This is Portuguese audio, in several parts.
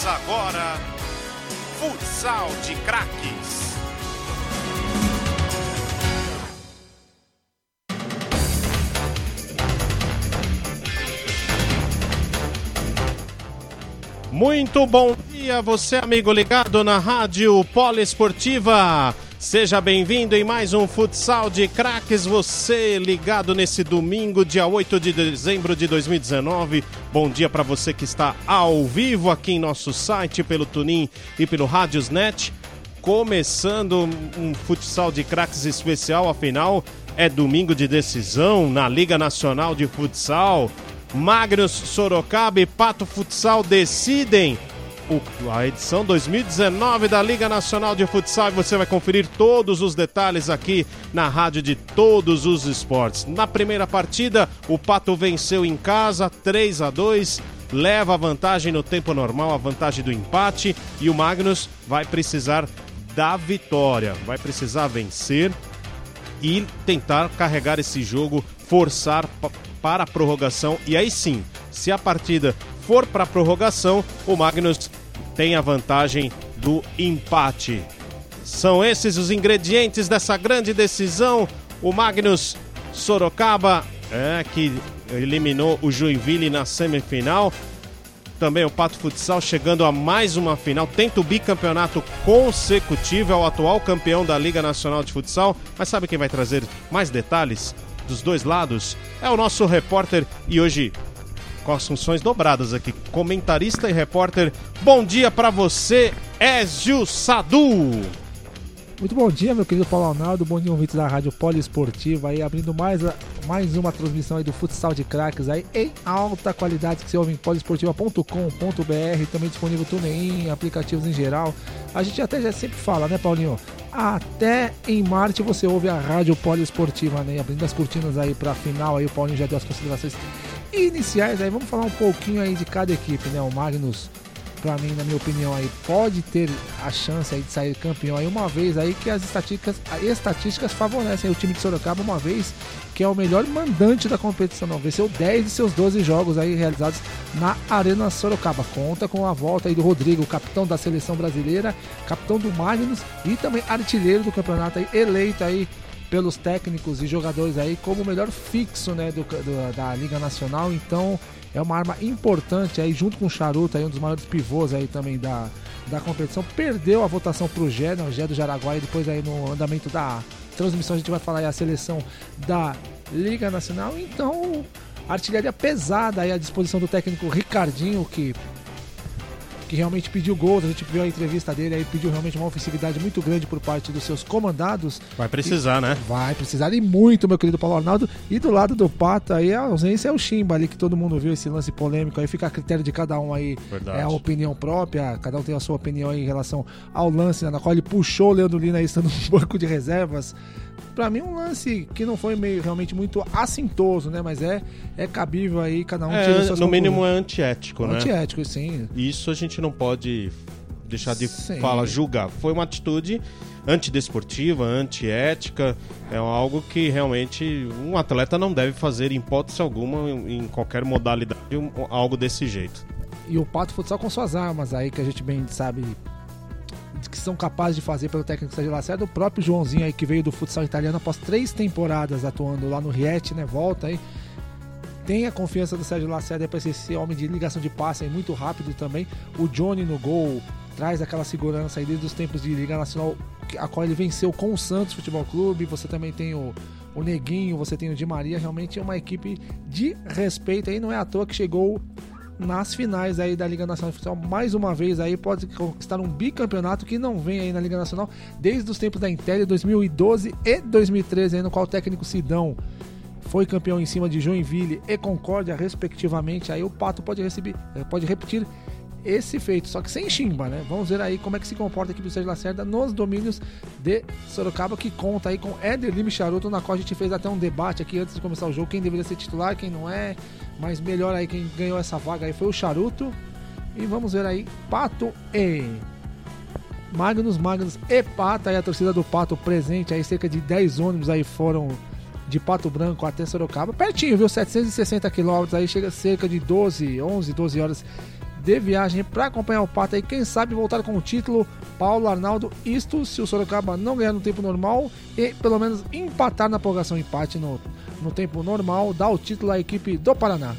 Começa agora Futsal de Craques. Muito bom dia, você amigo ligado na Rádio Poliesportiva. Seja bem-vindo em mais um Futsal de Craques, você ligado nesse domingo, dia 8 de dezembro de 2019. Bom dia para você que está ao vivo aqui em nosso site, pelo Tunin e pelo Rádiosnet. Começando um Futsal de Craques especial, afinal é domingo de decisão na Liga Nacional de Futsal. Magnus Sorocaba e Pato Futsal decidem a edição 2019 da Liga Nacional de Futsal. Você vai conferir todos os detalhes aqui na rádio de todos os esportes. Na primeira partida, o Pato venceu em casa 3 a 2 leva a vantagem no tempo normal, a vantagem do empate. E o Magnus vai precisar da vitória, vai precisar vencer e tentar carregar esse jogo, forçar para a prorrogação. E aí sim, se a partida for para a prorrogação, o Magnus tem a vantagem do empate. São esses os ingredientes dessa grande decisão. O Magnus Sorocaba, é, que eliminou o Joinville na semifinal. Também o Pato Futsal chegando a mais uma final. Tenta o bicampeonato consecutivo, é o atual campeão da Liga Nacional de Futsal. Mas sabe quem vai trazer mais detalhes dos dois lados? É o nosso repórter e hoje com as funções dobradas aqui, comentarista e repórter. Bom dia para você, Ezio Sadu. Muito bom dia, meu querido Paulo Arnaldo, bom dia, ouvintes da Rádio Poliesportiva, aí abrindo mais, mais uma transmissão aí do Futsal de Craques aí em alta qualidade que você ouve em poliesportiva.com.br, também disponível TuneIn, aplicativos em geral. A gente até já sempre fala, né, Paulinho? Até em Marte você ouve a Rádio Poliesportiva, né? Abrindo as cortinas aí pra final, aí o Paulinho já deu as considerações iniciais aí, vamos falar um pouquinho aí de cada equipe, né? O Magnus, para mim, na minha opinião aí, pode ter a chance aí de sair campeão aí uma vez aí que as estatísticas, as estatísticas favorecem o time de Sorocaba uma vez que é o melhor mandante da competição, não. Venceu 10 de seus 12 jogos aí realizados na Arena Sorocaba. Conta com a volta aí do Rodrigo, capitão da seleção brasileira, capitão do Magnus e também artilheiro do campeonato aí, eleito aí pelos técnicos e jogadores aí como o melhor fixo né, do, do, da Liga Nacional. Então é uma arma importante aí, junto com o Charuto, aí, um dos maiores pivôs aí também da, da competição. Perdeu a votação pro Gé, né, o Gé do Jaraguá, e depois aí no andamento da transmissão a gente vai falar aí a seleção da Liga Nacional. Então, artilharia pesada aí à disposição do técnico Ricardinho, que que realmente pediu gols. A gente viu a entrevista dele aí, pediu realmente uma ofensividade muito grande por parte dos seus comandados. Vai precisar, e né? Vai precisar e muito, meu querido Paulo Arnaldo. E do lado do Pato aí a ausência é o Chimba ali, que todo mundo viu esse lance polêmico aí. Fica a critério de cada um aí. Verdade. É a opinião própria, cada um tem a sua opinião aí em relação ao lance, né, na qual ele puxou o Leandro Lina aí estando no banco de reservas para mim um lance que não foi meio realmente muito assintoso, né? Mas é, é cabível aí, cada um é, tira suas No mínimo é antiético, né? Antiético, sim. Isso a gente não pode deixar de falar, julgar. Foi uma atitude antidesportiva, antiética, é algo que realmente um atleta não deve fazer em hipótese alguma em qualquer modalidade, algo desse jeito. E o Pato Futsal com suas armas aí, que a gente bem sabe que são capazes de fazer pelo técnico Sérgio Lacerda. O próprio Joãozinho aí que veio do futsal italiano após três temporadas atuando lá no Riete, né? Volta aí. Tem a confiança do Sérgio Lacerda para esse homem de ligação de passe aí, muito rápido também. O Johnny no gol traz aquela segurança aí desde os tempos de Liga Nacional, a qual ele venceu com o Santos Futebol Clube. Você também tem o, o Neguinho, você tem o Di Maria. Realmente é uma equipe de respeito aí. Não é à toa que chegou nas finais aí da Liga Nacional Futsal. Mais uma vez aí pode conquistar um bicampeonato que não vem aí na Liga Nacional desde os tempos da Intel 2012 e 2013, aí, no qual o técnico Sidão foi campeão em cima de Joinville e Concórdia, respectivamente. Aí o Pato pode, receber, eh, pode repetir esse feito, só que sem chimba, né? Vamos ver aí como é que se comporta a equipe do Sérgio Lacerda nos domínios de Sorocaba, que conta aí com Éder Lima Charuto, na qual a gente fez até um debate aqui antes de começar o jogo, quem deveria ser titular, quem não é, mas melhor aí quem ganhou essa vaga aí foi o Charuto. E vamos ver aí, Pato e Magnus, Magnus e Pato, aí a torcida do Pato presente, aí cerca de 10 ônibus aí foram de Pato Branco até Sorocaba, pertinho, viu? 760 quilômetros, aí chega cerca de 12, 11, 12 horas de viagem para acompanhar o Pato aí, quem sabe voltar com o título. Paulo Arnaldo, isto se o Sorocaba não ganhar no tempo normal e pelo menos empatar na prorrogação empate no, no tempo normal, dá o título à equipe do Paraná.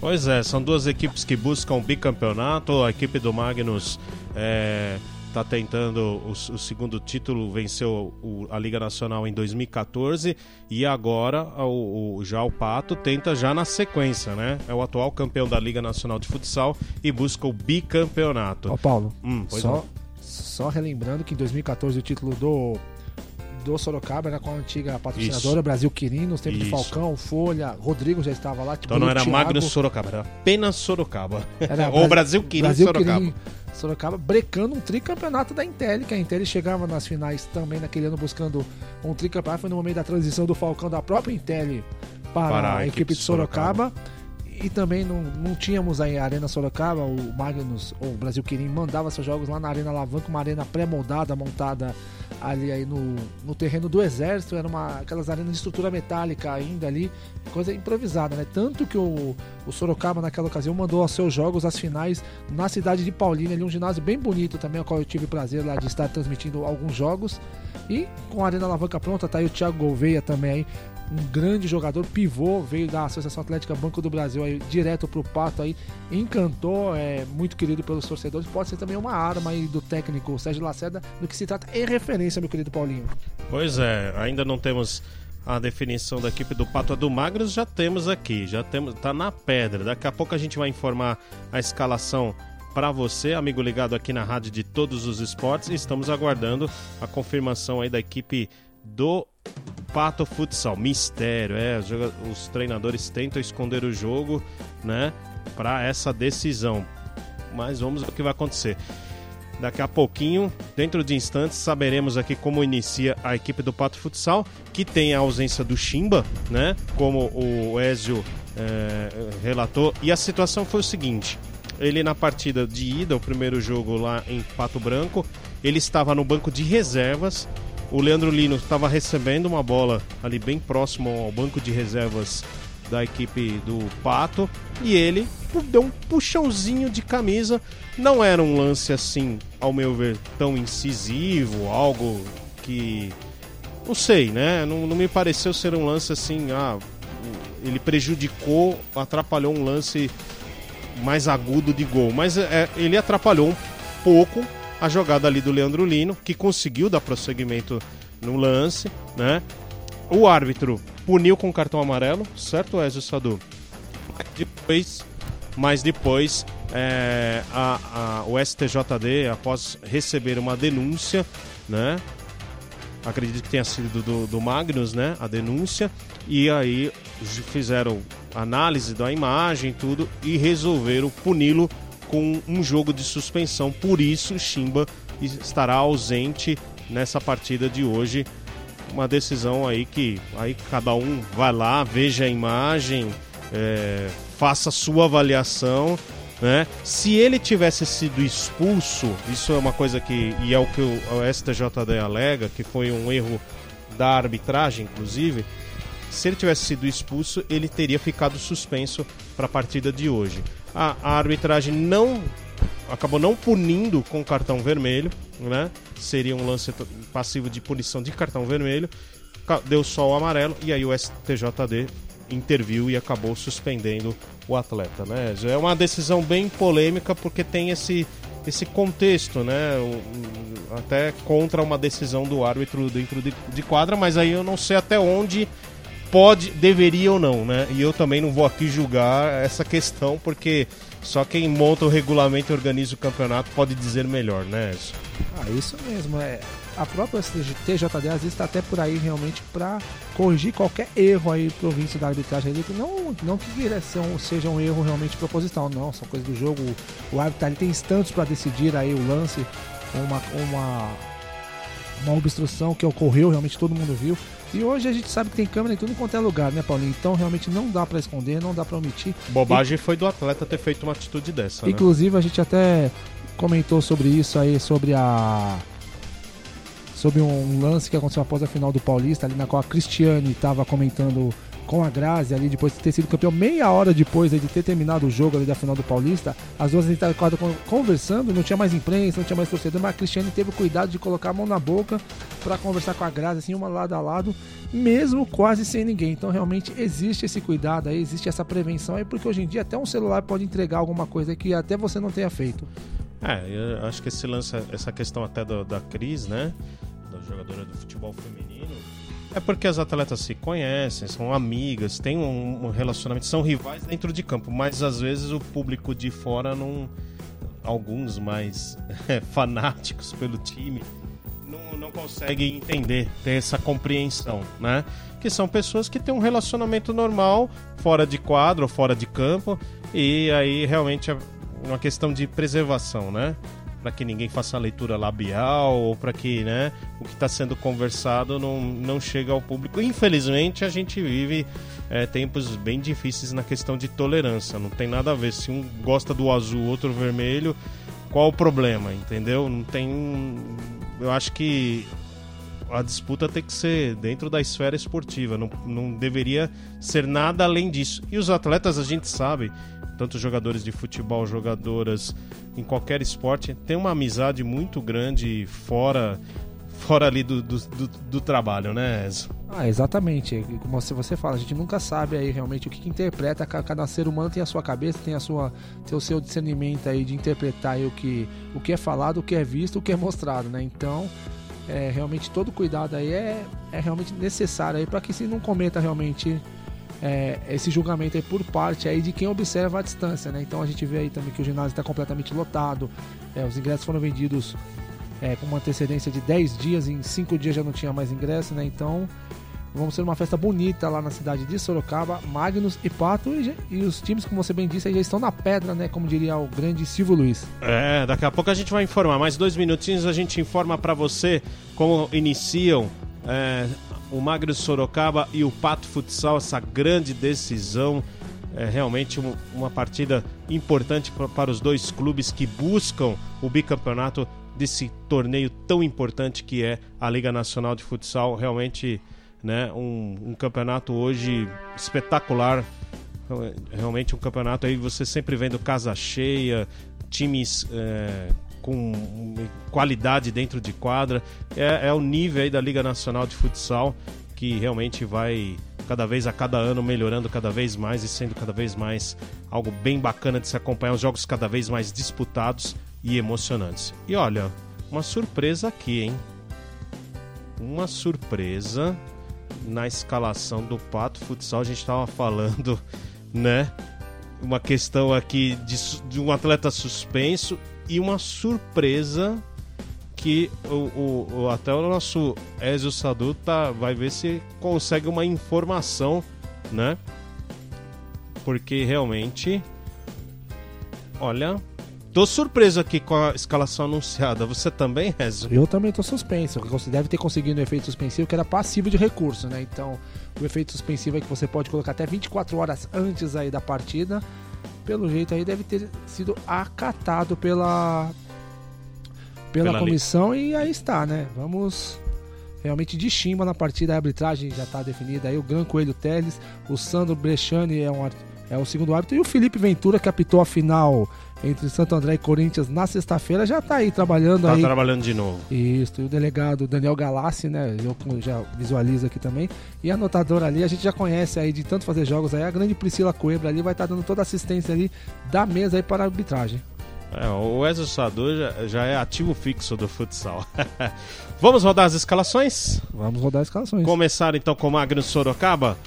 Pois é, são duas equipes que buscam bicampeonato. A equipe do Magnus é, está tentando o, o, segundo título, venceu o, a Liga Nacional em 2014 e agora o, já o Pato tenta já na sequência, né? É o atual campeão da Liga Nacional de Futsal e busca o bicampeonato. Ó, Paulo, hum, só, só relembrando que em 2014 o título do do Sorocaba era com a antiga patrocinadora Isso. Brasil Quirinos, tempo Isso. de Falcão, Folha, Rodrigo já estava lá. Tipo, então não era Thiago. Magnus Sorocaba, era apenas Sorocaba. Era Ou Brasil Quirinos Sorocaba. Quirin, Sorocaba brecando um tricampeonato da Intel, que a Intel chegava nas finais também naquele ano buscando um tricampeonato. Foi no momento da transição do Falcão da própria Intel para, para a, a, equipe de Sorocaba. Sorocaba. E também não, não tínhamos aí a Arena Sorocaba, o Magnus, ou o Brasil Quirim, mandava seus jogos lá na Arena Alavanca, uma arena pré-moldada, montada ali aí no, no terreno do exército, era uma aquelas arenas de estrutura metálica ainda ali, coisa improvisada, né? Tanto que o, o Sorocaba naquela ocasião mandou aos seus jogos as finais na cidade de Paulínia, ali um ginásio bem bonito também, ao qual eu tive prazer lá de estar transmitindo alguns jogos. E com a Arena Alavanca pronta, tá aí o Thiago Gouveia também aí um grande jogador, pivô, veio da Associação Atlética Banco do Brasil aí, direto pro Pato aí, encantou, é muito querido pelos torcedores, pode ser também uma arma aí do técnico Sérgio Lacerda, no que se trata em referência, meu querido Paulinho. Pois é, ainda não temos a definição da equipe do Pato do Magros, já temos aqui, já temos, tá na pedra. Daqui a pouco a gente vai informar a escalação para você, amigo ligado aqui na rádio de todos os esportes. Estamos aguardando a confirmação aí da equipe do Pato Futsal, mistério, é, os, os treinadores tentam esconder o jogo, né, para essa decisão. Mas vamos ver o que vai acontecer. Daqui a pouquinho, dentro de instantes, saberemos aqui como inicia a equipe do Pato Futsal, que tem a ausência do Chimba, né? Como o Ezio é, relatou. E a situação foi o seguinte: ele na partida de ida, o primeiro jogo lá em Pato Branco, ele estava no banco de reservas o Leandro Lino estava recebendo uma bola ali bem próximo ao banco de reservas da equipe do Pato e ele deu um puxãozinho de camisa. Não era um lance assim, ao meu ver, tão incisivo, algo que. Não sei, né? Não, não me pareceu ser um lance assim, ah, ele prejudicou, atrapalhou um lance mais agudo de gol. Mas é, ele atrapalhou um pouco a jogada ali do Leandro Lino, que conseguiu dar prosseguimento no lance, né? O árbitro puniu com cartão amarelo, certo, Ezio Sadu? Depois, mas depois é, a, a, o STJD, após receber uma denúncia, né? Acredito que tenha sido do, do Magnus, né? A denúncia. E aí fizeram análise da imagem tudo e resolveram puni-lo com um jogo de suspensão. Por isso, Chimba estará ausente nessa partida de hoje. Uma decisão aí que aí cada um vai lá, veja a imagem, é, faça sua avaliação. Né? Se ele tivesse sido expulso, isso é uma coisa que, e é o que o STJD alega, que foi um erro da arbitragem, inclusive. Se ele tivesse sido expulso, ele teria ficado suspenso para a partida de hoje a, a arbitragem não acabou não punindo com cartão vermelho, né? Seria um lance passivo de punição de cartão vermelho. Deu só o amarelo e aí o STJD interviu e acabou suspendendo o atleta, né? É uma decisão bem polêmica porque tem esse esse contexto, né? Até contra uma decisão do árbitro dentro de, de quadra, mas aí eu não sei até onde pode, deveria ou não, né? E eu também não vou aqui julgar essa questão, porque só quem monta o regulamento e organiza o campeonato pode dizer melhor, né? Ah, isso mesmo. É, a própria TJD às vezes está até por aí realmente para corrigir qualquer erro aí província da arbitragem. Não, não que direção seja um erro realmente proposital, não. São coisas do jogo. O árbitro ele tem instantes para decidir aí o lance, uma, uma, uma obstrução que ocorreu, realmente todo mundo viu. E hoje a gente sabe que tem câmera em tudo quanto é lugar, né, Paulinho? Então realmente não dá para esconder, não dá para omitir. Bobagem e... foi do atleta ter feito uma atitude dessa. Né? Inclusive né? a gente até comentou sobre isso aí, sobre a sobre um lance que aconteceu após a final do Paulista, ali na qual a Cristiane estava comentando com a Grazi ali, depois de ter sido campeão, meia hora depois de ter terminado o jogo ali da final do Paulista, as duas estavam conversando, não tinha mais imprensa, não tinha mais torcedor, mas a Cristiane teve o cuidado de colocar a mão na boca para conversar com a Grazi, assim, uma lado a lado, mesmo quase sem ninguém. Então realmente existe esse cuidado aí, existe essa prevenção aí, porque hoje em dia até um celular pode entregar alguma coisa que até você não tenha feito. É, eu acho que esse lance, essa questão até do, da Cris, né? Da jogadora do futebol feminino é porque as atletas se conhecem, são amigas, têm um, relacionamento, são rivais dentro de campo, mas às vezes o público de fora não. Alguns mais fanáticos pelo time não, não conseguem entender, ter essa compreensão, né? Que são pessoas que têm um relacionamento normal, fora de quadro, fora de campo, e aí realmente é uma questão de preservação, né? Para que ninguém faça a leitura labial ou para que né, o que está sendo conversado não, não chegue ao público. Infelizmente, a gente vive é, tempos bem difíceis na questão de tolerância. Não tem nada a ver. Se um gosta do azul, outro vermelho, qual o problema, entendeu? Não tem. Eu acho que a disputa tem que ser dentro da esfera esportiva, não, não deveria ser nada além disso. E os atletas, a gente sabe, tanto jogadores de futebol, jogadoras em qualquer esporte, tem uma amizade muito grande fora fora ali do, do, do, do trabalho, né, Enzo? Ah, exatamente. Como você fala, a gente nunca sabe aí realmente o que, que, interpreta. Cada ser humano tem a sua cabeça, tem a sua, tem o seu discernimento aí de interpretar aí o que, o que é falado, o que é visto, o que é mostrado, né? Então, é, realmente todo cuidado aí é, é realmente necessário aí para que se não cometa realmente é, esse julgamento aí por parte aí de quem observa a distância, né? Então a gente vê aí também que o ginásio está completamente lotado, é, os ingressos foram vendidos é, com uma antecedência de 10 dias, em 5 dias já não tinha mais ingresso, né? Então vamos ter uma festa bonita lá na cidade de Sorocaba, Magnus e Pato, e, e os times, como você bem disse, já estão na pedra, né? Como diria o grande Silvio Luiz. É, daqui a pouco a gente vai informar, mais dois minutinhos a gente informa para você como iniciam é, o Magro Sorocaba e o Pato Futsal, essa grande decisão. É realmente uma partida importante para os dois clubes que buscam o bicampeonato desse torneio tão importante que é a Liga Nacional de Futsal. Realmente, né, um, um campeonato hoje espetacular. Realmente um campeonato aí você sempre vendo casa cheia, times é, com qualidade dentro de quadra. É, é o nível aí da Liga Nacional de Futsal que realmente vai cada vez a cada ano melhorando cada vez mais e sendo cada vez mais algo bem bacana de se acompanhar, os jogos cada vez mais disputados e emocionantes. E olha, uma surpresa aqui, hein? Uma surpresa na escalação do Pato Futsal, a gente estava falando, né? Uma questão aqui de, de um atleta suspenso e uma surpresa que o, o, até o nosso Ezio Sadu tá, vai ver se consegue uma informação, né? Porque realmente, olha, tô surpreso aqui com a escalação anunciada. Você também, Ezio? Eu também tô suspenso. Você deve ter conseguido um efeito suspensivo que era passivo de recurso, né? Então, o efeito suspensivo é que você pode colocar até 24 horas antes aí da partida pelo jeito aí deve ter sido acatado pela pela, pela comissão lei. e aí está, né? Vamos realmente de chimba na partida, a arbitragem já está definida aí, o Gran Coelho Teles, o Sandro Brechani é, um, é o segundo árbitro e o Felipe Ventura que apitou a final entre Santo André e Corinthians na sexta-feira já está aí trabalhando tá aí. trabalhando de novo. Isso, e o delegado Daniel Galassi, né, eu já visualizo aqui também, e a anotadora ali, a gente já conhece aí de tanto fazer jogos aí, a grande Priscila Coebra ali vai estar tá dando toda a assistência ali da mesa aí para a arbitragem. É, o Wesley Sadu já, já, é ativo fixo do futsal. Vamos rodar as escalações? Vamos rodar as escalações. Começar então com o Magno Sorocaba.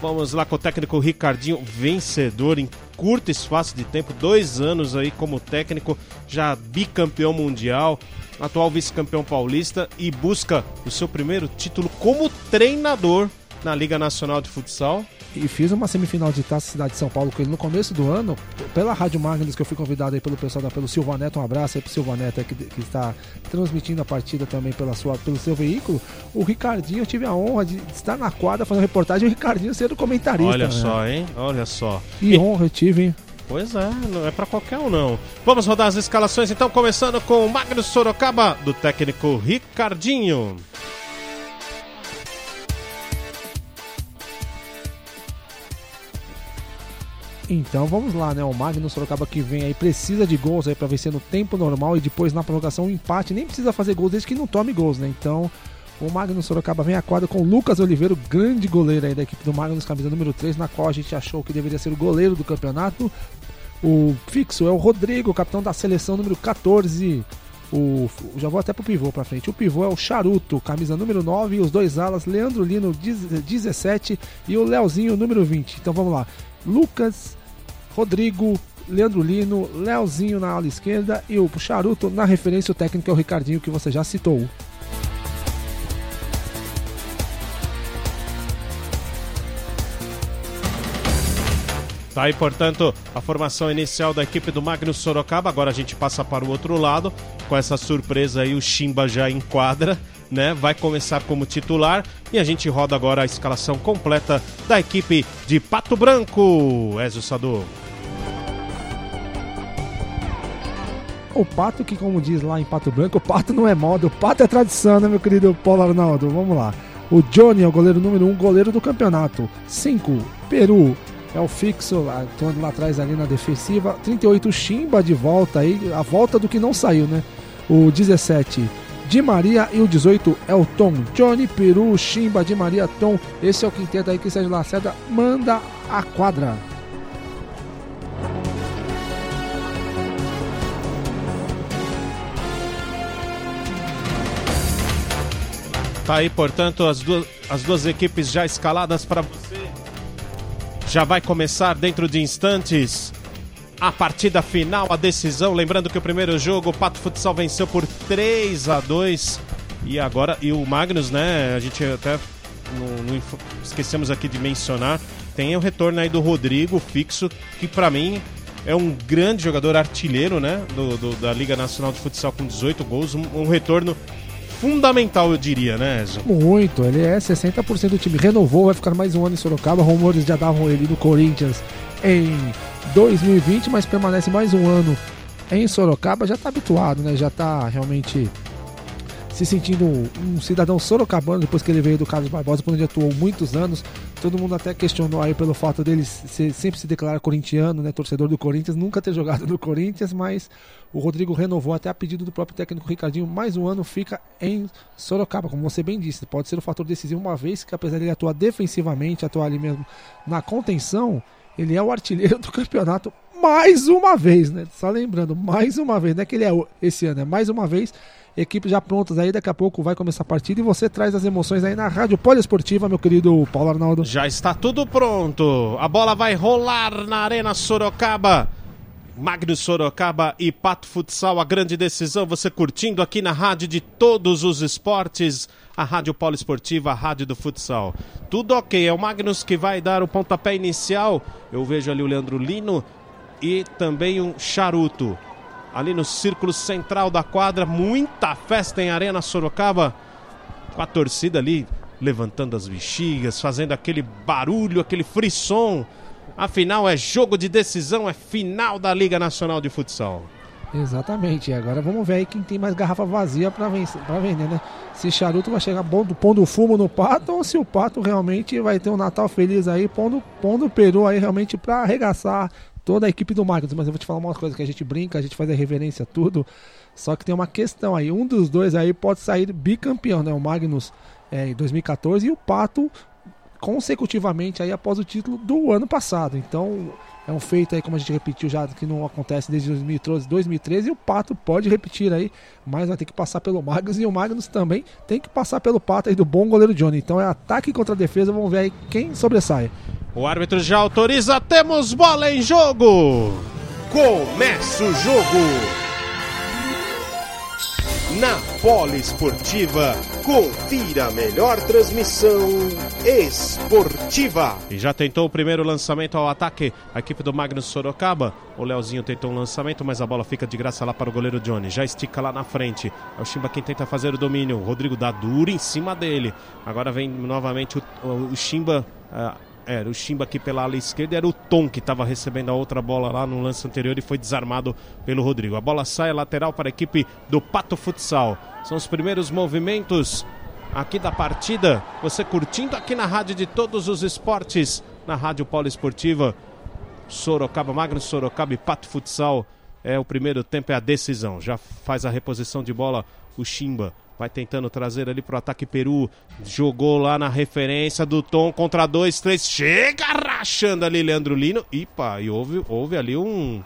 Vamos lá com o técnico Ricardinho, vencedor em curto espaço de tempo, dois anos aí como técnico, já bicampeão mundial, atual vice-campeão paulista e busca o seu primeiro título como treinador na Liga Nacional de Futsal e fiz uma semifinal de Taça Cidade de São Paulo com ele no começo do ano, pela Rádio Magnus, que eu fui convidado aí pelo pessoal da, pelo Silva Neto, um abraço aí pro Silva Neto que, que, está transmitindo a partida também pela sua, pelo seu veículo. O Ricardinho, eu tive a honra de estar na quadra fazendo reportagem e o Ricardinho sendo comentarista. Olha né? só, hein? Olha só. Que e... honra eu tive, hein? Pois é, não é para qualquer um não. Vamos rodar as escalações então, começando com o Magnus Sorocaba, do técnico Ricardinho. Então vamos lá, né? O Magnus Sorocaba que vem aí precisa de gols aí para vencer no tempo normal e depois na prorrogação um empate. Nem precisa fazer gols desde que não tome gols, né? Então o Magnus Sorocaba vem a quadra com o Lucas Oliveira, grande goleiro aí da equipe do Magnus, camisa número 3, na qual a gente achou que deveria ser o goleiro do campeonato. O fixo é o Rodrigo, capitão da seleção número 14. O, já vou até pro pivô pra frente. O pivô é o Charuto, camisa número 9. E os dois alas, Leandro Lino, 17. E o Leozinho, número 20. Então vamos lá. Lucas, Rodrigo, Leandro Lino, Leozinho na ala esquerda. E o Charuto na referência. O técnico é o Ricardinho, que você já citou. Tá aí, portanto, a formação inicial da equipe do Magnus Sorocaba. Agora a gente passa para o outro lado. Com essa surpresa aí, o Chimba já enquadra, né? Vai começar como titular. E a gente roda agora a escalação completa da equipe de Pato Branco. Ezio Sadu. O pato que, como diz lá em Pato Branco, o pato não é moda, o pato é tradição, né, meu querido Paulo Arnaldo? Vamos lá. O Johnny é o goleiro número 1, um, goleiro do campeonato. 5, Peru é o fixo, atuando lá atrás ali na defensiva. 38, Chimba de volta aí, a volta do que não saiu, né? O 17, Di Maria e o 18 é o Tom. Johnny, Peru, Chimba, Di Maria, Tom. Esse é o quinteto aí que Sérgio Lacerda manda a quadra. Tá aí, portanto, as duas, as duas equipes já escaladas para você. Já vai começar dentro de instantes a partida final, a decisão. Lembrando que o primeiro jogo, o Pato Futsal venceu por 3 a 2 E agora, e o Magnus, né? A gente até não, esquecemos aqui de mencionar. Tem o retorno aí do Rodrigo fixo, que para mim é um grande jogador artilheiro, né? Do, do, da Liga Nacional de Futsal com 18 gols. Um, um retorno fundamental, eu diria, né, Ezio? Muito, ele é 60% do time. Renovou, vai ficar mais um ano em Sorocaba. Rumores já davam ele no Corinthians em 2020, mas permanece mais um ano em Sorocaba. Já está habituado, né? Já está realmente se sentindo um cidadão sorocabano depois que ele veio do Carlos Barbosa, quando ele atuou muitos anos. Todo mundo até questionou aí pelo fato dele ser, sempre se declarar corintiano, né, torcedor do Corinthians, nunca ter jogado no Corinthians, mas o Rodrigo renovou até a pedido do próprio técnico Ricardinho, mais um ano fica em Sorocaba, como você bem disse, pode ser o um fator decisivo uma vez que apesar de ele atuar defensivamente, atuar ali mesmo na contenção, ele é o artilheiro do campeonato mais uma vez, né? Só lembrando, mais uma vez, não é que ele é esse ano, é mais uma vez equipes já prontas aí, daqui a pouco vai começar a partida e você traz as emoções aí na Rádio Poliesportiva, meu querido Paulo Arnaldo. Já está tudo pronto. A bola vai rolar na Arena Sorocaba. Magnus Sorocaba e Pato Futsal, a grande decisão, você curtindo aqui na rádio de todos os esportes, a Rádio Poliesportiva, a Rádio do Futsal. Tudo ok, é o Magnus que vai dar o pontapé inicial. Eu vejo ali o Leandro Lino e também um Charuto ali no círculo central da quadra. Muita festa em Arena Sorocaba, com a torcida ali levantando as bexigas, fazendo aquele barulho, aquele frisson. Afinal, é jogo de decisão, é final da Liga Nacional de Futsal. Exatamente, e agora vamos ver aí quem tem mais garrafa vazia para vender, né? Se Charuto vai chegar pondo, pondo fumo no pato ou se o pato realmente vai ter um Natal feliz aí, pondo, pondo o peru aí realmente para arregaçar toda a equipe do Magnus, mas eu vou te falar uma coisa que a gente brinca, a gente faz a reverência tudo, só que tem uma questão aí, um dos dois aí pode sair bicampeão, né? O Magnus é, em 2014 e o Pato consecutivamente aí após o título do ano passado. Então é um feito aí, como a gente repetiu já, que não acontece desde 2013, 2013 e o Pato pode repetir aí, mas vai ter que passar pelo Magnus e o Magnus também tem que passar pelo Pato aí do bom goleiro Johnny. Então é ataque contra defesa, vamos ver aí quem sobressai. O árbitro já autoriza, temos bola em jogo! Começa o jogo! Na Poliesportiva, confira a melhor transmissão esportiva. E já tentou o primeiro lançamento ao ataque a equipe do Magnus Sorocaba. O Leozinho tentou um lançamento, mas a bola fica de graça lá para o goleiro Johnny. Já estica lá na frente. É o Chimba quem tenta fazer o domínio. O Rodrigo dá duro em cima dele. Agora vem novamente o, o, Chimba. Uh, era o Chimba aqui pela ala esquerda, era o Tom que estava recebendo a outra bola lá no lance anterior e foi desarmado pelo Rodrigo. A bola sai lateral para a equipe do Pato Futsal. São os primeiros movimentos aqui da partida. Você curtindo aqui na rádio de todos os esportes, na Rádio Poliesportiva. Sorocaba, Magno Sorocaba e Pato Futsal. É o primeiro tempo, é a decisão. Já faz a reposição de bola o Chimba. Vai tentando trazer ali pro ataque Peru. Jogou lá na referência do Tom contra dois, três. Chega rachando ali Leandro Lino. Pá, e houve, houve ali um,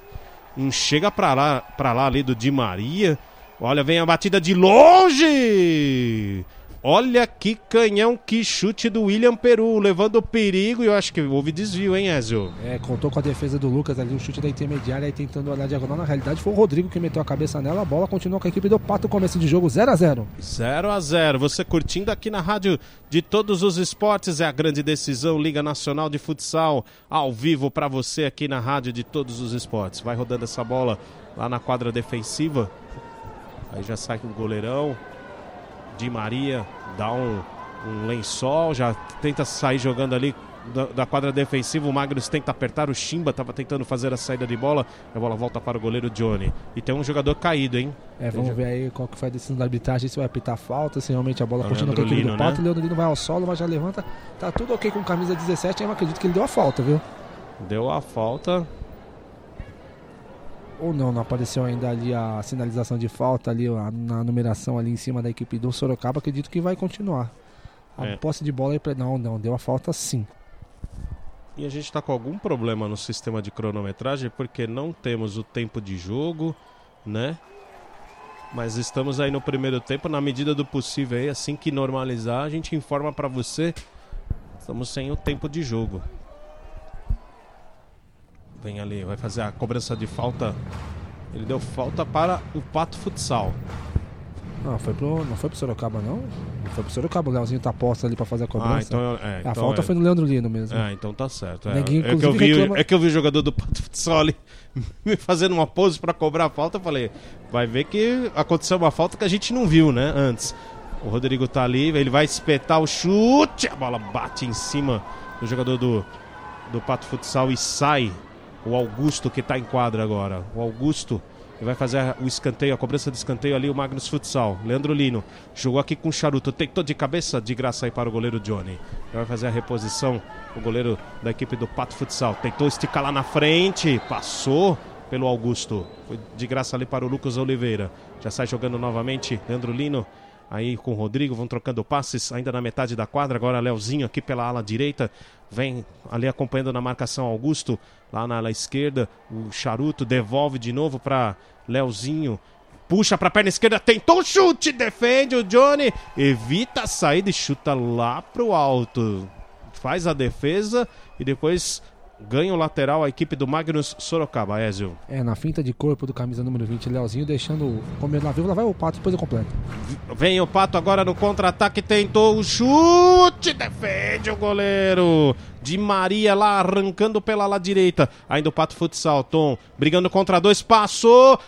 um chega pra lá, pra lá ali do Di Maria. Olha, vem a batida de longe. Olha que canhão, que chute do William Peru, levando perigo e eu acho que houve desvio, hein, Ezio? É, contou com a defesa do Lucas ali, o chute da intermediária aí tentando olhar diagonal. Na realidade foi o Rodrigo que meteu a cabeça nela, a bola continua com a equipe do Pato, começo de jogo 0 a 0 0 a 0 Você curtindo aqui na rádio de todos os esportes, é a grande decisão, Liga Nacional de Futsal, ao vivo para você aqui na rádio de todos os esportes. Vai rodando essa bola lá na quadra defensiva. Aí já sai com o goleirão. Di Maria dá um, um lençol, já tenta sair jogando ali da, da, quadra defensiva. O Magnus tenta apertar, o Chimba estava tentando fazer a saída de bola. A bola volta para o goleiro Johnny. E tem um jogador caído, hein? É, vamos ver aí qual que foi a decisão da arbitragem, se vai apitar falta, se realmente a bola continua com equipe do Pato. Né? O Leandro vai ao solo, mas já levanta. Tá tudo ok com camisa 17, eu acredito que ele deu a falta, viu? Deu a falta ou não, não apareceu ainda ali a sinalização de falta ali na numeração ali em cima da equipe do Sorocaba, acredito que vai continuar. A é. posse de bola aí pra... não, não, deu a falta sim. E a gente está com algum problema no sistema de cronometragem porque não temos o tempo de jogo, né? Mas estamos aí no primeiro tempo, na medida do possível aí, assim que normalizar, a gente informa para você. Estamos sem o tempo de jogo. Vem ali, vai fazer a cobrança de falta. Ele deu falta para o Pato Futsal. Não, foi pro, não foi pro Sorocaba, não? Não foi pro Sorocaba, o Leozinho tá posto ali pra fazer a cobrança. Ah, então, é, a então falta é. foi no Leandro Lino mesmo. É, então tá certo. É, é, que eu vi, reclama... é que eu vi o jogador do Pato Futsal ali me fazendo uma pose pra cobrar a falta. Eu falei, vai ver que aconteceu uma falta que a gente não viu, né, antes. O Rodrigo tá ali, ele vai espetar o chute, a bola bate em cima do jogador do, do Pato Futsal e sai o Augusto que está em quadra agora. O Augusto vai fazer o escanteio, a cobrança de escanteio ali, o Magnus Futsal. Leandro Lino jogou aqui com o charuto, tentou de cabeça, de graça aí para o goleiro Johnny. Vai fazer a reposição, o goleiro da equipe do Pato Futsal. Tentou esticar lá na frente, passou pelo Augusto. Foi de graça ali para o Lucas Oliveira. Já sai jogando novamente, Leandro Lino aí com o Rodrigo, vão trocando passes ainda na metade da quadra. Agora Leozinho aqui pela ala direita, vem ali acompanhando na marcação Augusto, lá na ala esquerda. O Charuto devolve de novo para Leozinho. Puxa para a perna esquerda, tentou o chute, defende o Johnny, evita a saída e chuta lá pro alto. Faz a defesa e depois ganha o lateral a equipe do Magnus Sorocaba, Ezio. É, na finta de corpo do camisa número 20, Leozinho, deixando comer na lá vai o Pato, depois eu completo. Vem o Pato agora no contra-ataque, tentou o chute, defende o goleiro. De Maria lá arrancando pela lá direita. Ainda o Pato Futsal, Tom, brigando contra dois, passou,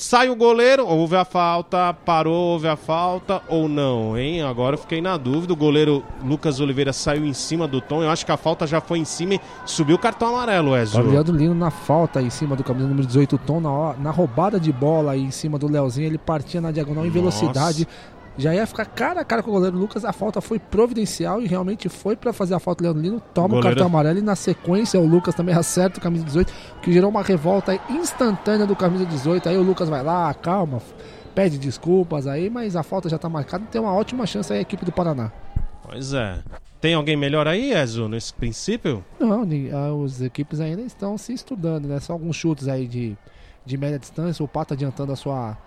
Sai o goleiro, houve a falta, parou, houve a falta ou não, hein? Agora eu fiquei na dúvida. O goleiro Lucas Oliveira saiu em cima do Tom. Eu acho que a falta já foi em cima e subiu o cartão amarelo, Ezio. Leandro Lino na falta em cima do camisa número 18, Tom, na, na roubada de bola aí em cima do Leozinho. Ele partia na diagonal em velocidade já ia ficar cara a cara com o goleiro Lucas. A falta foi providencial e realmente foi para fazer a falta. Leandro Lino toma o, cartão amarelo e na sequência o Lucas também acerta o camisa 18, que gerou uma revolta instantânea do camisa 18. Aí o Lucas vai lá, calma, pede desculpas aí, mas a falta já tá marcada. Tem uma ótima chance aí a equipe do Paraná. Pois é. Tem alguém melhor aí, Ezo, nesse princípio? Não, as equipes ainda estão se estudando, né? Só alguns chutes aí de, de média distância. O Pato adiantando a sua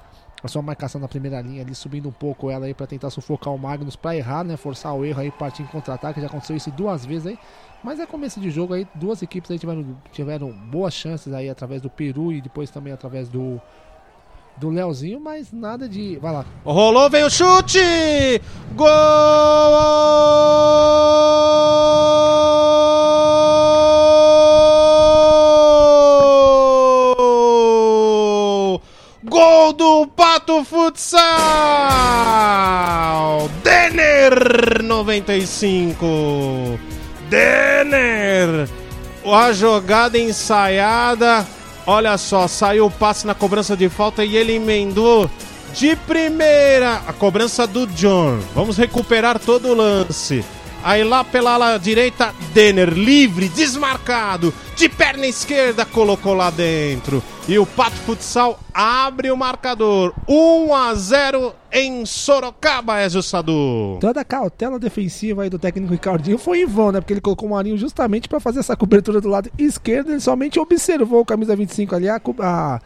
a sua marcação na primeira linha ali, subindo um pouco ela aí para tentar sufocar o Magnus para errar, né? Forçar o erro aí, partir em contra-ataque. Já aconteceu isso duas vezes aí. Mas é começo de jogo aí, duas equipes aí tiveram, tiveram boas chances aí através do Peru e depois também através do do Leozinho, mas nada de. Vai lá. Rolou, veio o chute! Gol! Gol do Pato Futsal! Denner 95. Denner! A jogada ensaiada. Olha só, saiu o passe na cobrança de falta e ele emendou de primeira a cobrança do John. Vamos recuperar todo o lance. Aí lá pela ala direita, Denner livre, desmarcado, de perna esquerda colocou lá dentro. E o Pato Futsal abre o marcador. 1 a 0 em Sorocaba, Ezio Sadu. Toda a cautela defensiva aí do técnico Ricardinho foi em vão, né? Porque ele colocou o Marinho justamente para fazer essa cobertura do lado esquerdo. Ele somente observou o camisa 25 ali, a, a,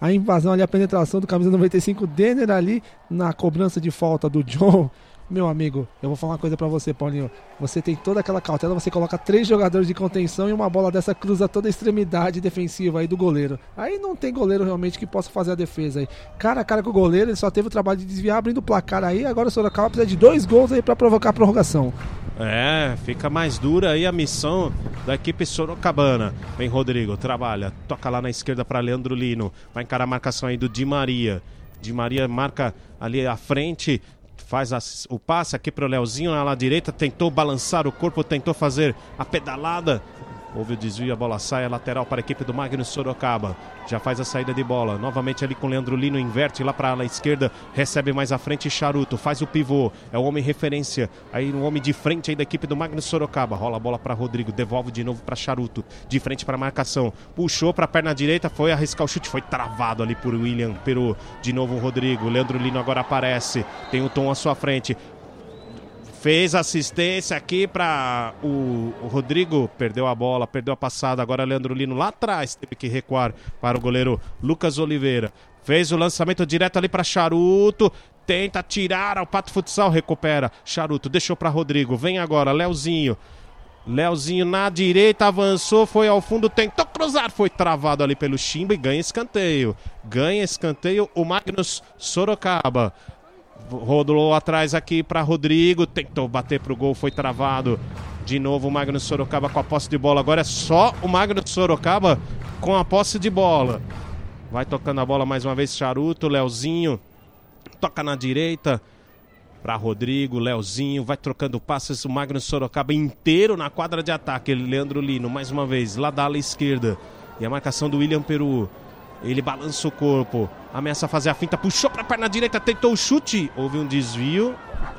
a invasão ali, a penetração do camisa 95 Denner ali na cobrança de falta do John. Meu amigo, eu vou falar uma coisa para você, Paulinho. Você tem toda aquela cautela, você coloca três jogadores de contenção e uma bola dessa cruza toda a extremidade defensiva aí do goleiro. Aí não tem goleiro realmente que possa fazer a defesa aí. Cara a cara com o goleiro, ele só teve o trabalho de desviar abrindo o placar aí. Agora o Sorocaba precisa de dois gols aí para provocar a prorrogação. É, fica mais dura aí a missão da equipe sorocabana. Vem Rodrigo, trabalha, toca lá na esquerda para Leandro Lino. Vai encarar a marcação aí do Di Maria. Di Maria marca ali à frente, faz o passe aqui para o Leozinho na ala direita, tentou balançar o corpo, tentou fazer a pedalada. Houve o desvio, a bola sai, a lateral para a equipe do Magnus Sorocaba. Já faz a saída de bola. Novamente ali com o Leandro Lino, inverte lá para a ala esquerda, recebe mais à frente Charuto, faz o pivô. É o homem referência. Aí um homem de frente aí da equipe do Magnus Sorocaba. Rola a bola para Rodrigo, devolve de novo para Charuto. De frente para a marcação. Puxou para a perna direita, foi arriscar o chute, foi travado ali por William Peru. De novo o Rodrigo. Leandro Lino agora aparece. Tem o Tom à sua frente fez assistência aqui para o, Rodrigo, perdeu a bola, perdeu a passada. Agora Leandro Lino lá atrás teve que recuar para o goleiro Lucas Oliveira. Fez o lançamento direto ali para Charuto. Tenta tirar o Pato Futsal, recupera. Charuto deixou para Rodrigo. Vem agora, Leozinho. Leozinho na direita avançou, foi ao fundo, tentou cruzar, foi travado ali pelo Chimba e ganha escanteio. Ganha escanteio o Magnus Sorocaba. Rodou atrás aqui para Rodrigo, tentou bater pro gol, foi travado. De novo o Magno Sorocaba com a posse de bola. Agora é só o Magno Sorocaba com a posse de bola. Vai tocando a bola mais uma vez, Charuto, Leozinho. Toca na direita para Rodrigo, Leozinho. Vai trocando passes. O Magno Sorocaba inteiro na quadra de ataque. Leandro Lino, mais uma vez, lá da ala esquerda. E a marcação do William Peru. Ele balança o corpo, ameaça fazer a finta, puxou para a perna direita, tentou o chute. Houve um desvio.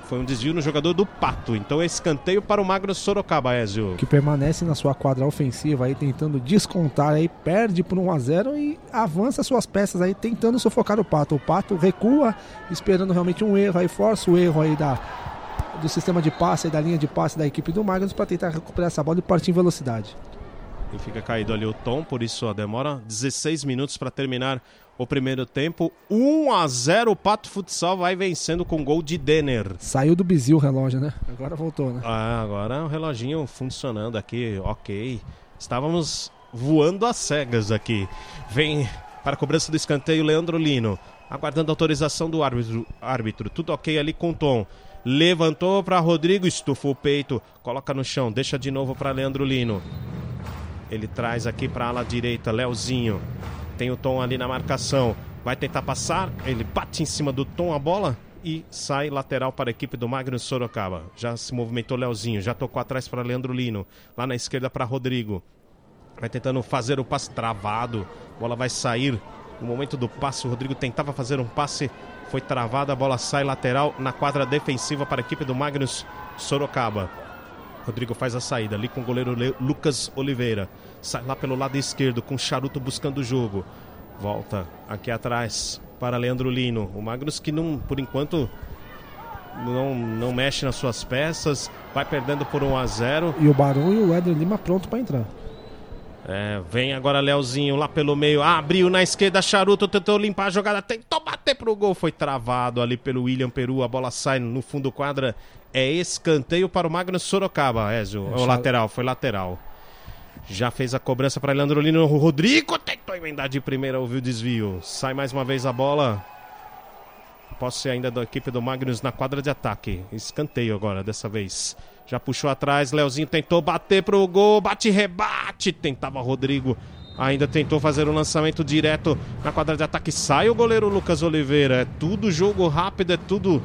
Foi um desvio no jogador do Pato. Então é escanteio para o Magno Sorocaba, Ezio. Que permanece na sua quadra ofensiva aí, tentando descontar aí, perde por 1 a 0 e avança suas peças aí, tentando sufocar o Pato. O Pato recua, esperando realmente um erro aí, força o erro aí da, do sistema de passe, da linha de passe da equipe do Magnus para tentar recuperar essa bola e partir em velocidade. E fica caído ali o Tom, por isso demora 16 minutos para terminar o primeiro tempo. 1 a 0 o Pato Futsal vai vencendo com gol de Denner. Saiu do bizil o relógio, né? Agora voltou, né? Ah, agora o reloginho funcionando aqui, ok. Estávamos voando às cegas aqui. Vem para a cobrança do escanteio Leandro Lino. Aguardando a autorização do árbitro. árbitro. Tudo ok ali com o Tom. Levantou para Rodrigo, estufou o peito, coloca no chão, deixa de novo para Leandro Lino. Ele traz aqui para a ala direita, Leozinho. Tem o Tom ali na marcação. Vai tentar passar. Ele bate em cima do Tom a bola e sai lateral para a equipe do Magno Sorocaba. Já se movimentou Leozinho, já tocou atrás para Leandro Lino. Lá na esquerda para Rodrigo. Vai tentando fazer o passe travado. Bola vai sair. No momento do passe, o Rodrigo tentava fazer um passe. Foi travada, a bola sai lateral na quadra defensiva para a equipe do Magnus Sorocaba. Rodrigo faz a saída ali com o goleiro Lucas Oliveira. Sai lá pelo lado esquerdo com o Charuto buscando o jogo. Volta aqui atrás para Leandro Lino. O Magnus que não, por enquanto não, não mexe nas suas peças, vai perdendo por 1 a 0. E o Barão e o Éder Lima pronto para entrar. É, vem agora Leozinho lá pelo meio, abriu na esquerda, Charuto tentou limpar a jogada, tentou bater pro gol, foi travado ali pelo William Peru, a bola sai no fundo quadra, é escanteio para o Magno Sorocaba, Ezio, é o lateral, foi lateral. Já fez a cobrança para Leandro Lino, o Rodrigo tentou emendar de primeira, ouviu o desvio, sai mais uma vez a bola, posse ainda da equipe do Magnus na quadra de ataque, escanteio agora dessa vez. Já puxou atrás, Leozinho tentou bater pro gol, bate rebate, tentava Rodrigo. Ainda tentou fazer um lançamento direto na quadra de ataque. Sai o goleiro Lucas Oliveira. É tudo jogo rápido, é tudo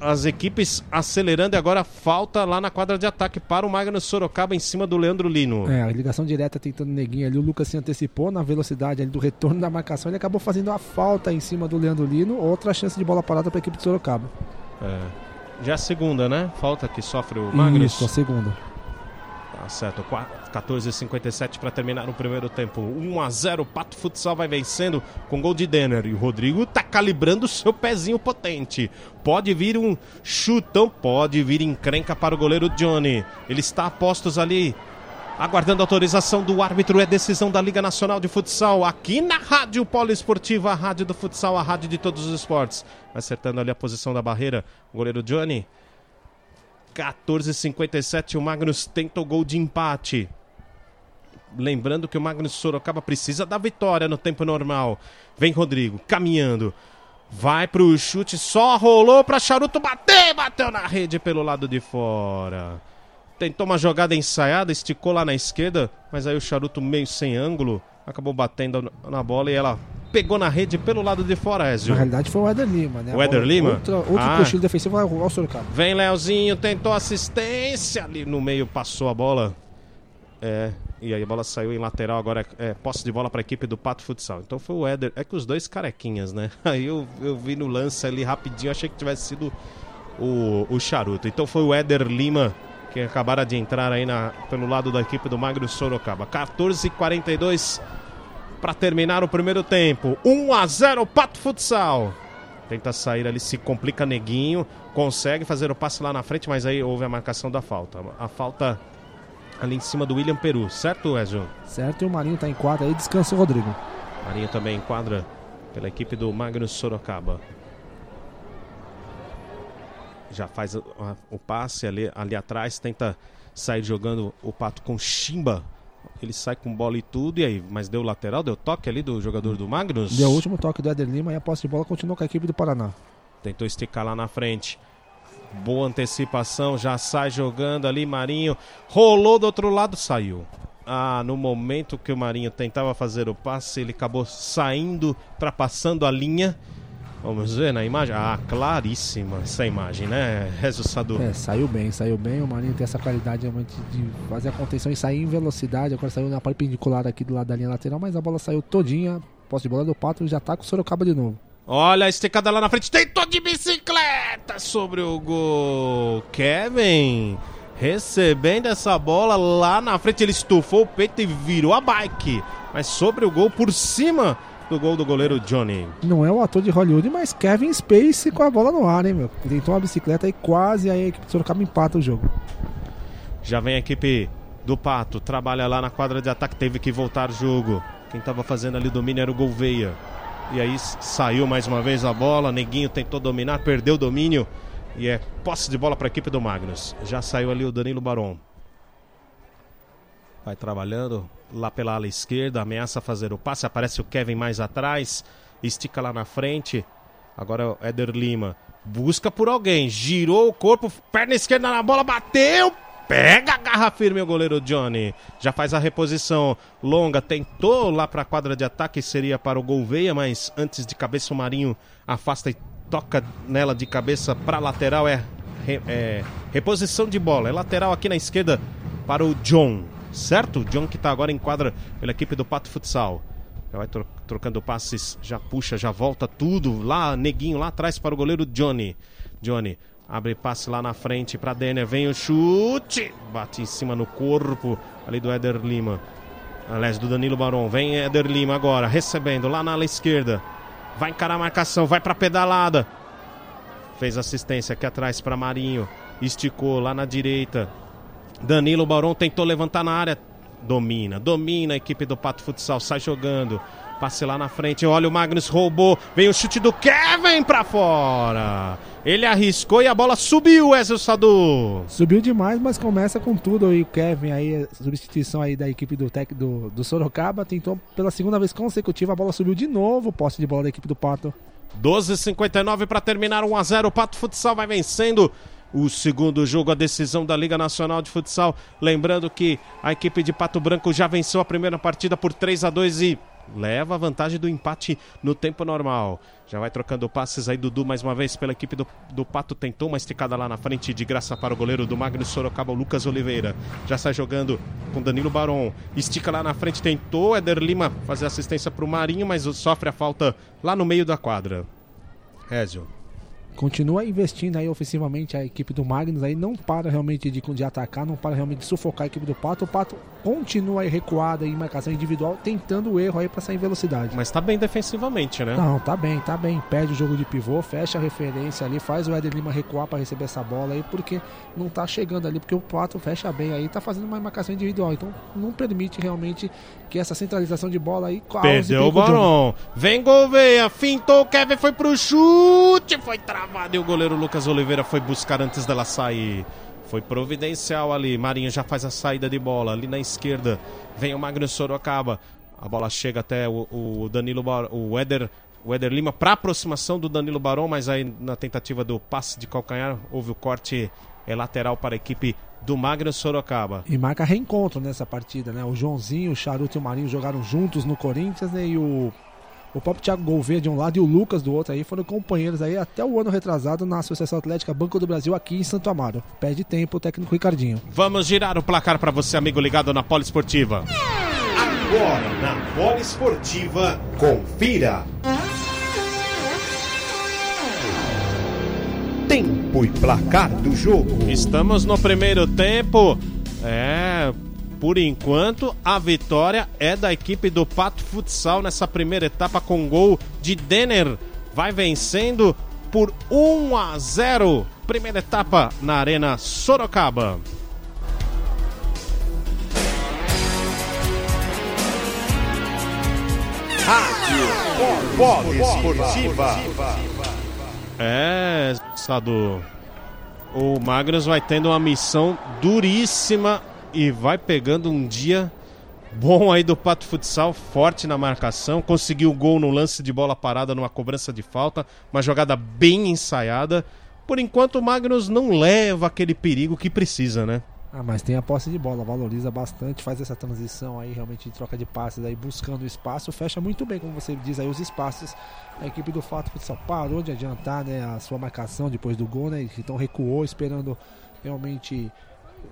as equipes acelerando e agora falta lá na quadra de ataque para o Magnus Sorocaba em cima do Leandro Lino. É, a ligação direta tentando neguinho ali, o Lucas se antecipou na velocidade ali do retorno da marcação, ele acabou fazendo a falta em cima do Leandro Lino, outra chance de bola parada para a equipe de Sorocaba. É. Já a segunda, né? Falta que sofre o Magnus. Isso, a segunda. Tá certo, 14h57 para terminar o primeiro tempo. 1 a 0 Pato Futsal vai vencendo com gol de Denner. E o Rodrigo tá calibrando o seu pezinho potente. Pode vir um chutão, pode vir encrenca para o goleiro Johnny. Ele está a postos ali aguardando autorização do árbitro. É decisão da Liga Nacional de Futsal, aqui na Rádio Poliesportiva, a rádio do futsal, a rádio de todos os esportes. Acertando ali a posição da barreira, o goleiro Johnny. 14:57 o Magnus tenta o gol de empate. Lembrando que o Magnus Sorocaba precisa da vitória no tempo normal. Vem Rodrigo, caminhando. Vai pro chute, só rolou para Charuto bater, bateu na rede pelo lado de fora tentou uma jogada ensaiada, esticou lá na esquerda, mas aí o charuto meio sem ângulo acabou batendo na bola e ela pegou na rede pelo lado de fora, Ezio. Na realidade foi o Éder Lima, né? O Éder Lima? Outra, outro Ah. cochilo defensivo é o Sorocaba. Vem Leozinho, tentou assistência ali no meio, passou a bola. É, e aí a bola saiu em lateral, agora é, é posse de bola para a equipe do Pato Futsal. Então foi o Éder, é que os dois carequinhas, né? Aí eu, eu vi no lance ali rapidinho, achei que tivesse sido o, o Charuto. Então foi o Éder Lima que acabaram de entrar aí na, pelo lado da equipe do Magro Sorocaba. 14h42 para terminar o primeiro tempo. 1 a 0 Pato Futsal. Tenta sair ali, se complica Neguinho. Consegue fazer o passe lá na frente, mas aí houve a marcação da falta. A falta ali em cima do William Peru, certo, Ezio? Certo, e o Marinho tá em quadra aí, descansa o Rodrigo. Marinho também enquadra pela equipe do Magnus Sorocaba. Já faz o, passe ali, ali atrás, tenta sair jogando o pato com chimba. Ele sai com bola e tudo, e aí? Mas deu lateral, deu toque ali do jogador do Magnus? Deu o último toque do Éder Lima e a posse de bola continuou com a equipe do Paraná. Tentou esticar lá na frente. Boa antecipação, já sai jogando ali, Marinho. Rolou do outro lado, saiu. Ah, no momento que o Marinho tentava fazer o passe, ele acabou saindo, ultrapassando a linha. Vamos ver na imagem? Ah, claríssima essa imagem, né, Sadu? É, saiu bem, saiu bem. O Marinho tem essa qualidade realmente de fazer a contenção e sair em velocidade. Agora saiu na perpendicular aqui do lado da linha lateral, mas a bola saiu todinha. Posse de bola do Pato já tá com o Sorocaba de novo. Olha a esticada lá na frente, tentou de bicicleta sobre o gol. Kevin recebendo essa bola lá na frente, ele estufou o peito e virou a bike. Mas sobre o gol, por cima do gol do goleiro Johnny. Não é o ator de Hollywood, mas Kevin Space com a bola no ar, hein, meu? Tentou uma bicicleta e quase aí a equipe do Sorocaba empata o jogo. Já vem a equipe do Pato, trabalha lá na quadra de ataque, teve que voltar o jogo. Quem estava fazendo ali domínio era o Gouveia. E aí saiu mais uma vez a bola, Neguinho tentou dominar, perdeu o domínio. E é posse de bola para a equipe do Magnus. Já saiu ali o Danilo Baron. Vai trabalhando lá pela ala esquerda, ameaça fazer o passe, aparece o Kevin mais atrás, estica lá na frente. Agora é o Éder Lima. Busca por alguém, girou o corpo, perna esquerda na bola, bateu, pega, agarra firme o goleiro Johnny. Já faz a reposição longa, tentou lá para a quadra de ataque, seria para o Gouveia, mas antes de cabeça o Marinho afasta e toca nela de cabeça para lateral. É, é reposição de bola, é lateral aqui na esquerda para o John, certo? John que está agora em quadra pela equipe do Pato Futsal. Já vai tro- trocando passes, já puxa, já volta tudo lá, neguinho lá atrás para o goleiro Johnny. Johnny abre passe lá na frente para Denner, vem o chute, bate em cima no corpo ali do Éder Lima. Aliás, do Danilo Baron. Vem Éder Lima agora, recebendo lá na ala esquerda. Vai encarar a marcação, vai para pedalada. Fez assistência aqui atrás para Marinho. Esticou lá na direita. Danilo Baron tentou levantar na área. Domina, domina a equipe do Pato Futsal, sai jogando. Passe lá na frente, olha o Magnus roubou. Vem o chute do Kevin pra fora. Ele arriscou e a bola subiu, Ezio Sadu. Subiu demais, mas começa com tudo aí. O Kevin aí, substituição aí da equipe do, tec, do, do Sorocaba, tentou pela segunda vez consecutiva, a bola subiu de novo, posse de bola da equipe do Pato. 12:59 para terminar 1 a 0. O Pato Futsal vai vencendo o segundo jogo, a decisão da Liga Nacional de Futsal. Lembrando que a equipe de Pato Branco já venceu a primeira partida por 3 a 2 e leva a vantagem do empate no tempo normal. Já vai trocando passes aí, Dudu, mais uma vez pela equipe do, do Pato. Tentou uma esticada lá na frente de graça para o goleiro do Magno Sorocaba, o Lucas Oliveira. Já sai jogando com Danilo Baron. Estica lá na frente, tentou. Éder Lima fazer assistência para o Marinho, mas sofre a falta lá no meio da quadra. Rézio. Continua investindo aí ofensivamente a equipe do Magnus aí não para realmente de, de atacar, não para realmente de sufocar a equipe do Pato. O Pato continua aí recuado aí em marcação individual, tentando o erro aí para sair em velocidade. Mas tá bem defensivamente, né? Não, tá bem, tá bem. Perde o jogo de pivô, fecha a referência ali, faz o Éder Lima recuar para receber essa bola aí, porque não tá chegando ali, porque o Pato fecha bem aí, tá fazendo uma marcação individual. Então não permite realmente que essa centralização de bola aí Perdeu o Barão. Vem Gouveia, fintou, Kevin foi pro chute, foi e o goleiro Lucas Oliveira foi buscar antes dela sair. Foi providencial ali. Marinho já faz a saída de bola. Ali na esquerda vem o Magno Sorocaba. A bola chega até o, o Danilo Bar o Éder, o Éder Lima para aproximação do Danilo Barão, mas aí na tentativa do passe de calcanhar houve o corte é lateral para a equipe do Magno Sorocaba. E marca reencontro nessa partida, né? O Joãozinho, o Charuto e o Marinho jogaram juntos no Corinthians, né? E o o próprio Thiago Gouveia de um lado e o Lucas do outro aí foram companheiros aí até o ano retrasado na Associação Atlética Banco do Brasil aqui em Santo Amaro. Perde tempo o técnico Ricardinho. Vamos girar o placar para você, amigo ligado na Poliesportiva. Agora na Poliesportiva, confira. Tempo e placar do jogo. Estamos no primeiro tempo. É, por enquanto, a vitória é da equipe do Pato Futsal nessa primeira etapa com gol de Denner. Vai vencendo por 1 a 0. Primeira etapa na Arena Sorocaba. Rádio Polo Esportiva. É, Sadu. O Magnus vai tendo uma missão duríssima e vai pegando um dia bom aí do Pato Futsal, forte na marcação, conseguiu o gol no lance de bola parada numa cobrança de falta, uma jogada bem ensaiada. Por enquanto o Magnus não leva aquele perigo que precisa, né? Ah, mas tem a posse de bola, valoriza bastante, faz essa transição aí realmente de troca de passes aí, buscando espaço, fecha muito bem, como você diz aí, os espaços. A equipe do Fato Futsal parou de adiantar, né, a sua marcação depois do gol, né, então recuou esperando realmente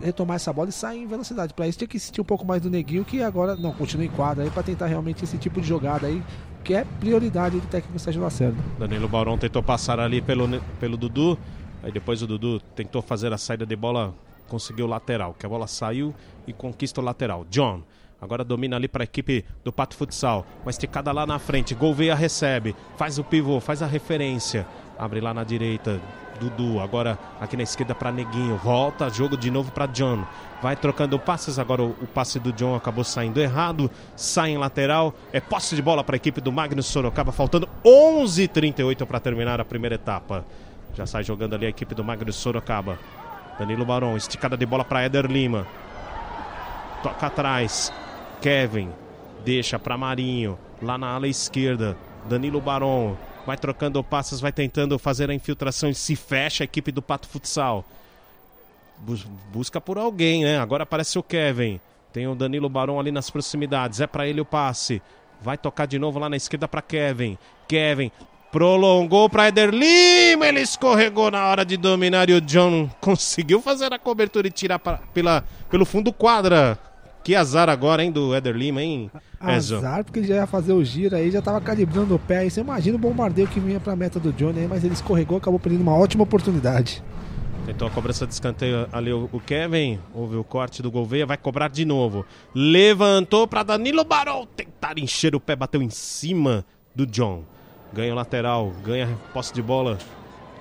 retomar essa bola e sair em velocidade. Para isso tinha que sentir um pouco mais do Neguinho, que agora não continua em quadra aí para tentar realmente esse tipo de jogada aí, que é prioridade do técnico Sérgio Lacerda. Danilo Barão tentou passar ali pelo, pelo Dudu, aí depois o Dudu tentou fazer a saída de bola, conseguiu o lateral, que a bola saiu e conquista o lateral. John. Agora domina ali para a equipe do Pato Futsal. Uma esticada lá na frente. Gouveia recebe. Faz o pivô, faz a referência. Abre lá na direita. Dudu. Agora aqui na esquerda para Neguinho. Volta, jogo de novo para John. Vai trocando passes. Agora o, o, passe do John acabou saindo errado. Sai em lateral. É posse de bola para a equipe do Magnus Sorocaba. Faltando 11:38 para terminar a primeira etapa. Já sai jogando ali a equipe do Magnus Sorocaba. Danilo Barão. Esticada de bola para Éder Lima. Toca atrás. Kevin. Deixa para Marinho. Lá na ala esquerda. Danilo Barão vai trocando passos, vai tentando fazer a infiltração e se fecha a equipe do Pato Futsal. busca por alguém, né? Agora aparece o Kevin. Tem o Danilo Barão ali nas proximidades. É para ele o passe. Vai tocar de novo lá na esquerda para Kevin. Kevin prolongou para Eder Lima. Ele escorregou na hora de dominar e o John conseguiu fazer a cobertura e tirar pra, pela, pelo fundo quadra. Que azar agora, hein, do Eder Lima, hein, Ezio? Azar, porque ele já ia fazer o giro aí, já tava calibrando o pé. Aí você imagina o bombardeio que vinha pra meta do Johnny aí, mas ele escorregou, acabou perdendo uma ótima oportunidade. Tentou a cobrança de escanteio ali o, Kevin. Houve o corte do Gouveia, vai cobrar de novo. Levantou para Danilo Barol. Tentar encher o pé, bateu em cima do John. Ganha o lateral, ganha posse de bola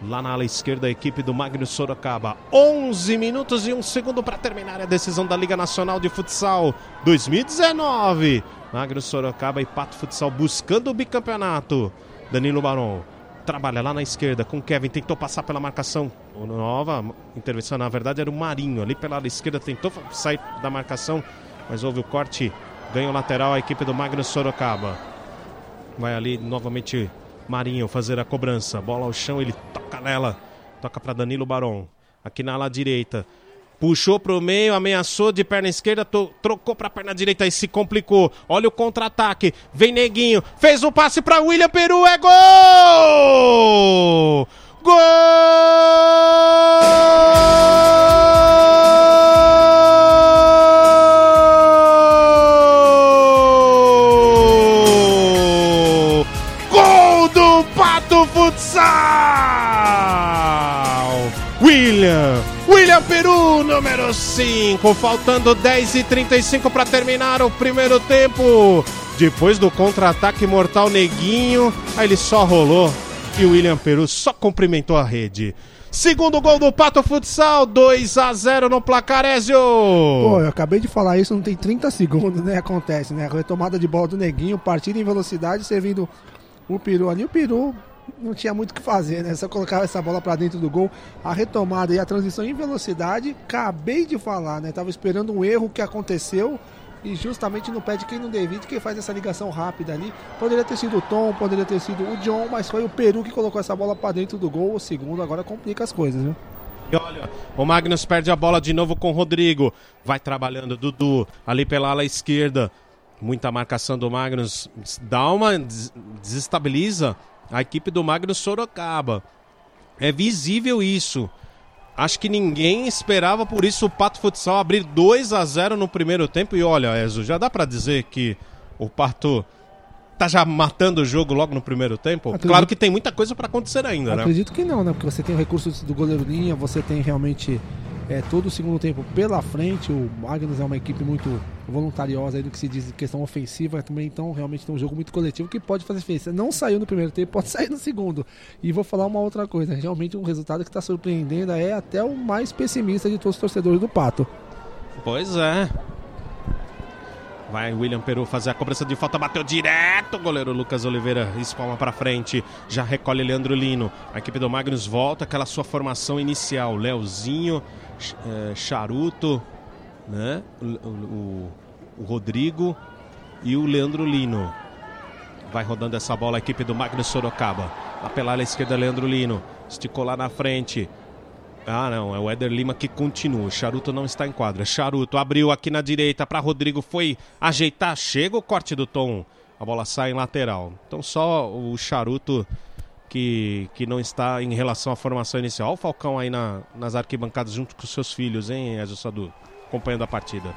lá na ala esquerda, a equipe do Magno Sorocaba. 11 minutos e um segundo para terminar a decisão da Liga Nacional de Futsal 2019. Magno Sorocaba e Pato Futsal buscando o bicampeonato. Danilo Barão trabalha lá na esquerda com Kevin, tentou passar pela marcação. Nova intervenção, na verdade, era o Marinho ali pela esquerda, tentou sair da marcação, mas houve o corte. Ganha o lateral a equipe do Magno Sorocaba. Vai ali novamente Marinho fazer a cobrança. Bola ao chão, ele toca nela. Toca para Danilo Barão. Aqui na ala direita. Puxou pro meio, ameaçou de perna esquerda, trocou pra perna direita e se complicou. Olha o contra-ataque. Vem Neguinho, fez o passe para William Peru, é gol! Gol! faltando 10 e 35 para terminar o primeiro tempo. Depois do contra-ataque mortal Neguinho, aí ele só rolou e o William Peru só cumprimentou a rede. Segundo gol do Pato Futsal, 2 a 0 no placar, Ezio. Pô, eu acabei de falar isso, não tem 30 segundos, né? Acontece, né? Retomada de bola do Neguinho, partida em velocidade, servindo o Peru ali. O Peru não tinha muito o que fazer, né? Só colocava essa bola para dentro do gol. A retomada e a transição em velocidade, acabei de falar, né? Tava esperando um erro que aconteceu e justamente no pé de quem não devia, quem faz essa ligação rápida ali. Poderia ter sido o Tom, poderia ter sido o John, mas foi o Peru que colocou essa bola para dentro do gol. O segundo agora complica as coisas, viu? E olha, o Magnus perde a bola de novo com o Rodrigo. Vai trabalhando Dudu ali pela ala esquerda. Muita marcação do Magnus. Dá uma. desestabiliza a equipe do Magnus Sorocaba. É visível isso. Acho que ninguém esperava por isso o Pato Futsal abrir 2 a 0 no primeiro tempo. E olha, Ezo, já dá para dizer que o Pato tá já matando o jogo logo no primeiro tempo? Acredito... Claro que tem muita coisa para acontecer ainda, né? Acredito que não, né? Porque você tem o recurso do goleiro linha, você tem realmente é, todo o segundo tempo pela frente. O Magnus é uma equipe muito voluntariosa aí do que se diz questão ofensiva também, então realmente tem um jogo muito coletivo que pode fazer diferença. Não saiu no primeiro tempo, pode sair no segundo. E vou falar uma outra coisa, realmente um resultado que está surpreendendo é até o mais pessimista de todos os torcedores do Pato. Pois é. Vai William Peru fazer a cobrança de falta, bateu direto. O goleiro Lucas Oliveira espalma para frente. Já recolhe Leandro Lino. A equipe do Magnus volta aquela sua formação inicial. Leozinho, é, Charuto, né? O, o, o, Rodrigo e o Leandro Lino. Vai rodando essa bola a equipe do Magnus Sorocaba. Lá pela ala esquerda, Leandro Lino. Esticou lá na frente. Ah, não, é o Éder Lima que continua. O Charuto não está em quadra. Charuto abriu aqui na direita para Rodrigo. Foi ajeitar. Chega o corte do Tom. A bola sai em lateral. Então só o Charuto que, que não está em relação à formação inicial. Olha o Falcão aí na, nas arquibancadas junto com seus filhos, hein, Ezio Sadu? Acompanhando a partida.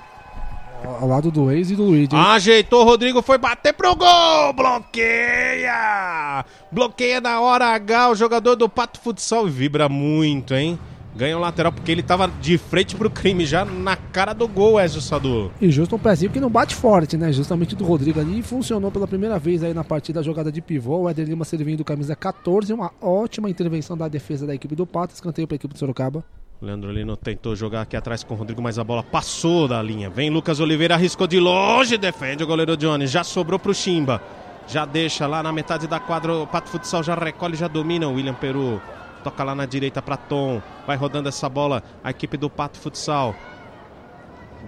Ao lado do ex e do Luiz. Ajeitou, Rodrigo foi bater pro gol! Bloqueia! Bloqueia na hora H o jogador do Pato Futsal. Vibra muito, hein? ganha o lateral, porque ele tava de frente pro crime, já na cara do gol, Ezio Sadu. E justo um pezinho que não bate forte, né? Justamente do Rodrigo ali, e funcionou pela primeira vez aí na partida a jogada de pivô, o Éder Lima servindo camisa 14, uma ótima intervenção da defesa da equipe do Pato, escanteio pra equipe do Sorocaba. Leandro Lino tentou jogar aqui atrás com o Rodrigo, mas a bola passou da linha. Vem Lucas Oliveira, arriscou de longe, defende o goleiro Jones, já sobrou pro Chimba. Já deixa lá na metade da quadra, o Pato Futsal já recolhe, já domina o William Peru. Toca lá na direita para Tom. Vai rodando essa bola a equipe do Pato Futsal.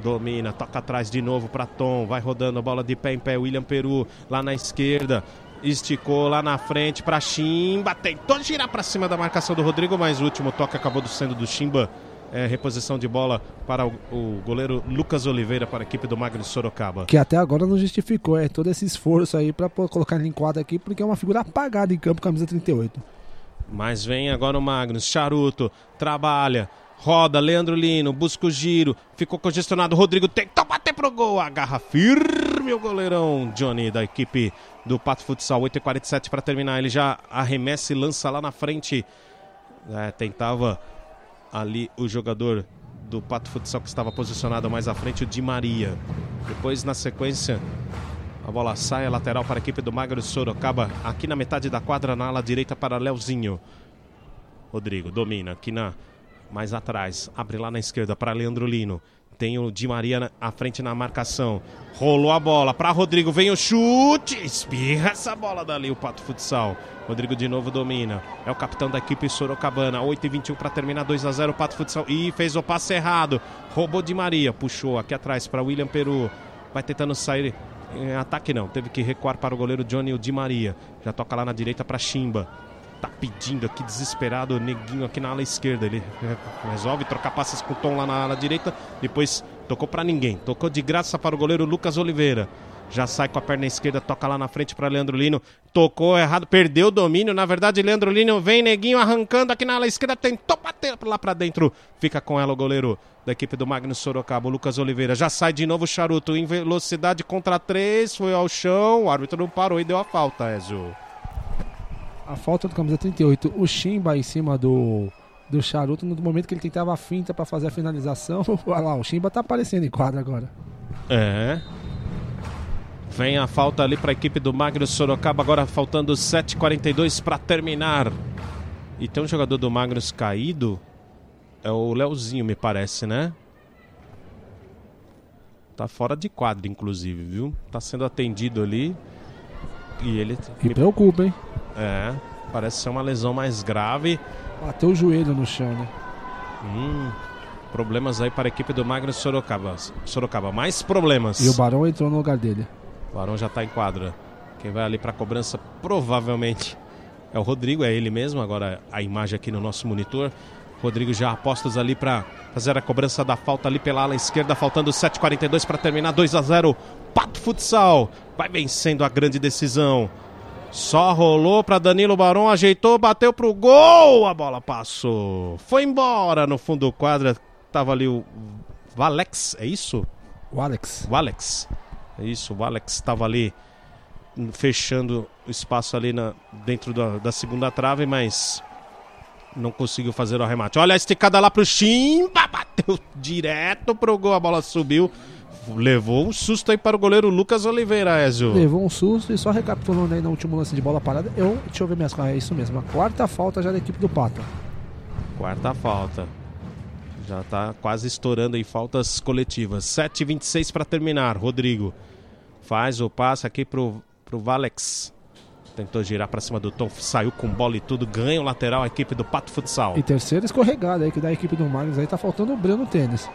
Domina, toca atrás de novo para Tom. Vai rodando a bola de pé em pé. William Peru lá na esquerda. Esticou lá na frente para Chimba. Tentou girar para cima da marcação do Rodrigo, mas o último toque acabou sendo do Chimba. É, reposição de bola para o, o, goleiro Lucas Oliveira para a equipe do Magno Sorocaba. Que até agora não justificou é, todo esse esforço aí para colocar ele em quadra aqui, porque é uma figura apagada em campo, camisa 38. Mas vem agora o Magnus, Charuto, trabalha, roda, Leandro Lino, busca o giro, ficou congestionado, Rodrigo tentou bater pro gol, agarra firme o goleirão Johnny da equipe do Pato Futsal, 8h47 para terminar, ele já arremessa e lança lá na frente, é, tentava ali o jogador do Pato Futsal que estava posicionado mais à frente, o Di Maria. Depois na sequência a bola sai, a lateral para a equipe do Magro Sorocaba. Aqui na metade da quadra, na ala direita para Leozinho. Rodrigo domina aqui na mais atrás. Abre lá na esquerda para Leandro Lino. Tem o Di Maria à frente na marcação. Rolou a bola para Rodrigo. Vem o chute. Espirra essa bola dali, o Pato Futsal. Rodrigo de novo domina. É o capitão da equipe Sorocabana. 8 e 21 para terminar. 2 a 0 Pato Futsal. E fez o passe errado. Roubou Di Maria. Puxou aqui atrás para William Peru. Vai tentando sair em ataque não, teve que recuar para o goleiro Johnny o Di Maria. Já toca lá na direita para Chimba. Tá pedindo aqui desesperado o neguinho aqui na ala esquerda. Ele resolve trocar passes com o Tom lá na ala direita. Depois tocou para ninguém. Tocou de graça para o goleiro Lucas Oliveira. Já sai com a perna esquerda, toca lá na frente para Leandro Lino. Tocou errado, perdeu o domínio. Na verdade, Leandro Lino vem neguinho arrancando aqui na ala esquerda, tentou bater lá para dentro. Fica com ela o goleiro da equipe do Magnus Sorocaba, o Lucas Oliveira. Já sai de novo o charuto em velocidade contra três, foi ao chão. O árbitro não parou e deu a falta, Ezio. A falta do camisa 38, o Chimba em cima do do Charuto no momento que ele tentava a finta para fazer a finalização. Olha lá, o Chimba tá aparecendo em quadra agora. É. Vem a falta ali para a equipe do Magno Sorocaba, agora faltando 7h42 para terminar. E tem um jogador do Magnus caído. É o Leozinho, me parece, né? Tá fora de quadro, inclusive, viu? Tá sendo atendido ali. E ele. Me... preocupa, hein? É. Parece ser uma lesão mais grave. Bateu o joelho no chão, né? Hum. Problemas aí para a equipe do Magnus Sorocaba. Sorocaba, mais problemas. E o Barão entrou no lugar dele. O Barão já está em quadra. Quem vai ali para a cobrança provavelmente é o Rodrigo, é ele mesmo. Agora a imagem aqui no nosso monitor. Rodrigo já apostos ali para fazer a cobrança da falta ali pela ala esquerda, faltando 7:42 para terminar 2 a 0. Pato Futsal vai vencendo a grande decisão. Só rolou para Danilo Barão, ajeitou, bateu pro gol, a bola passou. Foi embora no fundo do quadro. Tava ali o Valex, é isso? O Alex. O Alex. É isso, o Alex estava ali fechando o espaço ali na, dentro da, da segunda trave, mas não conseguiu fazer o arremate. Olha a esticada lá pro Chimba, bateu direto pro gol, a bola subiu. Levou um susto aí para o goleiro Lucas Oliveira, Ezio. Levou um susto e só recapitulando aí no último lance de bola parada. Eu, deixa eu ver minhas coisas, é isso mesmo. A quarta falta já da equipe do Pato. Quarta falta. Já está quase estourando aí faltas coletivas. 7h26 para terminar. Rodrigo faz o passe aqui pro, pro Valex. Tentou girar para cima do Tom, saiu com bola e tudo, ganha o lateral a equipe do Pato Futsal. E terceira escorregada aí que da equipe do Magnus aí tá faltando o Breno Tênis.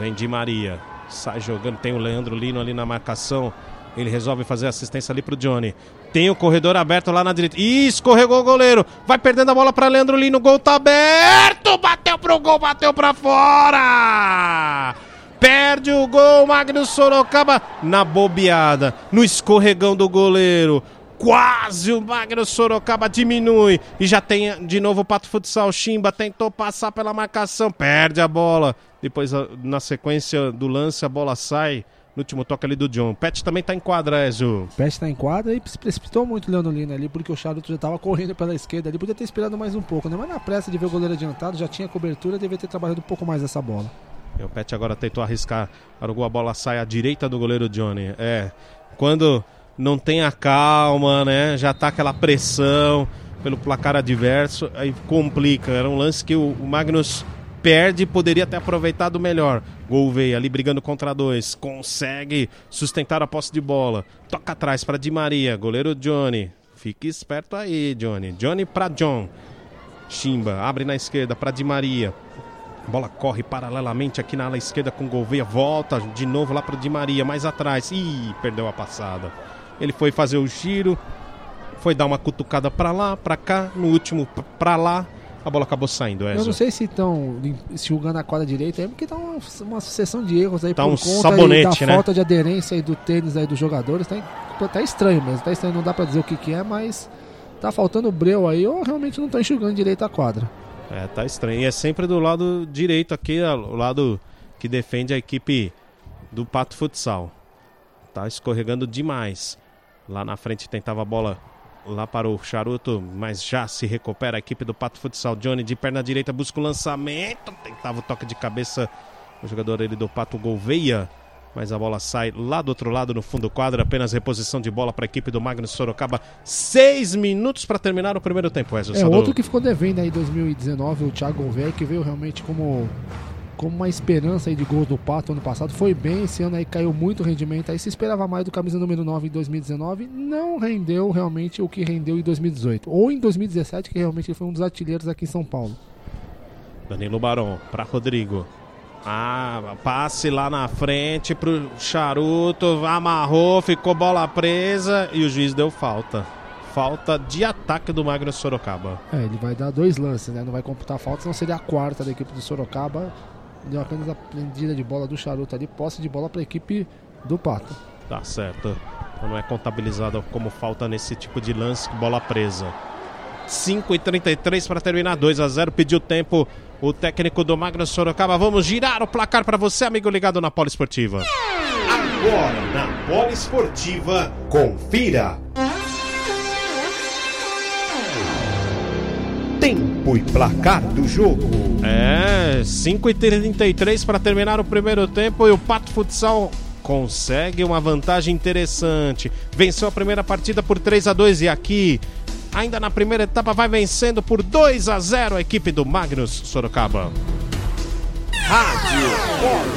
Vem de Maria. Sai jogando. Tem o Leandro Lino ali na marcação. Ele resolve fazer assistência ali pro Johnny. Tem o corredor aberto lá na direita. Ih, escorregou o goleiro. Vai perdendo a bola para Leandro Lino. O gol tá aberto. Bateu pro gol, bateu para fora. Perde o gol, Magnus Sorocaba na bobeada, no escorregão do goleiro. Quase o Magno Sorocaba diminui. E já tem de novo o Pato Futsal. Chimba tentou passar pela marcação. Perde a bola. Depois, na sequência do lance, a bola sai. No último toque ali do John. Pet também tá em quadra, Ezio. Pet tá em quadra e se precipitou muito o Leandro Lino ali, porque o Charuto já tava correndo pela esquerda ali. Podia ter esperado mais um pouco, né? Mas na pressa de ver o goleiro adiantado, já tinha cobertura, devia ter trabalhado um pouco mais essa bola. E o Pet agora tentou arriscar. Arugou a bola sai à direita do goleiro Johnny. É. Quando não tem a calma, né? Já tá aquela pressão pelo placar adverso, aí complica. Era um lance que o, Magnus perde e poderia ter aproveitado melhor. Gouveia ali brigando contra dois, consegue sustentar a posse de bola. Toca atrás para Di Maria, goleiro Johnny. Fique esperto aí, Johnny. Johnny para John. Chimba abre na esquerda para Di Maria. Bola corre paralelamente aqui na ala esquerda com Gouveia. Volta de novo lá para Di Maria, mais atrás. Ih, perdeu a passada. Ele foi fazer o giro, foi dar uma cutucada para lá, para cá, no último para lá, a bola acabou saindo. Eu não sei se estão julgando a quadra direita aí, porque tá uma, uma sucessão de erros aí tá por um conta sabonete, da né? falta de aderência aí do tênis aí dos jogadores. Tá, tá estranho mesmo, tá estranho, não dá para dizer o que, que é, mas tá faltando breu aí ou realmente não tá enxugando direito a quadra. É, tá estranho. E é sempre do lado direito aqui, o lado que defende a equipe do Pato Futsal. Tá escorregando demais. Lá na frente tentava a bola lá para o Charuto, mas já se recupera a equipe do Pato Futsal. Johnny de perna direita busca o lançamento, tentava o toque de cabeça o jogador ele do Pato Gouveia, mas a bola sai lá do outro lado no fundo do quadro. Apenas reposição de bola para a equipe do Magnus Sorocaba. Seis minutos para terminar o primeiro tempo. É, é outro que ficou devendo aí 2019, o Thiago Gouveia, que veio realmente como como uma esperança aí de gols do Pato ano passado. Foi bem, esse ano aí caiu muito o rendimento. Aí se esperava mais do camisa número 9 em 2019. Não rendeu realmente o que rendeu em 2018. Ou em 2017, que realmente foi um dos artilheiros aqui em São Paulo. Danilo Barão para Rodrigo. Ah, passe lá na frente pro Charuto, amarrou, ficou bola presa e o juiz deu falta. Falta de ataque do Magno Sorocaba. É, ele vai dar dois lances, né? Não vai computar falta, senão seria a quarta da equipe do Sorocaba deu apenas a prendida de bola do Charuto ali, posse de bola para a equipe do Pato. Tá certo. Não é contabilizado como falta nesse tipo de lance, bola presa. 5 e 33 para terminar, 2 a 0 pediu tempo o técnico do Magno Sorocaba. Vamos girar o placar para você, amigo ligado na Poliesportiva. Agora na Poliesportiva, confira. Tempo e placar do jogo. É, 5h33 para terminar o primeiro tempo e o Pato Futsal consegue uma vantagem interessante. Venceu a primeira partida por 3 a 2 e aqui, ainda na primeira etapa, vai vencendo por 2 a 0 a equipe do Magnus Sorocaba. Rádio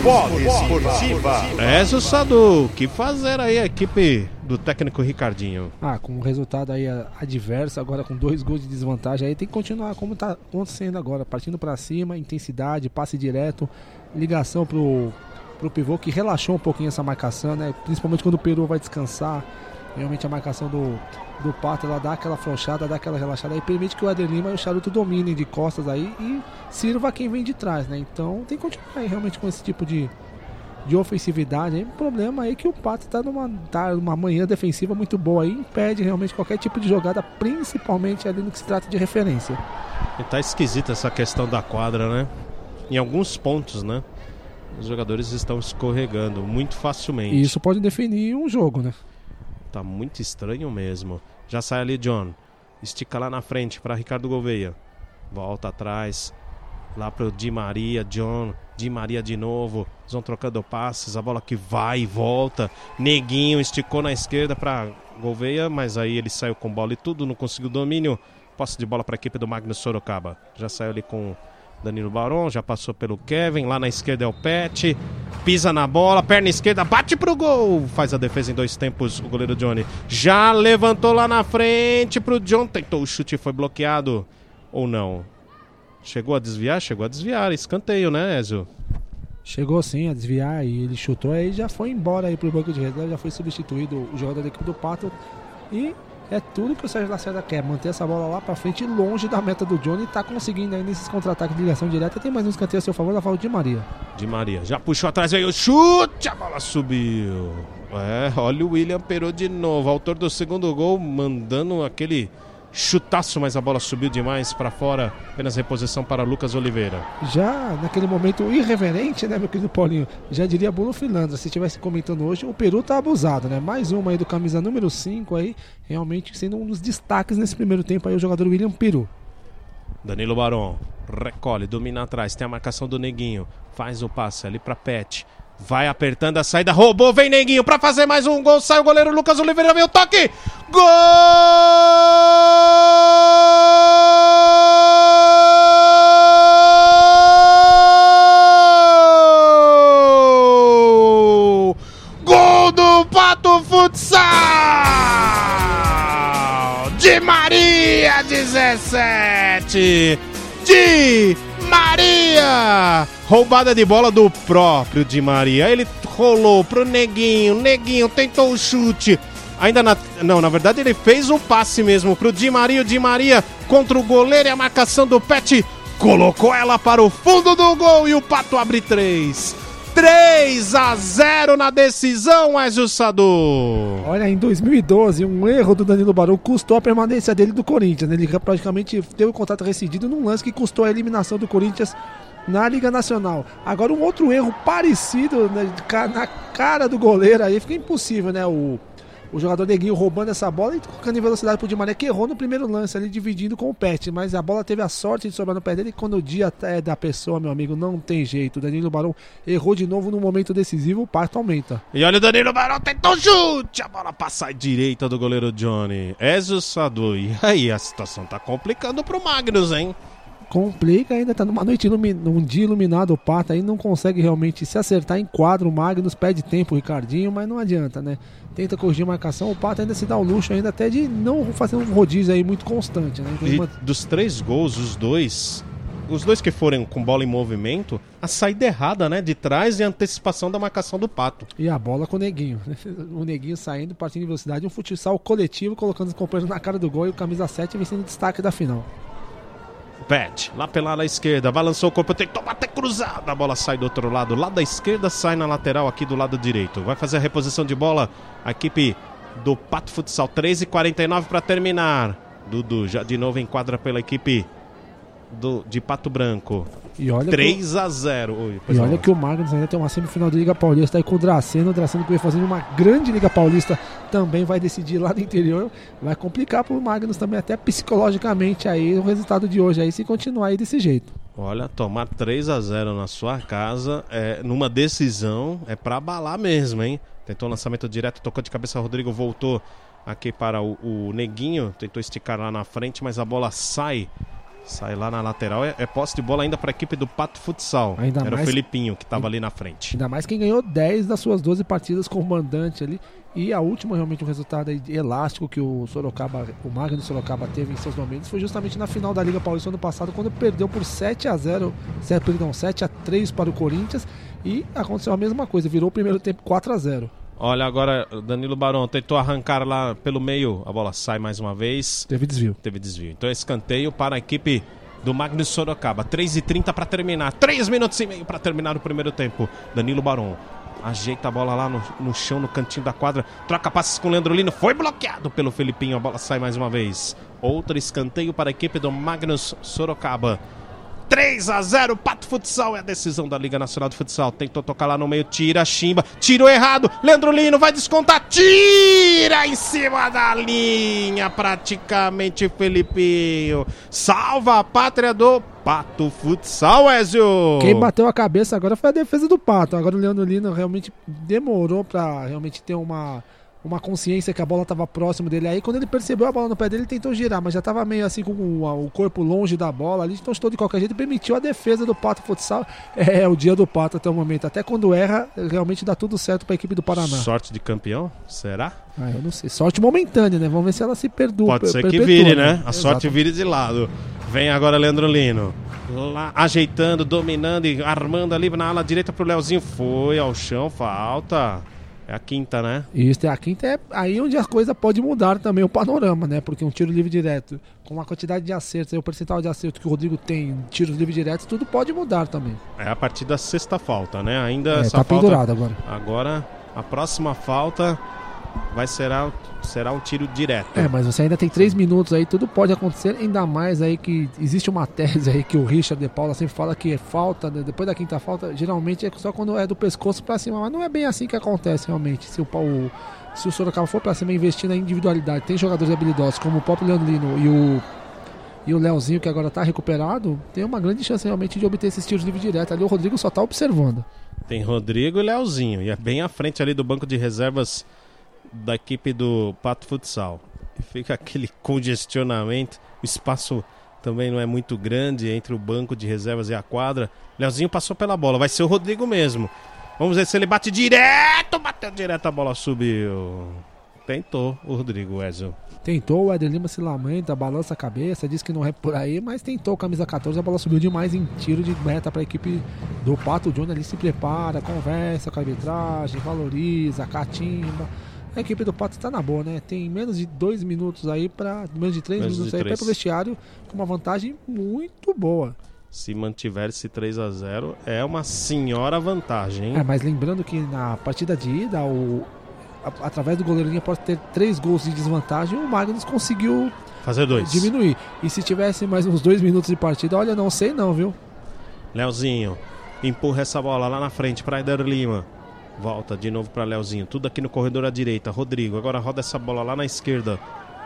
Polo Esportiva. É, Sadu, o que fazer aí a equipe do técnico Ricardinho? Ah, com o resultado aí adverso, agora com dois gols de desvantagem, aí tem que continuar como está acontecendo agora, partindo para cima, intensidade, passe direto, ligação pro, pro pivô que relaxou um pouquinho essa marcação, né? Principalmente quando o Peru vai descansar. Realmente a marcação do, do Pato, ela dá aquela frouxada, dá aquela relaxada e permite que o Eder Lima e o Charuto dominem de costas aí e sirva quem vem de trás, né? Então tem que continuar aí realmente com esse tipo de, de ofensividade. Aí, o problema aí é que o Pato tá numa, tá numa manhã defensiva muito boa aí, impede realmente qualquer tipo de jogada, principalmente ali no que se trata de referência. E tá esquisita essa questão da quadra, né? Em alguns pontos, né? Os jogadores estão escorregando muito facilmente. E isso pode definir um jogo, né? Tá muito estranho mesmo. Já sai ali John. Estica lá na frente para Ricardo Gouveia. Volta atrás. Lá pro Di Maria, John. Di Maria de novo. Eles vão trocando passes. A bola que vai e volta. Neguinho esticou na esquerda para Gouveia, mas aí ele saiu com bola e tudo, não conseguiu domínio. Posse de bola para a equipe do Magnus Sorocaba. Já saiu ali com Danilo Barão, já passou pelo Kevin, lá na esquerda é o Pet, pisa na bola, perna esquerda, bate pro gol, faz a defesa em dois tempos o goleiro Johnny. Já levantou lá na frente pro John, tentou o chute, foi bloqueado ou não? Chegou a desviar? Chegou a desviar, escanteio, né, Ezio? Chegou sim a desviar e ele chutou aí já foi embora aí pro banco de reserva, já foi substituído o jogador da equipe do Pato e é tudo que o Sérgio Lacerda quer, manter essa bola lá pra frente, longe da meta do Johnny. Tá conseguindo aí nesses contra-ataques de ligação direta. Tem mais um escanteio a seu favor, da falta de Maria. De Maria, já puxou atrás, veio o chute, a bola subiu. É, olha o William Perou de novo, autor do segundo gol, mandando aquele chutaço, mas a bola subiu demais para fora. Apenas reposição para Lucas Oliveira. Já naquele momento irreverente, né, meu querido Paulinho? Já diria Bruno Fernandes, se estivesse comentando hoje, o Peru tá abusado, né? Mais uma aí do camisa número 5 aí, realmente sendo um dos destaques nesse primeiro tempo aí, o jogador William Peru. Danilo Barão recolhe, domina atrás, tem a marcação do Neguinho, faz o passe ali para Pet. Vai apertando a saída, roubou, vem Neguinho para fazer mais um gol. Sai o goleiro Lucas Oliveira, vem o toque. Gol! Gol do Pato Futsal! De Maria 17! De Maria! Roubada de bola do próprio Di Maria. Ele rolou pro Neguinho. Neguinho tentou o chute. Ainda na. Não, na verdade ele fez o passe mesmo pro Di Maria. O Di Maria contra o goleiro e a marcação do Pet. Colocou ela para o fundo do gol e o Pato abre três. 3 a 0 na decisão, Sadu. Olha, em 2012, um erro do Danilo Barão custou a permanência dele do Corinthians. Né? Ele praticamente teve o contrato rescindido num lance que custou a eliminação do Corinthians na Liga Nacional. Agora, um outro erro parecido né, na cara do goleiro aí fica impossível, né? O o jogador Neguinho roubando essa bola e colocando em velocidade pro Di Maria, que errou no primeiro lance ali, dividindo com o Pet. Mas a bola teve a sorte de sobrar no pé dele. E quando o dia é da pessoa, meu amigo, não tem jeito. Danilo Barão errou de novo no momento decisivo, o parto aumenta. E olha o Danilo Barão, tentou chute! A bola passa à direita do goleiro Johnny. Ezio Sadu. E aí, a situação tá complicando pro Magnus, hein? Complica, ainda tá numa noite num dia iluminado, o Pata aí não consegue realmente se acertar em quadro, o Magnus pede tempo o Ricardinho, mas não adianta, né? Tenta corrigir a marcação, o Pata ainda se dá o luxo ainda até de não fazer um rodízio aí muito constante, né? Então, uma... dos três gols, os dois, os dois que forem com bola em movimento, a saída errada, né? De trás e a antecipação da marcação do Pato. E a bola com o Neguinho. O Neguinho saindo, partindo em velocidade, um futsal coletivo, colocando os companheiros na cara do gol e o camisa 7 vencendo o destaque da final. Pet, lá pela ala esquerda, balançou o corpo, tentou bater cruzada, a bola sai do outro lado, lado da esquerda, sai na lateral aqui do lado direito. Vai fazer a reposição de bola a equipe do Pato Futsal, 3 e 49 para terminar. Dudu já de novo enquadra pela equipe do, de Pato Branco. E olha, que, 3 a 0 Oi, e olha que o Magnus ainda tem uma semifinal de Liga Paulista aí com o Draceno. O Draceno que vem fazendo uma grande Liga Paulista também vai decidir lá no interior. Vai complicar pro Magnus também, até psicologicamente aí, o resultado de hoje aí, se continuar aí desse jeito. Olha, tomar 3 a 0 na sua casa, é, numa decisão, é pra abalar mesmo, hein? Tentou lançamento direto, tocou de cabeça, Rodrigo voltou aqui para o, o Neguinho, tentou esticar lá na frente, mas a bola sai. Sai lá na lateral, é, é posse de bola ainda para a equipe do Pato Futsal. Ainda Era mais- o Felipinho que estava ali na frente. Ainda mais quem ganhou 10 das suas 12 partidas como mandante ali. E a última, realmente, um resultado elástico que o Sorocaba, o Magnus Sorocaba teve em seus momentos foi justamente na final da Liga Paulista ano passado, quando perdeu por 7 a 0 se- perdão, 7 a 3 para o Corinthians. E aconteceu a mesma coisa, virou o primeiro tempo 4 a 0 Olha agora, Danilo Barão tentou arrancar lá pelo meio, a bola sai mais uma vez. Teve desvio. Teve desvio. Então escanteio para a equipe do Magnus Sorocaba. 3 e 30 para terminar. 3 minutos e meio para terminar o primeiro tempo. Danilo Baron ajeita a bola lá no, no chão, no cantinho da quadra. Troca passes com o Leandro Lino. Foi bloqueado pelo Felipinho. A bola sai mais uma vez. Outro escanteio para a equipe do Magnus Sorocaba. 3 a 0 Pato Futsal é a decisão da Liga Nacional de Futsal. Tentou tocar lá no meio, tira, chimba, tirou errado. Leandro Lino vai descontar, tira em cima da linha, praticamente Felipinho. Salva a pátria do Pato Futsal, Ezio. Quem bateu a cabeça agora foi a defesa do Pato. Agora o Leandro Lino realmente demorou pra realmente ter uma, uma consciência que a bola estava próximo dele. Aí quando ele percebeu a bola no pé dele, ele tentou girar, mas já estava meio assim com o, o corpo longe da bola ali. Então estou de qualquer jeito permitiu a defesa do Pato Futsal. É, o dia do Pato até o momento. Até quando erra, realmente dá tudo certo para a equipe do Paraná. Sorte de campeão? Será? Ah, eu não sei. Sorte momentânea, né? Vamos ver se ela se perdoa. Pode ser que vire, né? A Exato. sorte vire de lado. Vem agora Leandro Lino. Lá, ajeitando, dominando e armando ali na ala direita pro Leozinho. Foi ao chão, falta. É a quinta, né? Isso, é a quinta é aí onde a coisa pode mudar também o panorama, né? Porque um tiro livre direto, com a quantidade de acertos, o percentual de acerto que o Rodrigo tem, em tiros livre diretos, tudo pode mudar também. É a partir da sexta falta, né? Ainda É, essa tá falta. pendurado agora. Agora, a próxima falta vai será, será um tiro direto. É, mas você ainda tem três minutos aí, tudo pode acontecer, ainda mais aí que existe uma tese aí que o Richard de Paula sempre fala que é falta, né? depois da quinta falta, geralmente é só quando é do pescoço pra cima, mas não é bem assim que acontece realmente. Se o, Pau- se o Sorocaba for pra cima investindo na individualidade, tem jogadores habilidosos como o próprio Leandro Lino e o e o Leozinho, que agora tá recuperado, tem uma grande chance realmente de obter esses tiros livre direto. Ali o Rodrigo só tá observando. Tem Rodrigo e Leozinho. E é bem à frente ali do banco de reservas da equipe do Pato Futsal. Fica aquele congestionamento. O espaço também não é muito grande entre o banco de reservas e a quadra. Leozinho passou pela bola. Vai ser o Rodrigo mesmo. Vamos ver se ele bate direto. Bateu direto, a bola subiu. Tentou o Rodrigo, Ezio. Tentou, o Éder Lima se lamenta, balança a cabeça, diz que não é por aí, mas tentou camisa 14, a bola subiu demais em tiro de meta para a equipe do Pato. Johnny ali se prepara, conversa com a arbitragem, valoriza, catimba. A equipe do Pato está na boa, né? Tem menos de dois minutos aí para menos de três Menos minutos de aí para o vestiário com uma vantagem muito boa. Se mantiver esse 3 a 0 é uma senhora vantagem, hein? É, mas lembrando que na partida de ida, o, a- através do goleirinho pode ter três gols de desvantagem, o Magnus conseguiu Fazer dois. diminuir. E se tivesse mais uns dois minutos de partida, olha, não sei não, viu? Leozinho empurra essa bola lá na frente para Eder Lima. Volta de novo para Leozinho. Tudo aqui no corredor à direita. Rodrigo agora roda essa bola lá na esquerda.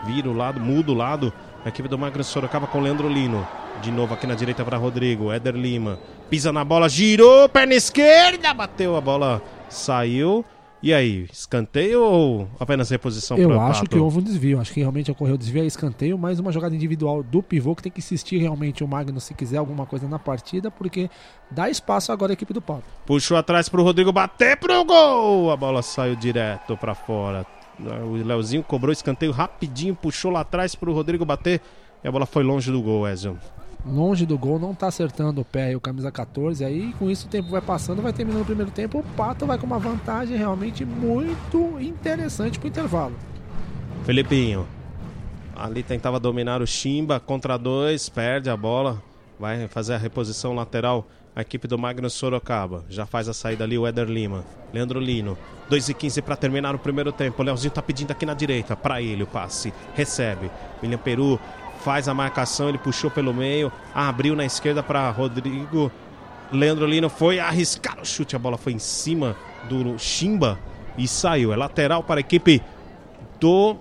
Vira o lado, muda o lado. A equipe do Magno Sorocaba com Leandro Lino. De novo aqui na direita para Rodrigo. Éder Lima. Pisa na bola, girou, perna esquerda. Bateu a bola, saiu. E aí, escanteio ou apenas reposição Eu acho Pato? que houve um desvio. Acho que realmente ocorreu desvio, é escanteio, mas uma jogada individual do pivô que tem que insistir realmente o Magno se quiser alguma coisa na partida, porque dá espaço agora à equipe do Pato. Puxou atrás pro Rodrigo bater pro gol. A bola saiu direto pra fora. O Leozinho cobrou escanteio rapidinho, puxou lá atrás pro Rodrigo bater. E a bola foi longe do gol, Ezio. Longe do gol, não tá acertando o pé e o camisa 14. Aí com isso o tempo vai passando, vai terminando o primeiro tempo. O Pato vai com uma vantagem realmente muito interessante pro intervalo. Felipinho. Ali tentava dominar o Chimba contra dois, perde a bola. Vai fazer a reposição lateral a equipe do Magno Sorocaba. Já faz a saída ali o Éder Lima. Leandro Lino. 2 e 15 para terminar o primeiro tempo. O Leozinho tá pedindo aqui na direita. Para ele o passe. Recebe. William Peru faz a marcação, ele puxou pelo meio, abriu na esquerda para Rodrigo. Leandro Lino foi arriscar o chute, a bola foi em cima do Chimba e saiu. É lateral para a equipe do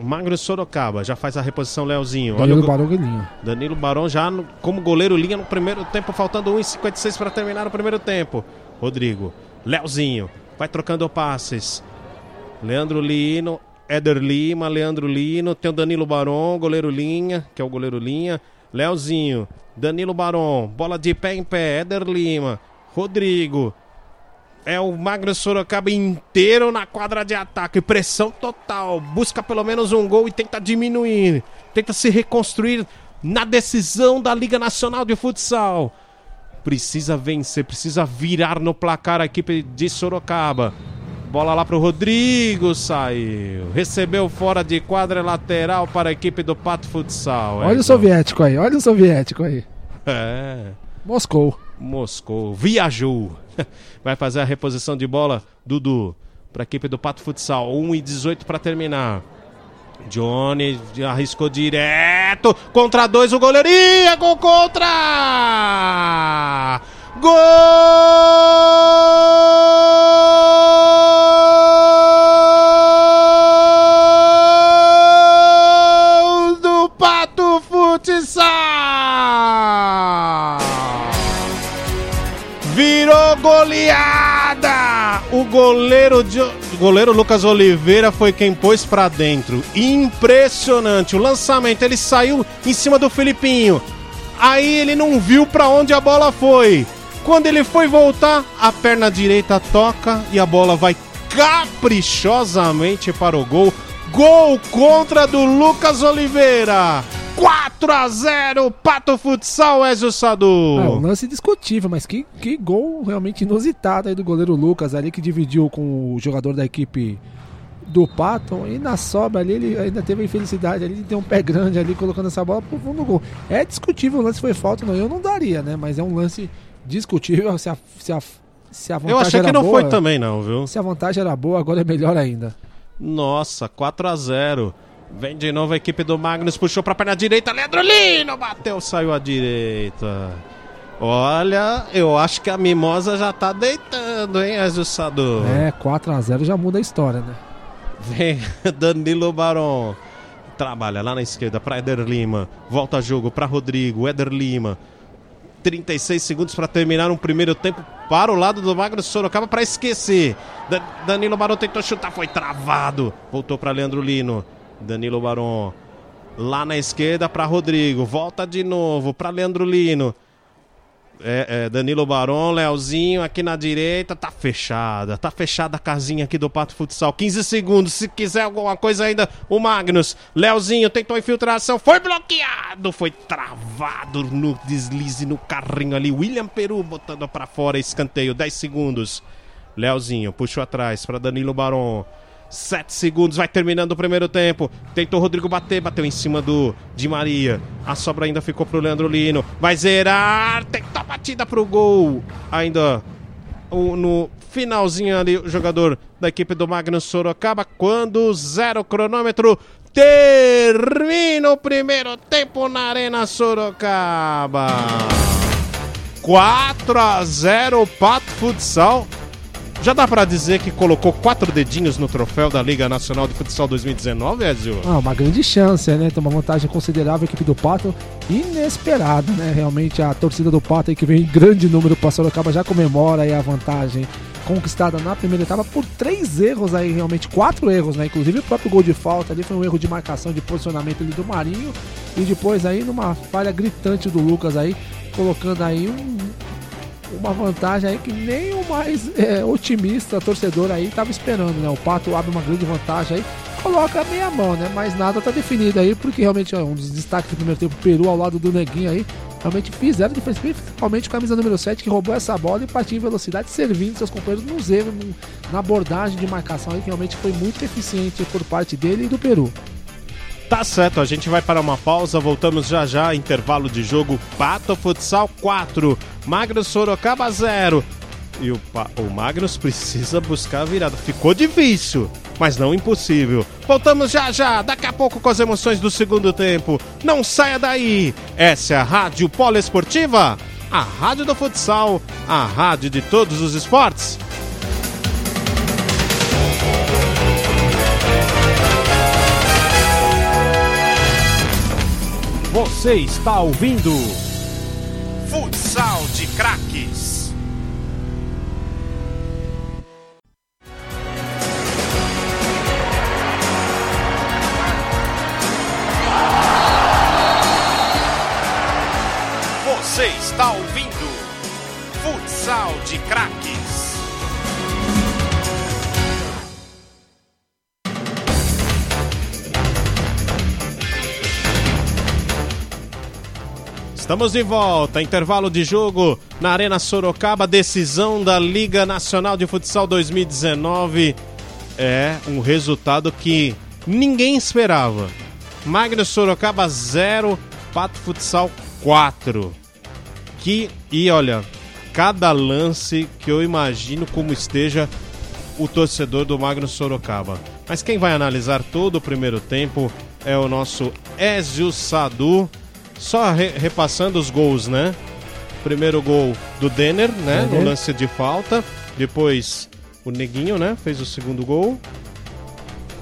Magno Sorocaba. Já faz a reposição Leozinho. Danilo Olha o go- Barão Guilhinho. Danilo Barão já no- como goleiro linha no primeiro tempo, faltando 1,56 para terminar o primeiro tempo. Rodrigo, Leozinho, vai trocando passes. Leandro Lino, Éder Lima, Leandro Lino, tem o Danilo Barão, goleiro linha, que é o goleiro linha. Leozinho, Danilo Barão, bola de pé em pé, Éder Lima, Rodrigo. É o Magno Sorocaba inteiro na quadra de ataque, pressão total, busca pelo menos um gol e tenta diminuir, tenta se reconstruir na decisão da Liga Nacional de Futsal. Precisa vencer, precisa virar no placar a equipe de Sorocaba. Bola lá pro Rodrigo, saiu. Recebeu fora de quadra lateral para a equipe do Pato Futsal. Olha o soviético aí, olha o soviético aí. É. Moscou. Moscou, viajou. Vai fazer a reposição de bola, Dudu, para a equipe do Pato Futsal. 1 e 18 para terminar. Johnny arriscou direto. Contra dois, o goleiro. Ih, é gol contra! Gol do Pato Futsal! Virou goleada! O goleiro, de- goleiro Lucas Oliveira foi quem pôs pra dentro. Impressionante. O lançamento, ele saiu em cima do Filipinho. Aí ele não viu pra onde a bola foi. Quando ele foi voltar, a perna direita toca e a bola vai caprichosamente para o gol. Gol contra do Lucas Oliveira. 4 a 0 Pato Futsal, Ezio Sadu. É, um lance discutível, mas que, que gol realmente inusitado aí do goleiro Lucas ali que dividiu com o jogador da equipe do Pato e na sobra ali ele ainda teve a infelicidade ali de ter um pé grande ali colocando essa bola pro fundo do gol. É discutível o lance foi falta, não, eu não daria, né? Mas é um lance discutível se a, se a, se a vantagem Eu achei que não boa, foi também, não, viu? Se a vantagem era boa, agora é melhor ainda. Nossa, 4 a 0 Vem de novo a equipe do Magnus, puxou pra perna direita, Leandro Lino bateu, saiu à direita. Olha, eu acho que a mimosa já tá deitando, hein, Sadu? É, 4 a 0 já muda a história, né? Vem Danilo Baron. Trabalha lá na esquerda para Éder Lima. Volta jogo para Rodrigo. Éder Lima. 36 segundos para terminar um primeiro tempo para o lado do Magno Sorocaba para esquecer. Da- Danilo Baron tentou chutar, foi travado. Voltou para Leandro Lino. Danilo Baron. Lá na esquerda para Rodrigo. Volta de novo para Leandro Lino. É, é, Danilo Baron, Leozinho aqui na direita, tá fechada, tá fechada a casinha aqui do Pato Futsal. 15 segundos, se quiser alguma coisa ainda, o Magnus. Leozinho tentou infiltração, foi bloqueado, foi travado no deslize no carrinho ali. William Peru botando pra fora, escanteio, 10 segundos. Leozinho puxou atrás para Danilo Baron. 7 segundos, vai terminando o primeiro tempo. Tentou o Rodrigo bater, bateu em cima do Di Maria. A sobra ainda ficou pro Leandro Lino. Vai zerar, tentou a batida pro gol. Ainda o- no finalzinho ali, o jogador da equipe do Magnus Sorocaba. Quando zero cronômetro, termina o primeiro tempo na Arena Sorocaba. 4 a 0 Pato Futsal. Já dá pra dizer que colocou quatro dedinhos no troféu da Liga Nacional de Futsal 2019, Ezio? Ah, uma grande chance, né? Tem uma vantagem considerável a equipe do Pato. Inesperada, né? Realmente a torcida do Pato aí que vem em grande número para Sorocaba já comemora aí a vantagem conquistada na primeira etapa por três erros aí, realmente quatro erros, né? Inclusive o próprio gol de falta ali foi um erro de marcação, de posicionamento ali do Marinho e depois aí numa falha gritante do Lucas aí, colocando aí um, uma vantagem aí que nem o mais é, otimista torcedor aí estava esperando, né? O Pato abre uma grande vantagem aí, coloca meia mão, né? Mas nada tá definido aí, porque realmente é um dos destaques do primeiro tempo, Peru ao lado do Neguinho aí, realmente fizeram diferença, principalmente camisa número 7 que roubou essa bola e partiu em velocidade, servindo seus companheiros nos erros, no- na abordagem de marcação aí, que realmente foi muito eficiente por parte dele e do Peru. Tá certo, a gente vai para uma pausa, voltamos já já, intervalo de jogo, Pato Futsal 4, Magnus Sorocaba 0. E o, o Magnus precisa buscar a virada. Ficou difícil, mas não impossível. Voltamos já já, daqui a pouco com as emoções do segundo tempo. Não saia daí. Essa é a Rádio Poliesportiva, a rádio do futsal, a rádio de todos os esportes. Você está ouvindo Futsal de Craques. Você está ouvindo Futsal de Craques. Estamos de volta, intervalo de jogo na Arena Sorocaba, decisão da Liga Nacional de Futsal 2019. É um resultado que ninguém esperava. Magno Sorocaba 0, Pato Futsal 4. Que, e olha, cada lance que eu imagino como esteja o torcedor do Magno Sorocaba. Mas quem vai analisar todo o primeiro tempo é o nosso Ezio Sadu. Só re repassando os gols, né? Primeiro gol do Denner, né? Denner. No lance de falta. Depois o Neguinho, né? Fez o segundo gol.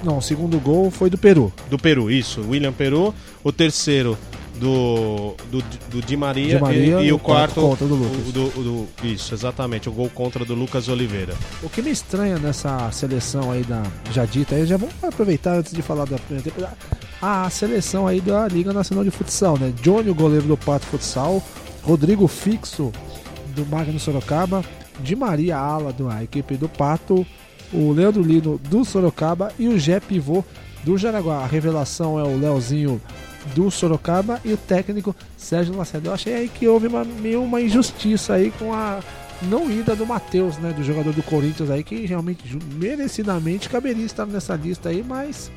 Não, o segundo gol foi do Peru. Do Peru, isso. William Peru. O terceiro do, do, do Di Maria, Di Maria e, e o quarto quarto, contra do Lucas. o do- do- isso, exatamente. O gol contra do Lucas Oliveira. O que me estranha nessa seleção aí da Jadita, aí já vamos aproveitar antes de falar da primeira temporada, a seleção aí da Liga Nacional de Futsal, né? Johnny, o goleiro do Pato Futsal, Rodrigo Fixo, do Magno Sorocaba, Di Maria Ala, da equipe do Pato, o Leandro Lino, do Sorocaba e o Jé Pivô, do Jaraguá. A revelação é o Leozinho do Sorocaba e o técnico Sérgio Lacerda. Eu achei aí que houve uma, meio uma injustiça aí com a não ida do Matheus, né, do jogador do Corinthians aí, que realmente merecidamente caberia estar nessa lista aí, mas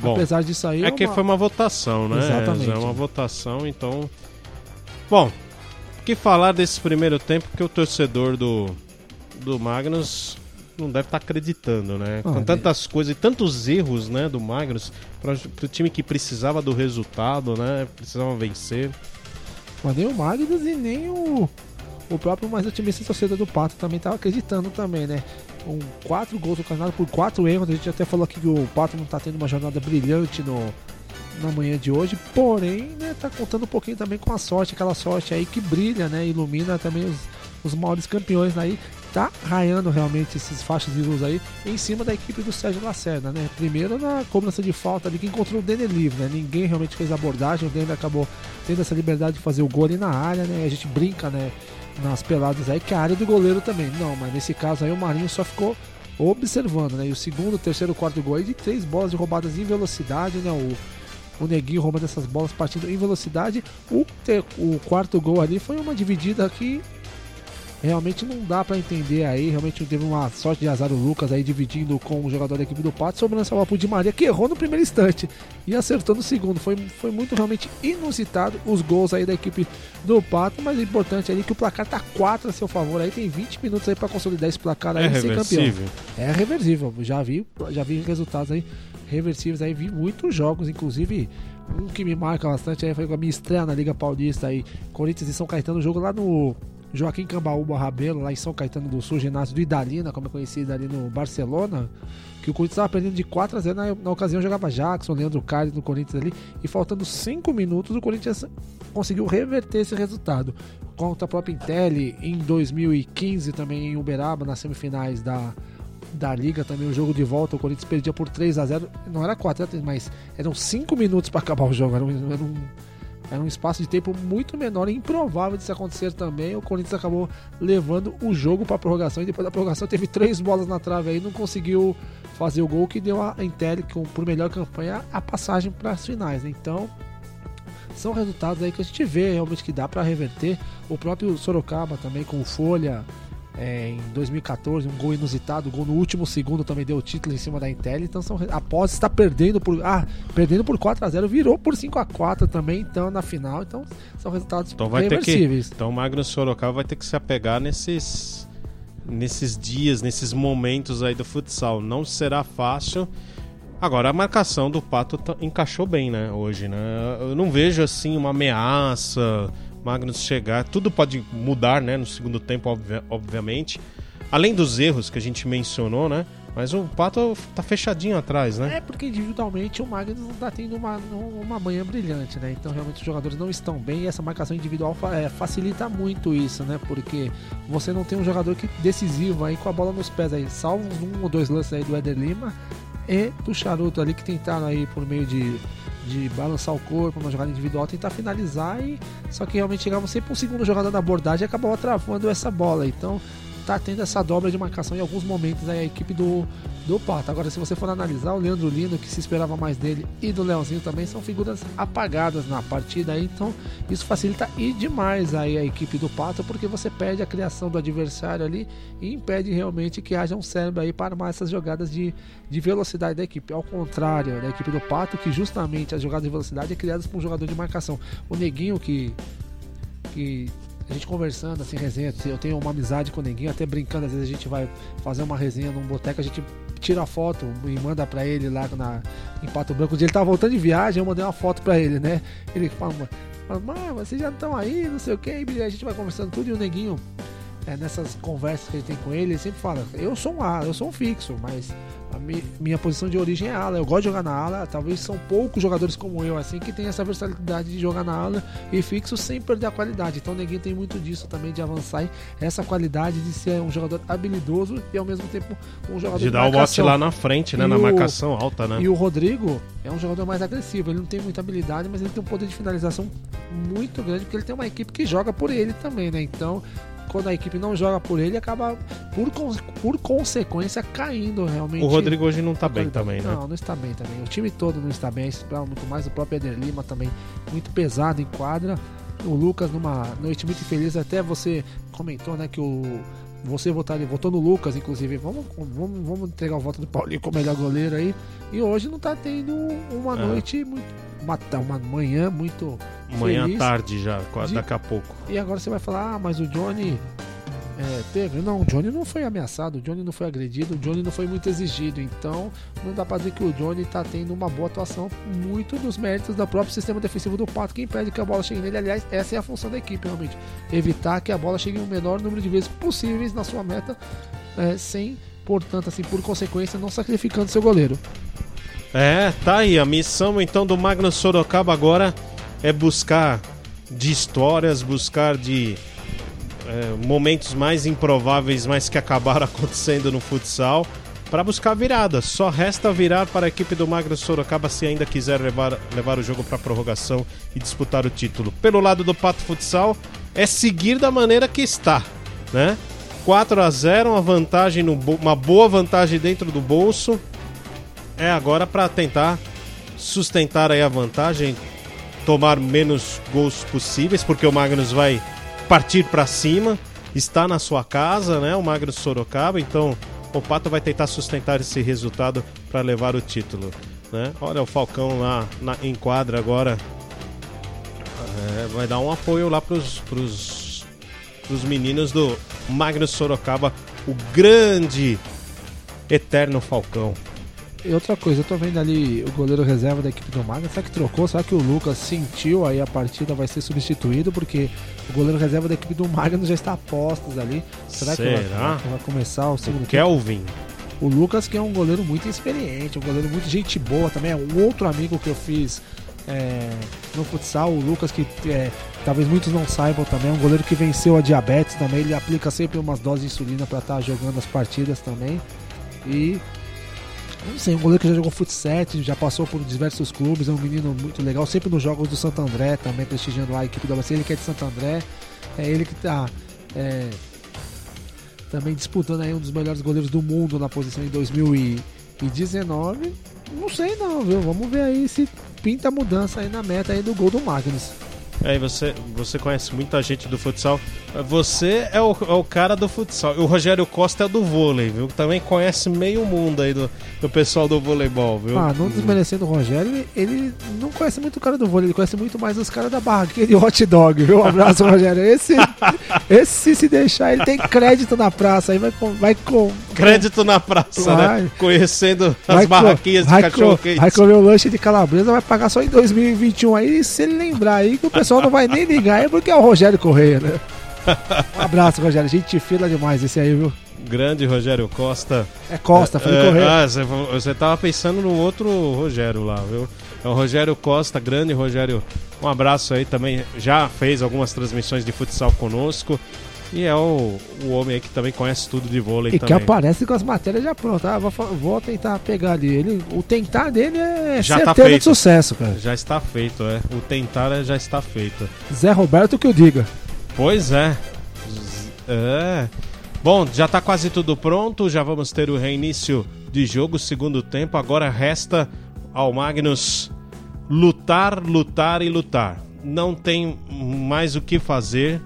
Bom, apesar disso aí... é que uma- foi uma votação, né? Exatamente. É uma votação, então. Bom, o que falar desse primeiro tempo que o torcedor do, do Magnus não deve estar acreditando, né? Ah, Com é. tantas coisas e tantos erros, né, do Magnus, para o time que precisava do resultado, né? Precisava vencer. Mas nem o Magnus e nem o, o próprio mais otimista torcedor do Pato também estava acreditando também, né? Com quatro gols ocasionados por quatro erros, a gente até falou aqui que o Pato não está tendo uma jornada brilhante no, na manhã de hoje, porém, né, tá contando um pouquinho também com a sorte, aquela sorte aí que brilha, né? Ilumina também os, os maiores campeões aí. Tá raiando realmente esses faixas de luz aí em cima da equipe do Sérgio Lacerda, né? Primeiro na cobrança de falta ali que encontrou o Denner livre, né? Ninguém realmente fez a abordagem, o Denner acabou tendo essa liberdade de fazer o gol ali na área, né? A gente brinca, né? Nas peladas aí, que é a área do goleiro também. Não, mas nesse caso aí o Marinho só ficou observando, né? E o segundo, terceiro, quarto gol aí de três bolas de roubadas em velocidade, né? O, o Neguinho roubando essas bolas partindo em velocidade. O, te- o quarto gol ali foi uma dividida que realmente não dá pra entender aí. Realmente teve uma sorte de azar o Lucas aí dividindo com o jogador da equipe do Pato, sobrando essa bola pro Di Maria, que errou no primeiro instante e acertou no segundo. Foi, foi muito realmente inusitado os gols aí da equipe do Pato, mas o importante ali é que o placar tá 4 a seu favor aí, tem 20 minutos aí pra consolidar esse placar aí É ser campeão. reversível. É reversível. Já vi, já vi resultados aí reversíveis aí, vi muitos jogos, inclusive um que me marca bastante aí foi com a minha estreia na Liga Paulista aí, Corinthians e São Caetano, jogo lá no Joaquim Cambaúba Rabelo, lá em São Caetano do Sul, ginásio do Idalina, como é conhecido ali no Barcelona, que o Corinthians estava perdendo de 4 a 0 na, na ocasião jogava Jackson, Leandro Carlos no Corinthians ali, e faltando 5 minutos o Corinthians conseguiu reverter esse resultado. Contra a própria Intel em 2015 também em Uberaba, nas semifinais da, da Liga também, o jogo de volta, o Corinthians perdia por 3 a 0 Não era 4 era 3, mas eram 5 minutos para acabar o jogo. Era um, era, um, era um espaço de tempo muito menor e improvável de isso acontecer também. O Corinthians acabou levando o jogo para prorrogação e depois da prorrogação teve três bolas na trave aí, não conseguiu fazer o gol que deu a Intel por melhor campanha a passagem para as finais. Né? Então, são resultados aí que a gente vê realmente que dá para reverter. O próprio Sorocaba também com Folha é, em 2014, um gol inusitado, um gol no último segundo também deu o título em cima da Intel. Então são após estar perdendo por ah, perdendo por 4 a 0, virou por 5 a 4 também, então na final. Então são resultados Então vai ter que. Então o Magnus Sorocaba vai ter que se apegar nesses nesses dias, nesses momentos aí do futsal. Não será fácil. Agora a marcação do Pato tá, encaixou bem, né, hoje, né? Eu não vejo assim uma ameaça, Magnus chegar, tudo pode mudar, né, no segundo tempo, obvi obviamente. Além dos erros que a gente mencionou, né? Mas o Pato tá fechadinho atrás, né? É porque individualmente o Magnus não tá tendo uma, uma manhã brilhante, né? Então realmente os jogadores não estão bem e essa marcação individual é, facilita muito isso, né? Porque você não tem um jogador que decisivo aí com a bola nos pés aí, salvo um ou dois lances aí do Éder Lima e do Charuto ali que tentaram aí por meio de, de balançar o corpo, uma jogada individual, tentar finalizar e só que realmente chegava sempre um segundo jogador da abordagem e acabava travando essa bola. Então tá tendo essa dobra de marcação em alguns momentos aí a equipe do, do Pato. Agora, se você for analisar, o Leandro Lino, que se esperava mais dele, e do Leãozinho também, são figuras apagadas na partida aí, então isso facilita e demais aí a equipe do Pato, porque você perde a criação do adversário ali e impede realmente que haja um cérebro aí para armar essas jogadas de, de velocidade da equipe. Ao contrário da equipe do Pato, que justamente as jogadas de velocidade é criadas por um jogador de marcação. O Neguinho que que a gente conversando, assim, resenha. Eu tenho uma amizade com Neguinho, até brincando, às vezes a gente vai fazer uma resenha num boteco, a gente tira a foto e manda pra ele lá na, em Pato Branco. Um dia ele tava voltando de viagem, eu mandei uma foto pra ele, né? Ele fala, mas vocês já estão aí, não sei o que, a gente vai conversando tudo e o Neguinho, é, nessas conversas que ele tem com ele, ele sempre fala, eu sou um A, eu sou um fixo, mas a mi, minha posição de origem é ala. Eu gosto de jogar na ala. Talvez são poucos jogadores como eu, assim, que tem essa versatilidade de jogar na ala e fixo sem perder a qualidade. Então, ninguém tem muito disso também, de avançar essa qualidade de ser um jogador habilidoso e ao mesmo tempo um jogador de, de dar o bote lá na frente, né? E na o, marcação alta, né? E o Rodrigo é um jogador mais agressivo. Ele não tem muita habilidade, mas ele tem um poder de finalização muito grande, porque ele tem uma equipe que joga por ele também, né? Então, quando a equipe não joga por ele, acaba, por, por consequência, caindo realmente. O Rodrigo hoje não está bem também, né? Não, não está bem também. O time todo não está bem. Muito mais. O próprio Eder Lima também, muito pesado em quadra. O Lucas, numa noite muito infeliz, até você comentou, né, que o. Você votaria, votou no Lucas, inclusive. Vamos, vamos, vamos entregar o voto do Paulinho como melhor goleiro aí. E hoje não está tendo uma é. noite muito. Uma, uma manhã muito Manhã tarde já, de... daqui a pouco. E agora você vai falar, ah, mas o Johnny é, teve. Não, o Johnny não foi ameaçado, o Johnny não foi agredido, o Johnny não foi muito exigido. Então, não dá pra dizer que o Johnny está tendo uma boa atuação. Muito dos méritos do próprio sistema defensivo do Pato, que impede que a bola chegue nele. Aliás, essa é a função da equipe, realmente. Evitar que a bola chegue o menor número de vezes possíveis na sua meta, é, sem, portanto, assim, por consequência, não sacrificando seu goleiro. É, tá aí. A missão então do Magnus Sorocaba agora é buscar de histórias, buscar de é, momentos mais improváveis, mas que acabaram acontecendo no futsal, para buscar virada. Só resta virar para a equipe do Magro Sorocaba se ainda quiser levar, levar o jogo para prorrogação e disputar o título. Pelo lado do Pato Futsal, é seguir da maneira que está, né? 4 a 0, uma vantagem no uma boa vantagem dentro do bolso. É agora para tentar sustentar aí a vantagem, tomar menos gols possíveis, porque o Magnus vai partir para cima, está na sua casa, né? O Magnus Sorocaba, então o Pato vai tentar sustentar esse resultado para levar o título, né? Olha o Falcão lá na, em quadra agora, é, vai dar um apoio lá pros, pros meninos do Magnus Sorocaba, o grande eterno Falcão. E outra coisa, eu tô vendo ali o goleiro reserva da equipe do Magnus. Será que trocou? Será que o Lucas sentiu aí a partida vai ser substituído? Porque o goleiro reserva da equipe do Magnus já está a postos ali. Será, Será? que vai, vai, começar o segundo o Kelvin. O Lucas, que é um goleiro muito experiente, um goleiro muito gente boa também. É um outro amigo que eu fiz é, no futsal. O Lucas, que é, talvez muitos não saibam também, é um goleiro que venceu a diabetes também. Ele aplica sempre umas doses de insulina para estar tá jogando as partidas também. E não sei, um goleiro que já jogou futsal, já passou por diversos clubes, é um menino muito legal, sempre nos jogos do Santo André, também prestigiando lá a equipe do ABC, ele que é de Santo André, é ele que está é, também disputando aí um dos melhores goleiros do mundo na posição em 2019. Não sei não, viu? Vamos ver aí se pinta mudança aí na meta aí do gol do Magnus. Aí você, você conhece muita gente do futsal. Você é o, é o cara do futsal. O Rogério Costa é do vôlei, viu? Também conhece meio mundo aí do, do pessoal do voleibol, viu? Ah, não desmerecendo o Rogério, ele, não conhece muito o cara do vôlei, ele conhece muito mais os caras da barraquinha de hot dog, viu? Um abraço, Rogério. Esse, esse se deixar, ele tem crédito na praça, aí vai com. Vai com Crédito na praça, Vai. né? Conhecendo as vai barraquinhas de vai cachorro co- quente. Vai comer o lanche de calabresa, vai pagar só em 2021 aí, se ele lembrar aí que o pessoal não vai nem ligar, é porque é o Rogério Correia, né? Um abraço, Rogério. Gente fila demais esse aí, viu? Grande Rogério Costa. É Costa, falei É, Correia. ah, você, você tava pensando no outro Rogério lá, viu? É o Rogério Costa, grande Rogério. Um abraço aí também. Já fez algumas transmissões de futsal conosco. E é o, o homem aí que também conhece tudo de vôlei E que também. aparece com as matérias já prontas. Ah, vou, vou tentar pegar ali. Ele, o tentar dele é Já tá certeza feito. de sucesso, cara. Já está feito, é. O tentar é- já está feito. Zé Roberto que eu diga. Pois é. É. Bom, já tá quase tudo pronto. Já vamos ter o reinício de jogo, segundo tempo. Agora resta ao Magnus lutar, lutar e lutar. Não tem mais o que fazer.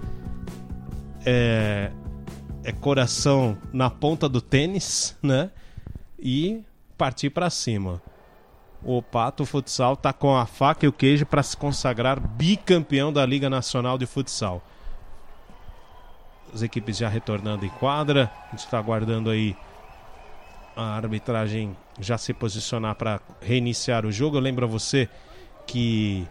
É, é coração na ponta do tênis, né? E partir para cima. O Pato Futsal tá com a faca e o queijo para se consagrar bicampeão da Liga Nacional de Futsal. As equipes já retornando em quadra. A gente está aguardando aí a arbitragem já se posicionar para reiniciar o jogo. Eu lembro a você que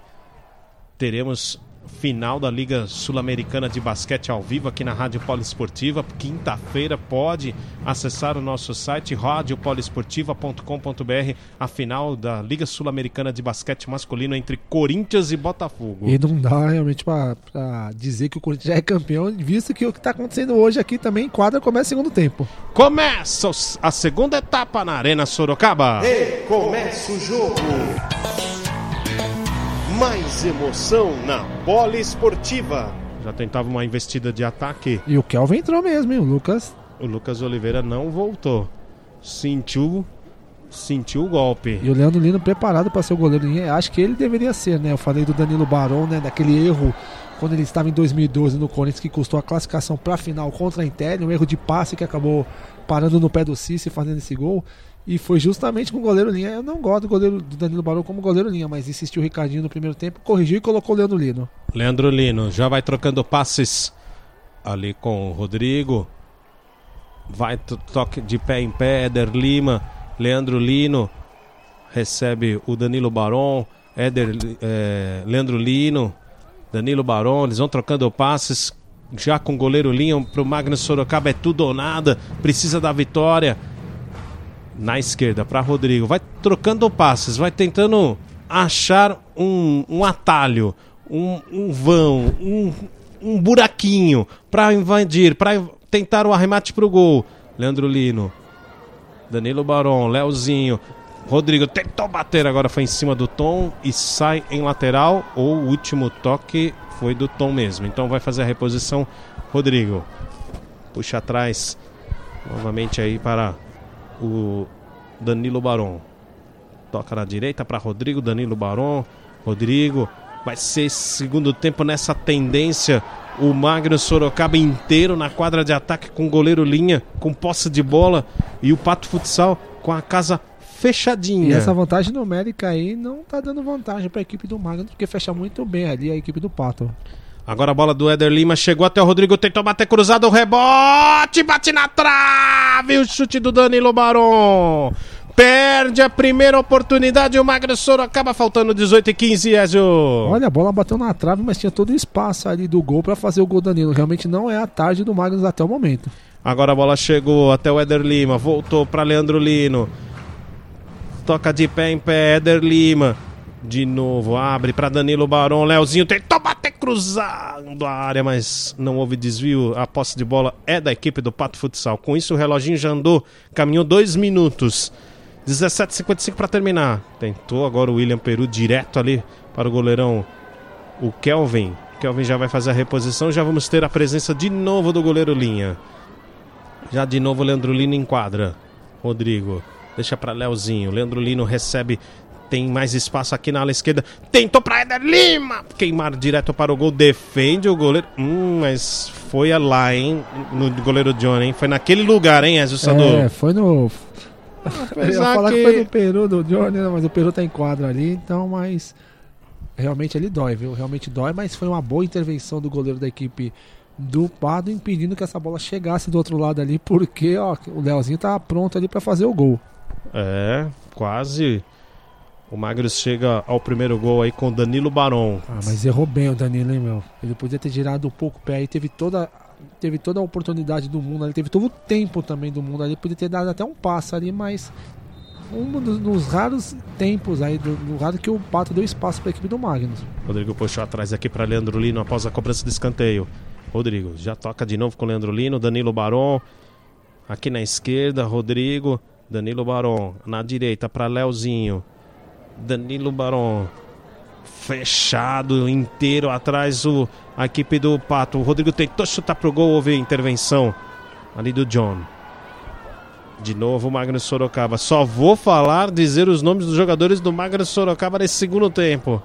teremos final da Liga Sul-Americana de Basquete ao vivo aqui na Rádio Poliesportiva. Quinta-feira pode acessar o nosso site radiopoliesportiva.com.br a final da Liga Sul-Americana de Basquete masculino entre Corinthians e Botafogo. E não dá realmente pra, pra dizer que o Corinthians já é campeão, visto que o que tá acontecendo hoje aqui também em quadra começa segundo tempo. Começa a segunda etapa na Arena Sorocaba. E começa o jogo. Mais emoção na bola esportiva. Já tentava uma investida de ataque. E o Kelvin entrou mesmo, hein? O Lucas. O Lucas Oliveira não voltou. Sentiu, sentiu o golpe. E o Leandro Lino preparado para ser o goleiro. Acho que ele deveria ser, né? Eu falei do Danilo Barão, né? Daquele erro quando ele estava em 2012 no Corinthians que custou a classificação para a final contra a Inter, um erro de passe que acabou parando no pé do Cici fazendo esse gol. E foi justamente com o goleiro linha. Eu não gosto do goleiro do Danilo Barão como goleiro linha, mas insistiu o Ricardinho no primeiro tempo, corrigiu e colocou o Leandro Lino. Leandro Lino já vai trocando passes ali com o Rodrigo. Vai to- toque de pé em pé, Éder Lima, Leandro Lino recebe o Danilo Baron, Éder, eh, Leandro Lino, Danilo Baron, eles vão trocando passes já com o goleiro linha pro Magnus Sorocaba é tudo ou nada, precisa da vitória. Na esquerda para Rodrigo, vai trocando passes, vai tentando achar um, um atalho, um, um vão, um, um buraquinho para invadir, para tentar o arremate pro gol. Leandro Lino, Danilo Baron, Leozinho, Rodrigo tentou bater, agora foi em cima do Tom e sai em lateral. Ou o último toque foi do Tom mesmo. Então vai fazer a reposição. Rodrigo puxa atrás novamente aí para o Danilo Baron. Toca na direita para Rodrigo, Danilo Baron. Rodrigo vai ser segundo tempo nessa tendência. O Magno Sorocaba inteiro na quadra de ataque com goleiro linha, com posse de bola e o Pato Futsal com a casa fechadinha. E essa vantagem numérica aí não tá dando vantagem para a equipe do Magno, porque fecha muito bem ali a equipe do Pato. Agora a bola do Éder Lima chegou até o Rodrigo, tentou bater cruzado, o rebote, bate na trave, o chute do Danilo Baron. Perde a primeira oportunidade, o Magno Sorocaba faltando 18 e 15, Ezio. Olha, a bola bateu na trave, mas tinha todo o espaço ali do gol para fazer o gol Danilo. Realmente não é a tarde do Magnus até o momento. Agora a bola chegou até o Éder Lima, voltou para Leandro Lino. Toca de pé em pé, Éder Lima. De novo, abre para Danilo Barão. Leozinho tentou bater cruzando a área, mas não houve desvio. A posse de bola é da equipe do Pato Futsal. Com isso, o reloginho já andou, caminhou dois minutos. 17,55 para terminar. Tentou agora o William Peru direto ali para o goleirão, o Kelvin. Kelvin já vai fazer a reposição. Já vamos ter a presença de novo do goleiro Linha. Já de novo Leandro Lino enquadra. Rodrigo. Deixa para Leozinho. Leandro Lino recebe Tem mais espaço aqui na ala esquerda. Tentou para Éder Lima. Queimar direto para o gol. Defende o goleiro. Hum, mas foi lá, hein? No goleiro Johnny, hein? Foi naquele lugar, hein, Ezio Sador? É, foi no. Eu ia falar que... que... foi no Peru do Johnny, né? mas o Peru tá em quadro ali, então, mas. Realmente ele dói, viu? Realmente dói, mas foi uma boa intervenção do goleiro da equipe do Pado, impedindo que essa bola chegasse do outro lado ali, porque ó, o Leozinho tá pronto ali para fazer o gol. É, quase o Magros chega ao primeiro gol aí com Danilo Baron. Ah, mas errou bem o Danilo, hein, meu? Ele podia ter girado um pouco o pé aí, teve toda, teve toda a oportunidade do mundo ali, teve todo o tempo também do mundo ali, podia ter dado até um passo ali, mas um dos, dos raros tempos aí, do, do raro que o Pato deu espaço para a equipe do Magnus. Rodrigo puxou atrás aqui para Leandro Lino após a cobrança de escanteio. Rodrigo já toca de novo com o Leandro Lino, Danilo Baron. Aqui na esquerda, Rodrigo, Danilo Baron. Na direita para Leozinho. Danilo Baron. Fechado inteiro atrás o, a equipe do Pato. O Rodrigo tentou chutar pro gol, houve intervenção ali do John. De novo o Magnus Sorocaba. Só vou falar, dizer os nomes dos jogadores do Magnus Sorocaba nesse segundo tempo.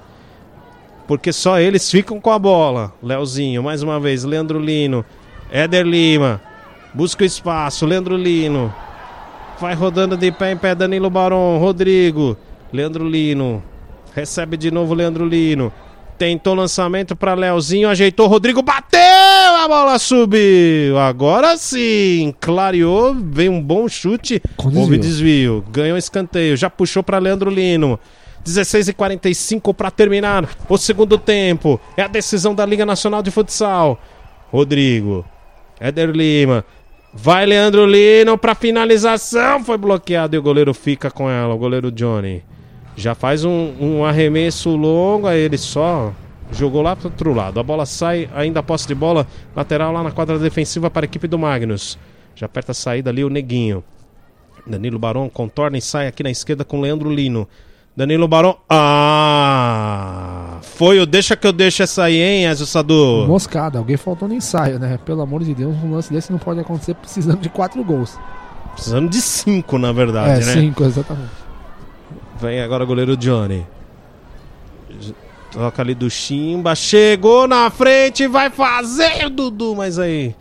Porque só eles ficam com a bola. Leozinho, mais uma vez, Leandro Lino, Éder Lima. Busca o espaço, Leandro Lino. Vai rodando de pé em pé, Danilo Baron, Rodrigo. Leandro Lino. Recebe de novo Leandro Lino. Tentou lançamento para Leozinho, ajeitou, Rodrigo bateu, a bola subiu. Agora sim, clareou, veio um bom chute, houve desvio, ganhou escanteio, já puxou para Leandro Lino. 16 e 45 para terminar o segundo tempo. É a decisão da Liga Nacional de Futsal. Rodrigo, Éder Lima, vai Leandro Lino para finalização, foi bloqueado e o goleiro fica com ela, o goleiro Johnny. Já faz um, um arremesso longo, aí ele só jogou lá para outro lado. A bola sai, ainda posse de bola, lateral lá na quadra defensiva para a equipe do Magnus. Já aperta a saída ali o Neguinho. Danilo Barão contorna e sai aqui na esquerda com Leandro Lino. Danilo Barão. Ah! Foi o deixa que eu deixo essa aí, hein, Azul Moscada, alguém faltou no ensaio, né? Pelo amor de Deus, um lance desse não pode acontecer precisando de quatro gols. Precisando de cinco, na verdade, é, né? Cinco, exatamente. Vem agora o goleiro Johnny. Toca ali do Chimba. Chegou na frente, vai fazer Dudu, mas aí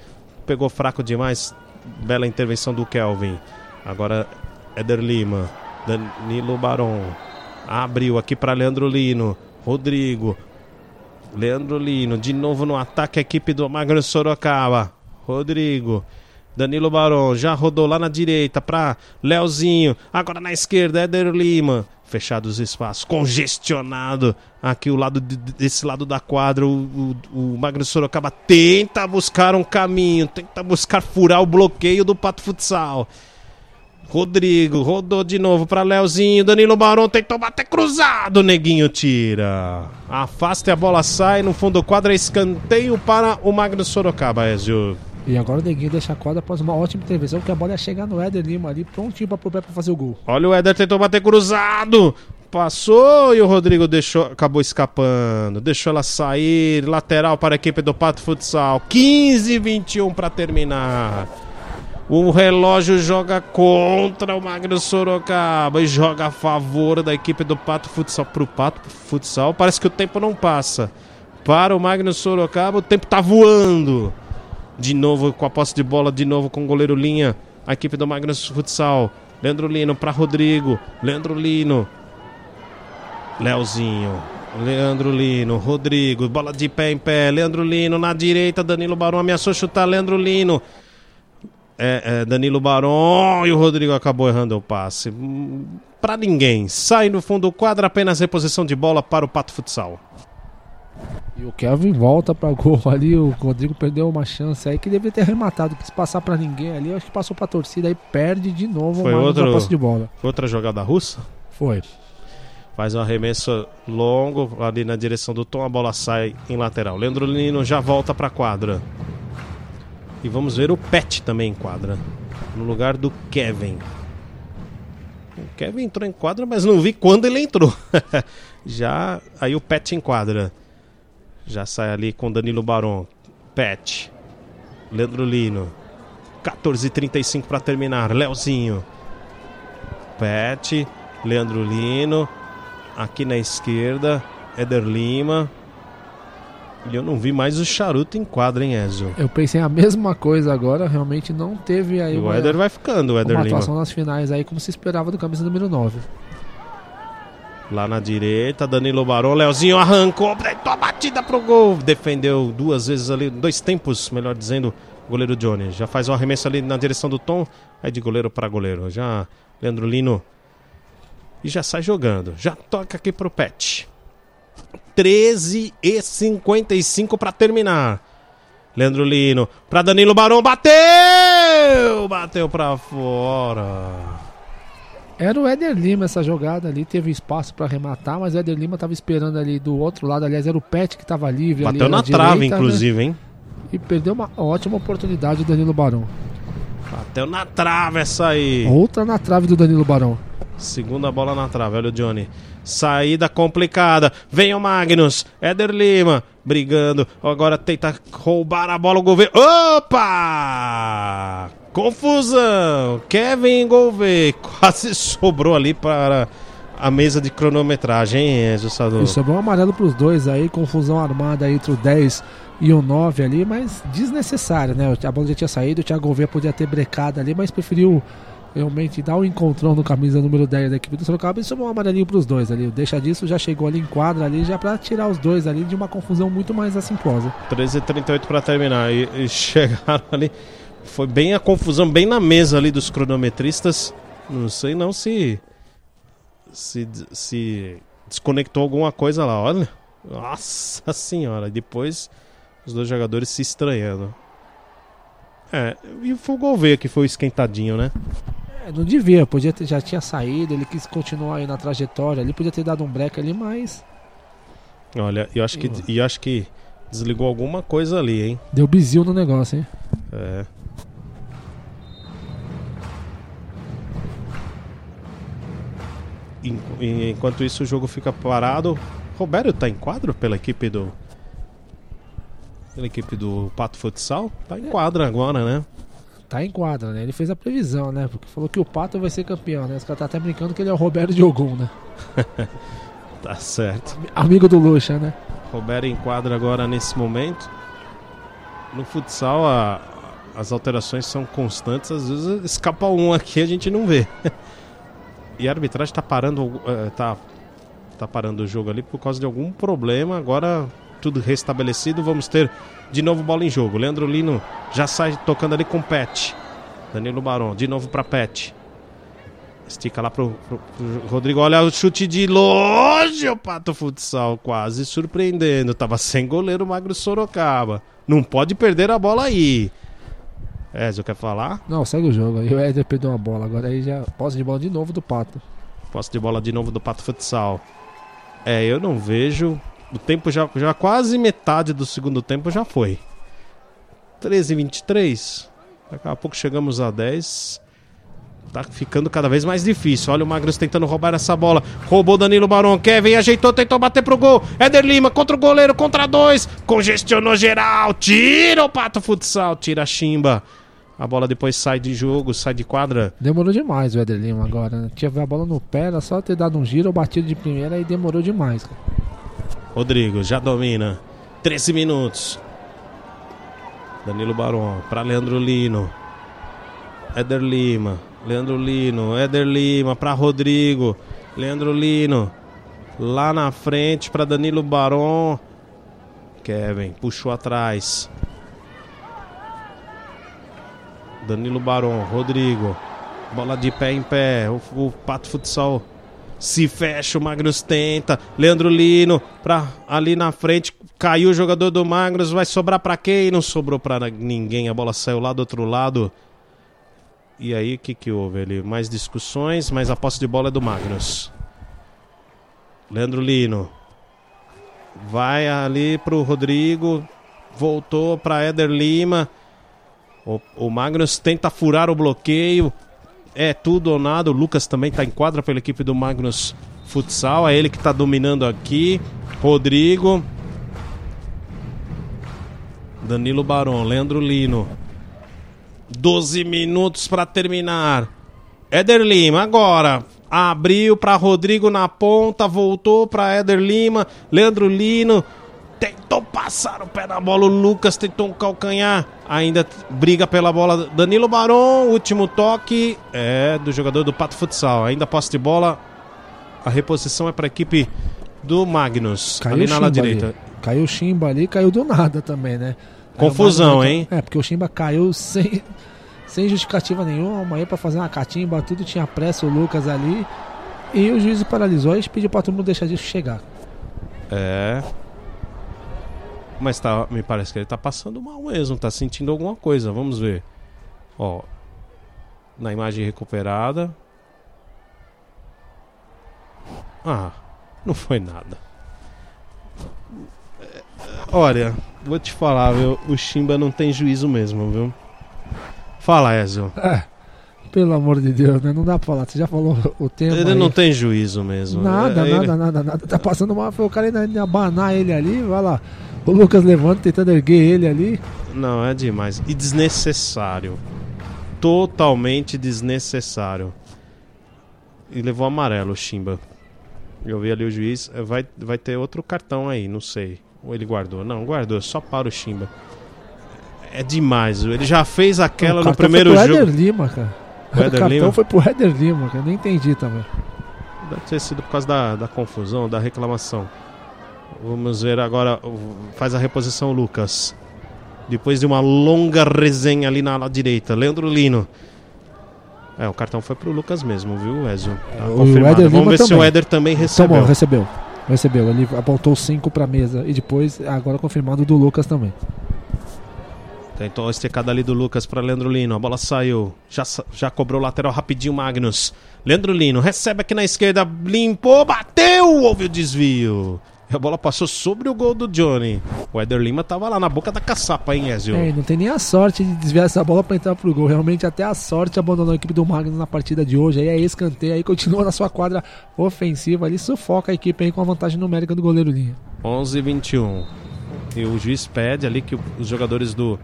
pegou fraco demais. Bela intervenção do Kelvin. Agora Éder Lima. Danilo Baron. Abriu aqui para Leandro Lino. Rodrigo. Leandro Lino. De novo no ataque a equipe do Magno Sorocaba. Rodrigo. Danilo Barão já rodou lá na direita para Leozinho. Agora na esquerda, Éder Lima. Fechados os espaços, congestionado aqui o lado de, desse lado da quadra. O, o, o Magno Sorocaba tenta buscar um caminho, tenta buscar furar o bloqueio do Pato Futsal. Rodrigo rodou de novo para Leozinho. Danilo Barão tentou bater cruzado. Neguinho tira. Afasta e a bola sai. No fundo do quadro, escanteio para o Magno Sorocaba, Ezio. E agora o Neguinho deixa a quadra após uma ótima intervenção, que a bola ia chegar no Éder Lima ali, prontinho pra, pra fazer o gol. Olha o Éder tentou bater cruzado. Passou e o Rodrigo deixou, acabou escapando. Deixou ela sair. Lateral para a equipe do Pato Futsal. 15 21 para terminar. O relógio joga contra o Magno Sorocaba e joga a favor da equipe do Pato Futsal. Para o Pato Futsal, parece que o tempo não passa. Para o Magno Sorocaba, o tempo está voando. De novo com a posse de bola, de novo com o goleiro Linha. A equipe do Magnus Futsal. Leandro Lino para Rodrigo. Leandro Lino. Leozinho. Leandro Lino, Rodrigo, bola de pé em pé, Leandro Lino na direita, Danilo Barão ameaçou chutar, Leandro Lino, é, é, Danilo Barão e o Rodrigo acabou errando o passe. Para ninguém, sai no fundo do quadro, apenas reposição de bola para o Pato Futsal. E o Kelvin volta para gol ali, o Rodrigo perdeu uma chance aí que deveria ter rematado, quis passar para ninguém ali, acho que passou para a torcida aí perde de novo Foi outro, posse de bola. Foi outra jogada russa? Foi. Faz um arremesso longo ali na direção do Tom, a bola sai em lateral. Leandro Lino já volta para a quadra. E vamos ver o Pet também em quadra, no lugar do Kevin. O Kevin entrou em quadra, mas não vi quando ele entrou. já aí o Pet em quadra. Já sai ali com Danilo Baron. Pet. Leandro Lino. 14h35 para terminar. Leozinho. Pet. Leandro Lino. Aqui na esquerda, Éder Lima. E eu não vi mais o charuto em quadra, hein, Ezio? Eu pensei a mesma coisa agora, realmente não teve aí o uma, Éder vai ficando, o Éder uma Lima. atuação nas finais aí como se esperava do camisa número 9. Lá na direita, Danilo Barão, Leozinho arrancou, deitou a batida pro gol. Defendeu duas vezes ali, dois tempos, melhor dizendo, goleiro Johnny. Já faz o arremesso ali na direção do Tom, aí de goleiro para goleiro. Já Leandro Lino e já sai jogando. Já toca aqui pro Pet. 13 e 55 para terminar. Leandro Lino para Danilo Barão, bateu! Bateu para fora. Era o Éder Lima essa jogada ali, teve espaço para arrematar, mas o Éder Lima tava esperando ali do outro lado, aliás, era o Pet que tava livre ali Bateu na trave, direita, né? inclusive, hein? E perdeu uma ótima oportunidade do Danilo Barão. Bateu na trave essa aí. Outra na trave do Danilo Barão. Segunda bola na trave, olha o Johnny. Saída complicada. Vem o Magnus. Éder Lima brigando. Agora tenta roubar a bola o governo. Opa! Confusão. Kevin Gouveia quase sobrou ali para a mesa de cronometragem, hein, Sadu? E sobrou um amarelo pros dois aí, confusão armada aí entre o 10 e o 9 ali, mas desnecessário, né? A bola já tinha saído, o Thiago Gouveia podia ter brecado ali, mas preferiu realmente dar um encontrão no camisa número 10 da equipe do Sorocaba e sobrou um amarelinho pros dois ali. O Deixa disso já chegou ali em quadra ali, já pra tirar os dois ali de uma confusão muito mais assimposa. 13h38 para terminar. E, e chegaram ali. Foi bem a confusão, bem na mesa ali dos cronometristas. Não sei não se. Se, se desconectou alguma coisa lá, olha. Nossa senhora. Depois os dois jogadores se estranhando. É, e foi o Gouveia que foi esquentadinho, né? É, não devia, podia ter, já tinha saído, ele quis continuar aí na trajetória ali, podia ter dado um break ali, mas Olha, eu acho que, eu acho que desligou alguma coisa ali, hein? deu bizil no negócio, hein? É. Enquanto isso o jogo fica parado. Roberto tá em quadro pela equipe do. Pela equipe do Pato Futsal? Tá em quadra agora, né? Tá em quadra, né? Ele fez a previsão, né? Porque falou que o Pato vai ser campeão, né? Os caras tá até brincando que ele é o Roberto Diogun, né? Tá certo. Amigo do Lucha, né? Roberto em quadra agora nesse momento. No futsal a- as alterações são constantes, às vezes escapa um aqui a gente não vê. e a arbitragem tá parando, eh, tá, tá parando o jogo ali por causa de algum problema. Agora tudo restabelecido, vamos ter de novo bola em jogo. Leandro Lino já sai tocando ali com Pet. Danilo Barão, de novo para Pet. Estica lá pro, pro- pro Rodrigo. Olha o chute de longe. O Pato Futsal quase surpreendendo. Tava sem goleiro o Magro Sorocaba. Não pode perder a bola aí. Ezio, quer falar? Não, segue o jogo. Aí o Éder perdeu uma bola. Agora aí já posse de bola de novo do Pato. Posse de bola de novo do Pato Futsal. É, eu não vejo. O tempo já, já quase metade do segundo tempo já foi. 13 23. Daqui a pouco chegamos a 10. Tá ficando cada vez mais difícil. Olha o Magnus tentando roubar essa bola. Roubou Danilo Barão. Kevin ajeitou, tentou bater pro gol. Éder Lima contra o goleiro, contra dois. Congestionou geral. Tira o Pato Futsal. Tira a chimba. A bola depois sai de jogo, sai de quadra. Demorou demais o Éder Lima agora, né? Tinha a bola no pé, era só ter dado um giro ou batido de primeira e demorou demais, cara. Rodrigo já domina. 13 minutos. Danilo Barão para Leandro Lino. Éder Lima. Leandro Lino. Éder Lima para Rodrigo. Leandro Lino. Lá na frente para Danilo Barão. Kevin puxou atrás. Danilo Barão. Rodrigo. Bola de pé em pé. O, o Pato Futsal se fecha, o Magnus tenta. Leandro Lino pra ali na frente. Caiu o jogador do Magnus. Vai sobrar pra quem? Não sobrou pra ninguém. A bola saiu lá do outro lado. E aí, o que, que houve ali? Mais discussões, mas a posse de bola é do Magnus. Leandro Lino. Vai ali pro Rodrigo. Voltou pra Éder Lima. O, o Magnus tenta furar o bloqueio. É tudo ou nada. O Lucas também está em quadra pela equipe do Magnus Futsal. É ele que está dominando aqui. Rodrigo. Danilo Barão, Leandro Lino. 12 minutos para terminar. Éder Lima agora. Abriu para Rodrigo na ponta, voltou para Éder Lima, Leandro Lino tentou passar o pé na bola, o Lucas tentou um calcanhar, ainda briga pela bola. Danilo Baron, último toque é do jogador do Pato Futsal. Ainda posse de bola, a reposição é para a equipe do Magnus, Caiu ali na ala direita. ali. Caiu o Chimba ali, caiu do nada também, né? Confusão, Magnus- hein? É, porque o Chimba caiu sem, sem justificativa nenhuma, aí pra fazer uma catimba, tudo tinha pressa, o Lucas ali. E o juiz paralisou e pediu pra todo mundo deixar disso chegar. É. Mas tá, me parece que ele tá passando mal mesmo, tá sentindo alguma coisa. Vamos ver. Ó. Na imagem recuperada. Ah, não foi nada. Olha, vou te falar, viu? O Chimba não tem juízo mesmo, viu? Fala, Ezio. É, pelo amor de Deus, né? Não dá pra falar. Você já falou o tempo. Ele aí. não tem juízo mesmo. Nada, É, ele- nada, nada, nada. Tá passando mal. Foi o cara ainda abanar ele ali. Vai lá. O Lucas levanta, tentando erguer ele ali. Não, é demais. E desnecessário. Totalmente desnecessário. E levou amarelo o Chimba. Eu vi ali o juiz. eh, Vai, vai ter outro cartão aí, não sei. Ou ele guardou? Não, guardou. Só para o Chimba. É demais. Ele já fez aquela o no primeiro foi pro jogo. Éder Lima, cara. O Éder cartão Lima? foi pro Éder Lima, cara. Eu nem entendi também. Deve ter sido por causa da, da confusão, da reclamação. Vamos ver agora. Faz a reposição o Lucas. Depois de uma longa resenha ali na ala direita. Leandro Lino. É, o cartão foi pro Lucas mesmo, viu, Ezio? Tá confirmado. Éder Vamos ver se o também. Éder também Tomou, recebeu. recebeu. Recebeu. Ele apontou 5 pra mesa. E depois, agora confirmado do Lucas também. Tentou a esticada ali do Lucas para Leandro Lino. A bola saiu. Já, já cobrou o lateral rapidinho, Magnus. Leandro Lino recebe aqui na esquerda. Limpou, bateu. Houve o desvio. E a bola passou sobre o gol do Johnny. O Éder Lima tava lá na boca da caçapa, hein, Ezio? É, não tem nem a sorte de desviar essa bola pra entrar pro gol. Realmente, até a sorte abandonou a equipe do Magnus na partida de hoje. Aí é escanteio, aí continua na sua quadra ofensiva ali, sufoca a equipe aí com a vantagem numérica do goleiro Linha. 11 e 21. E o juiz pede ali que os jogadores do,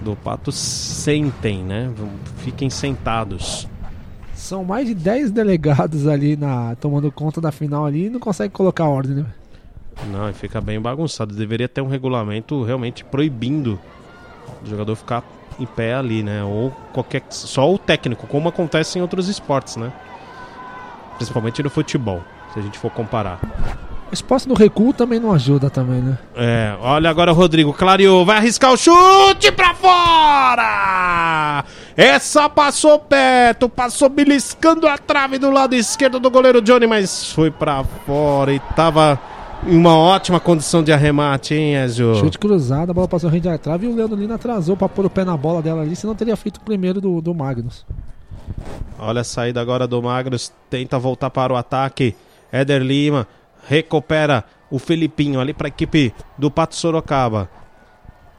do Pato sentem, né? Fiquem sentados. São mais de 10 delegados ali na tomando conta da final ali e não consegue colocar ordem, né? Não, e fica bem bagunçado. Deveria ter um regulamento realmente proibindo o jogador ficar em pé ali, né? Ou qualquer. Só o técnico, como acontece em outros esportes, né? Principalmente no futebol, se a gente for comparar. O espaço do recuo também não ajuda também, né? É, olha agora o Rodrigo, clareou, vai arriscar o chute pra fora! Essa passou perto, passou beliscando a trave do lado esquerdo do goleiro Johnny, mas foi pra fora e tava em uma ótima condição de arremate, hein, Ezio? Chute cruzado, a bola passou rente à trave e o Leandro Lino atrasou pra pôr o pé na bola dela ali, senão teria feito o primeiro do, do Magnus. Olha a saída agora do Magnus, tenta voltar para o ataque. Éder Lima recupera o Felipinho ali para a equipe do Pato Sorocaba.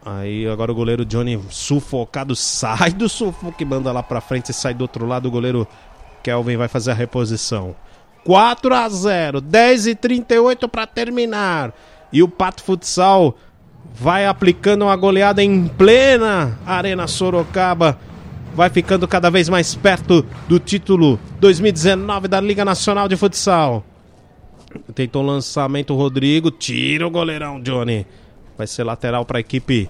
Aí agora o goleiro Johnny sufocado sai do sufoco e manda lá para frente e sai do outro lado. O goleiro Kelvin vai fazer a reposição. 4 a 0, 10 e 38 para terminar. E o Pato Futsal vai aplicando uma goleada em plena Arena Sorocaba vai ficando cada vez mais perto do título 2019 da Liga Nacional de Futsal. Tentou um lançamento o Rodrigo, tira o goleirão Johnny. Vai ser lateral para a equipe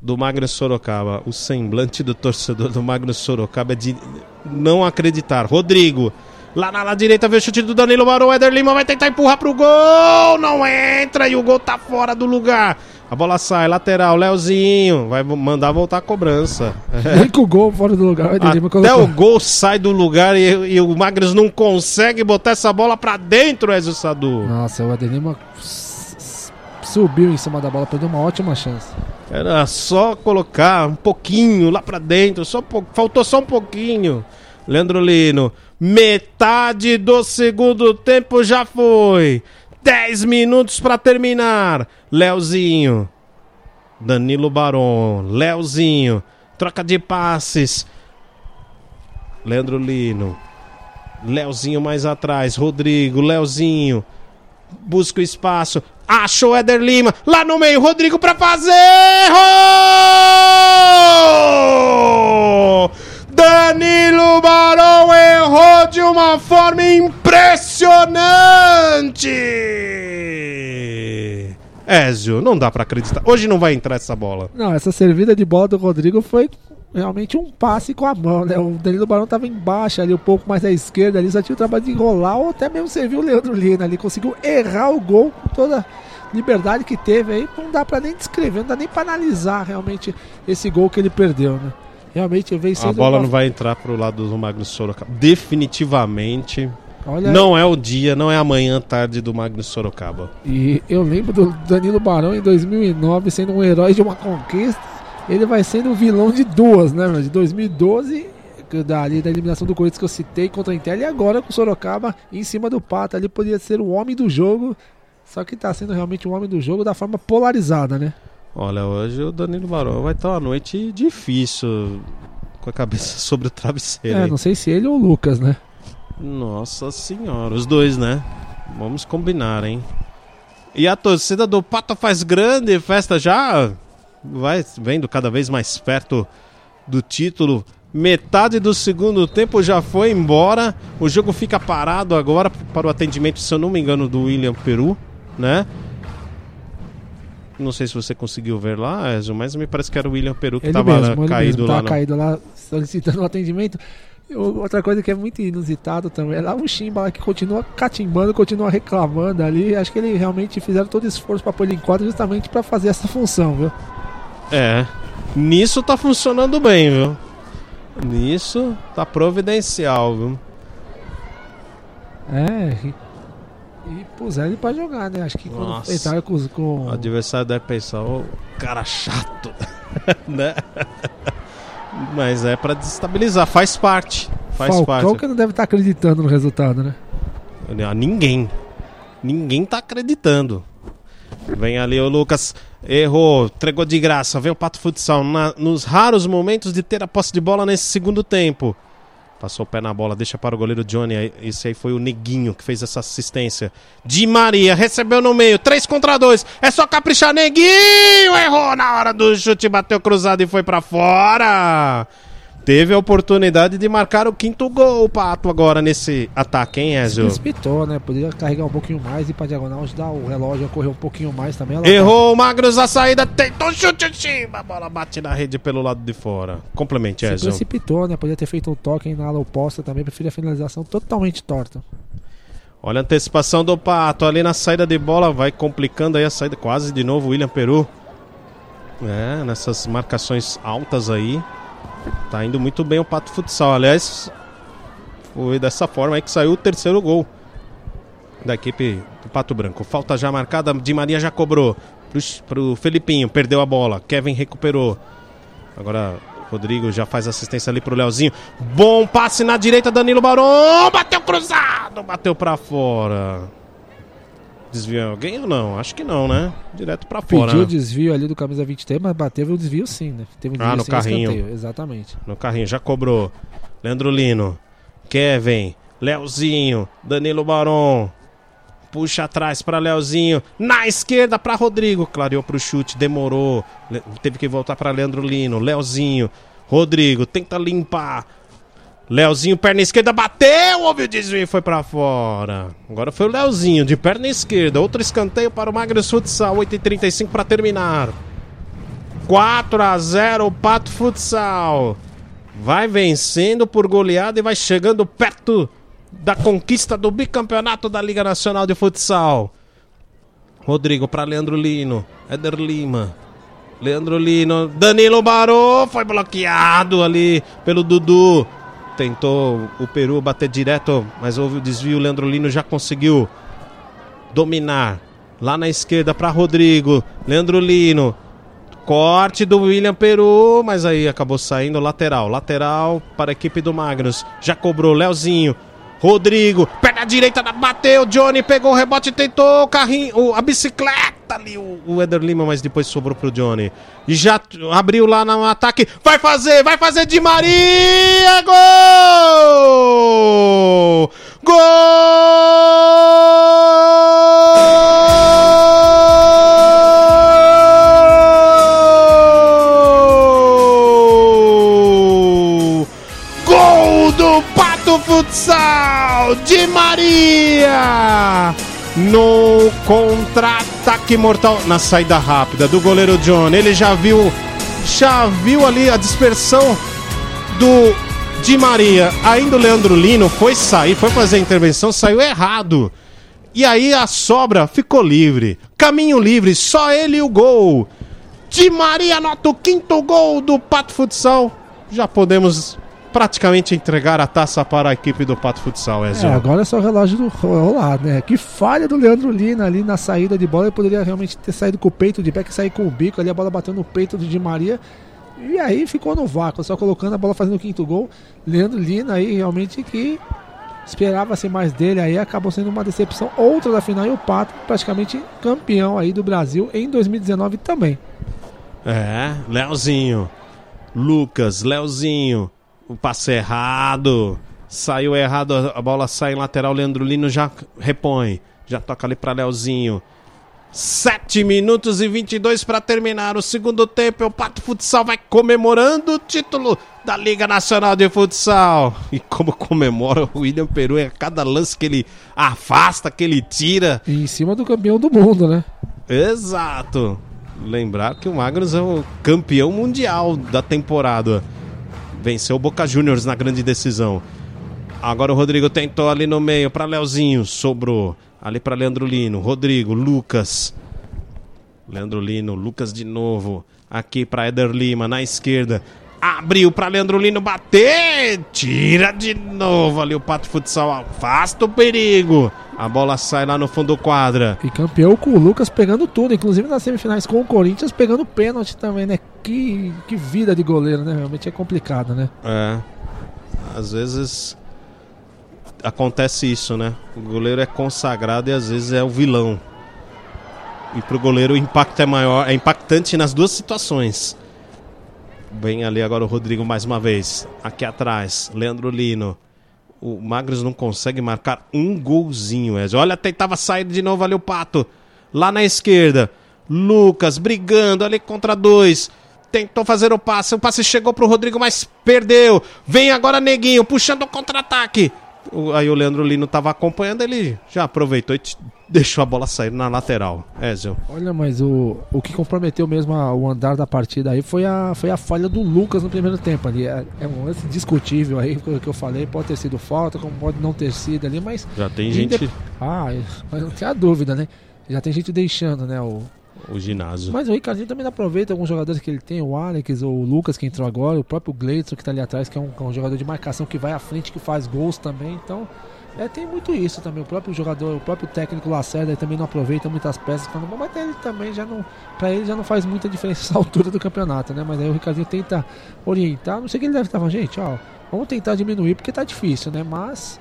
do Magno Sorocaba. O semblante do torcedor do Magno Sorocaba é de não acreditar. Rodrigo, lá na ala direita, vê o chute do Danilo Barão. Éder Lima vai tentar empurrar pro gol. Não entra e o gol tá fora do lugar. A bola sai, lateral, Leozinho. Vai mandar voltar a cobrança. Nem com o gol fora do lugar, o Éder Lima Até o gol sai do lugar e, e o Magres não consegue botar essa bola pra dentro, Ezio Sadu. Nossa, o Éder Lima subiu em cima da bola, perdeu uma ótima chance. Era só colocar um pouquinho lá pra dentro, só faltou só um pouquinho. Leandro Lino, metade do segundo tempo já foi. 10 minutos pra terminar. Leozinho, Danilo Baron, Leozinho, troca de passes. Leandro Lino, Leozinho mais atrás, Rodrigo, Leozinho, busca o espaço, achou Éder Lima, lá no meio, Rodrigo pra fazer! Gol! Danilo Barão errou de uma forma impressionante! Ézio, não dá pra acreditar. Hoje não vai entrar essa bola. Não, essa servida de bola do Rodrigo foi realmente um passe com a mão, né? O Danilo Barão tava embaixo ali, um pouco mais à esquerda ali, só tinha o trabalho de enrolar ou até mesmo serviu o Leandro Lina ali, conseguiu errar o gol com toda liberdade que teve aí, não dá pra nem descrever, não dá nem pra analisar realmente esse gol que ele perdeu, né? Realmente veio A bola uma... não vai entrar pro lado do Magnus Sorocaba. Definitivamente. Olha não aí. é o dia, não é amanhã tarde do Magnus Sorocaba. E eu lembro do Danilo Barão em 2009 sendo um herói de uma conquista. Ele vai sendo o vilão de duas, né, De 2012 dali da eliminação do Corinthians que eu citei contra a Inter e agora com o Sorocaba em cima do Pato ali poderia ser o homem do jogo só que tá sendo realmente o homem do jogo da forma polarizada, né? Olha, hoje o Danilo Barão vai estar uma noite difícil com a cabeça sobre o travesseiro. É, não sei se ele ou o Lucas, né? Nossa senhora, os dois, né? Vamos combinar, hein? E a torcida do Pato faz grande festa já vai vendo cada vez mais perto do título. Metade do segundo tempo já foi embora. O jogo fica parado agora para o atendimento, se eu não me engano, do William Peru né? Não sei se você conseguiu ver lá, Ezio, mas me parece que era o William Peru que estava caído lá. Tava caído lá solicitando o atendimento. Outra coisa que é muito inusitado também é lá o Chimba que continua catimbando, continua reclamando ali. Acho que ele realmente fizeram todo esforço para pôr ele em quadro justamente para fazer essa função, viu? É. Nisso tá funcionando bem, viu? Nisso tá providencial, viu? É, e puseram ele pra jogar, né? Acho que quando Nossa. entraram com, com. O adversário deve pensar, ô, cara chato, né? Mas é pra desestabilizar, faz parte. Faz Falcão parte. que não deve estar tá acreditando no resultado, né? Ninguém. Ninguém tá acreditando. Vem ali o Lucas, errou, entregou de graça. Vem o Pato Futsal na, nos raros momentos de ter a posse de bola nesse segundo tempo. Passou o pé na bola, deixa para o goleiro Johnny. Esse aí foi o Neguinho que fez essa assistência. Di Maria recebeu no meio, 3 contra 2. É só caprichar, Neguinho! Errou na hora do chute, bateu cruzado e foi para fora. Teve a oportunidade de marcar o quinto gol, Pato, agora nesse ataque, hein, Ezio? Se precipitou, né? Poderia carregar um pouquinho mais e para diagonal ajudar o relógio a correr um pouquinho mais também. Errou o Magros a saída, tentou chute, cima, a bola bate na rede pelo lado de fora. Complemente, Ezio. Se precipitou, né? Poderia ter feito um toque na ala oposta também, prefiro a finalização totalmente torta. Olha a antecipação do Pato ali na saída de bola, vai complicando aí a saída quase de novo o William Peru. É, nessas marcações altas aí. Tá indo muito bem o Pato Futsal. Aliás, foi dessa forma aí que saiu o terceiro gol da equipe do Pato Branco. Falta já marcada, Di Maria já cobrou pro, Felipinho, perdeu a bola. Kevin recuperou. Agora Rodrigo já faz assistência ali pro Leozinho. Bom passe na direita, Danilo Barão. Bateu cruzado, bateu para fora. Desviou alguém ou não? Acho que não, né? Direto para fora. Pediu o desvio ali do camisa 23, mas bateu o desvio sim, né? Teve um desvio ah, no carrinho. Escanteio. Exatamente. No carrinho, já cobrou. Leandro Lino, Kevin, Leozinho, Danilo Baron. Puxa atrás para Leozinho. Na esquerda para Rodrigo. Clareou para o chute, demorou. Teve que voltar para Leandro Lino. Leozinho. Rodrigo tenta limpar. Leozinho, perna esquerda, bateu, houve o desvio e foi para fora. Agora foi o Leozinho, de perna esquerda. Outro escanteio para o Magres Futsal, 8h35 para terminar. 4 a 0 o Pato Futsal. Vai vencendo por goleada e vai chegando perto da conquista do bicampeonato da Liga Nacional de Futsal. Rodrigo para Leandro Lino, Éder Lima. Leandro Lino, Danilo Barô foi bloqueado ali pelo Dudu tentou o Peru bater direto, mas houve o desvio. O Leandro Lino já conseguiu dominar. Lá na esquerda para Rodrigo. Leandro Lino. Corte do William Peru, mas aí acabou saindo lateral. Lateral para a equipe do Magnus. Já cobrou Leozinho. Rodrigo, perna direita, bateu, Johnny pegou o rebote, tentou o carrinho, a bicicleta ali, o, Eder Lima, mas depois sobrou pro Johnny. E já abriu lá no ataque, vai fazer, vai fazer de Maria! Gol! Gol Futsal de Maria! No contra-ataque mortal, na saída rápida do goleiro John. Ele já viu, já viu ali a dispersão do Di Maria. Ainda o Leandro Lino foi sair, foi fazer a intervenção, saiu errado. E aí a sobra ficou livre. Caminho livre, só ele e o gol. Di Maria anota o quinto gol do Pato Futsal. Já podemos praticamente entregar a taça para a equipe do Pato Futsal, Ezio. É, agora é só o relógio do rolar, né? Que falha do Leandro Lina ali na saída de bola. Ele poderia realmente ter saído com o peito de pé, que sair com o bico ali, a bola batendo no peito do Di Maria. E aí ficou no vácuo, só colocando a bola fazendo o quinto gol. Leandro Lina aí realmente que esperava-se mais dele aí, acabou sendo uma decepção. Outra da final e o Pato praticamente campeão aí do Brasil em 2019 também. É, Leozinho. Lucas, Leozinho. O passe errado. Saiu errado, a bola sai em lateral. Leandro Lino já repõe. Já toca ali para Leozinho. 7 minutos e 22 para terminar o segundo tempo. O Pato Futsal vai comemorando o título da Liga Nacional de Futsal. E como comemora o William Peru é cada lance que ele afasta, que ele tira. E em cima do campeão do mundo, né? Exato. Lembrar que o Magnus é o campeão mundial da temporada. Venceu o Boca Juniors na grande decisão. Agora o Rodrigo tentou ali no meio para Leozinho, sobrou ali para Leandro Lino, Rodrigo, Lucas. Leandro Lino, Lucas de novo. Aqui para Eder Lima na esquerda. Abriu para Leandro Lino bater. Tira de novo ali o Pato Futsal. Afasta o perigo. A bola sai lá no fundo do quadra. E campeão com o Lucas pegando tudo, inclusive nas semifinais com o Corinthians pegando pênalti também, né? Que, que vida de goleiro, né? Realmente é complicado, né? É. Às vezes acontece isso, né? O goleiro é consagrado e às vezes é o vilão. E pro goleiro o impacto é maior, é impactante nas duas situações. Vem ali agora o Rodrigo mais uma vez. Aqui atrás, Leandro Lino. O Magros não consegue marcar um golzinho, Ezio. Olha, tentava sair de novo ali o Pato. Lá na esquerda. Lucas brigando ali contra dois. Tentou fazer o passe. O passe chegou pro Rodrigo, mas perdeu. Vem agora Neguinho, puxando o contra-ataque. Aí o Leandro Lino tava acompanhando, ele já aproveitou e deixou a bola sair na lateral. Ezio. Olha, mas o, o que comprometeu mesmo a, o andar da partida aí foi a, foi a falha do Lucas no primeiro tempo ali. É, é um lance discutível aí, que, que eu falei. Pode ter sido falta, como pode não ter sido ali, mas. Já tem gente. Ah, mas não tem a dúvida, né? Já tem gente deixando, né? O, o ginásio. Mas o Ricardinho também aproveita alguns jogadores que ele tem, o Alex, ou o Lucas que entrou agora, o próprio Gleitson que está ali atrás, que é um, é um, jogador de marcação que vai à frente, que faz gols também. Então, é, tem muito isso também. O próprio jogador, o próprio técnico Lacerda também não aproveita muitas peças mas ele também já não. Pra ele já não faz muita diferença essa altura do campeonato, né? Mas aí o Ricardinho tenta orientar. Não sei o que ele deve estar falando, gente, ó, vamos tentar diminuir porque tá difícil, né? Mas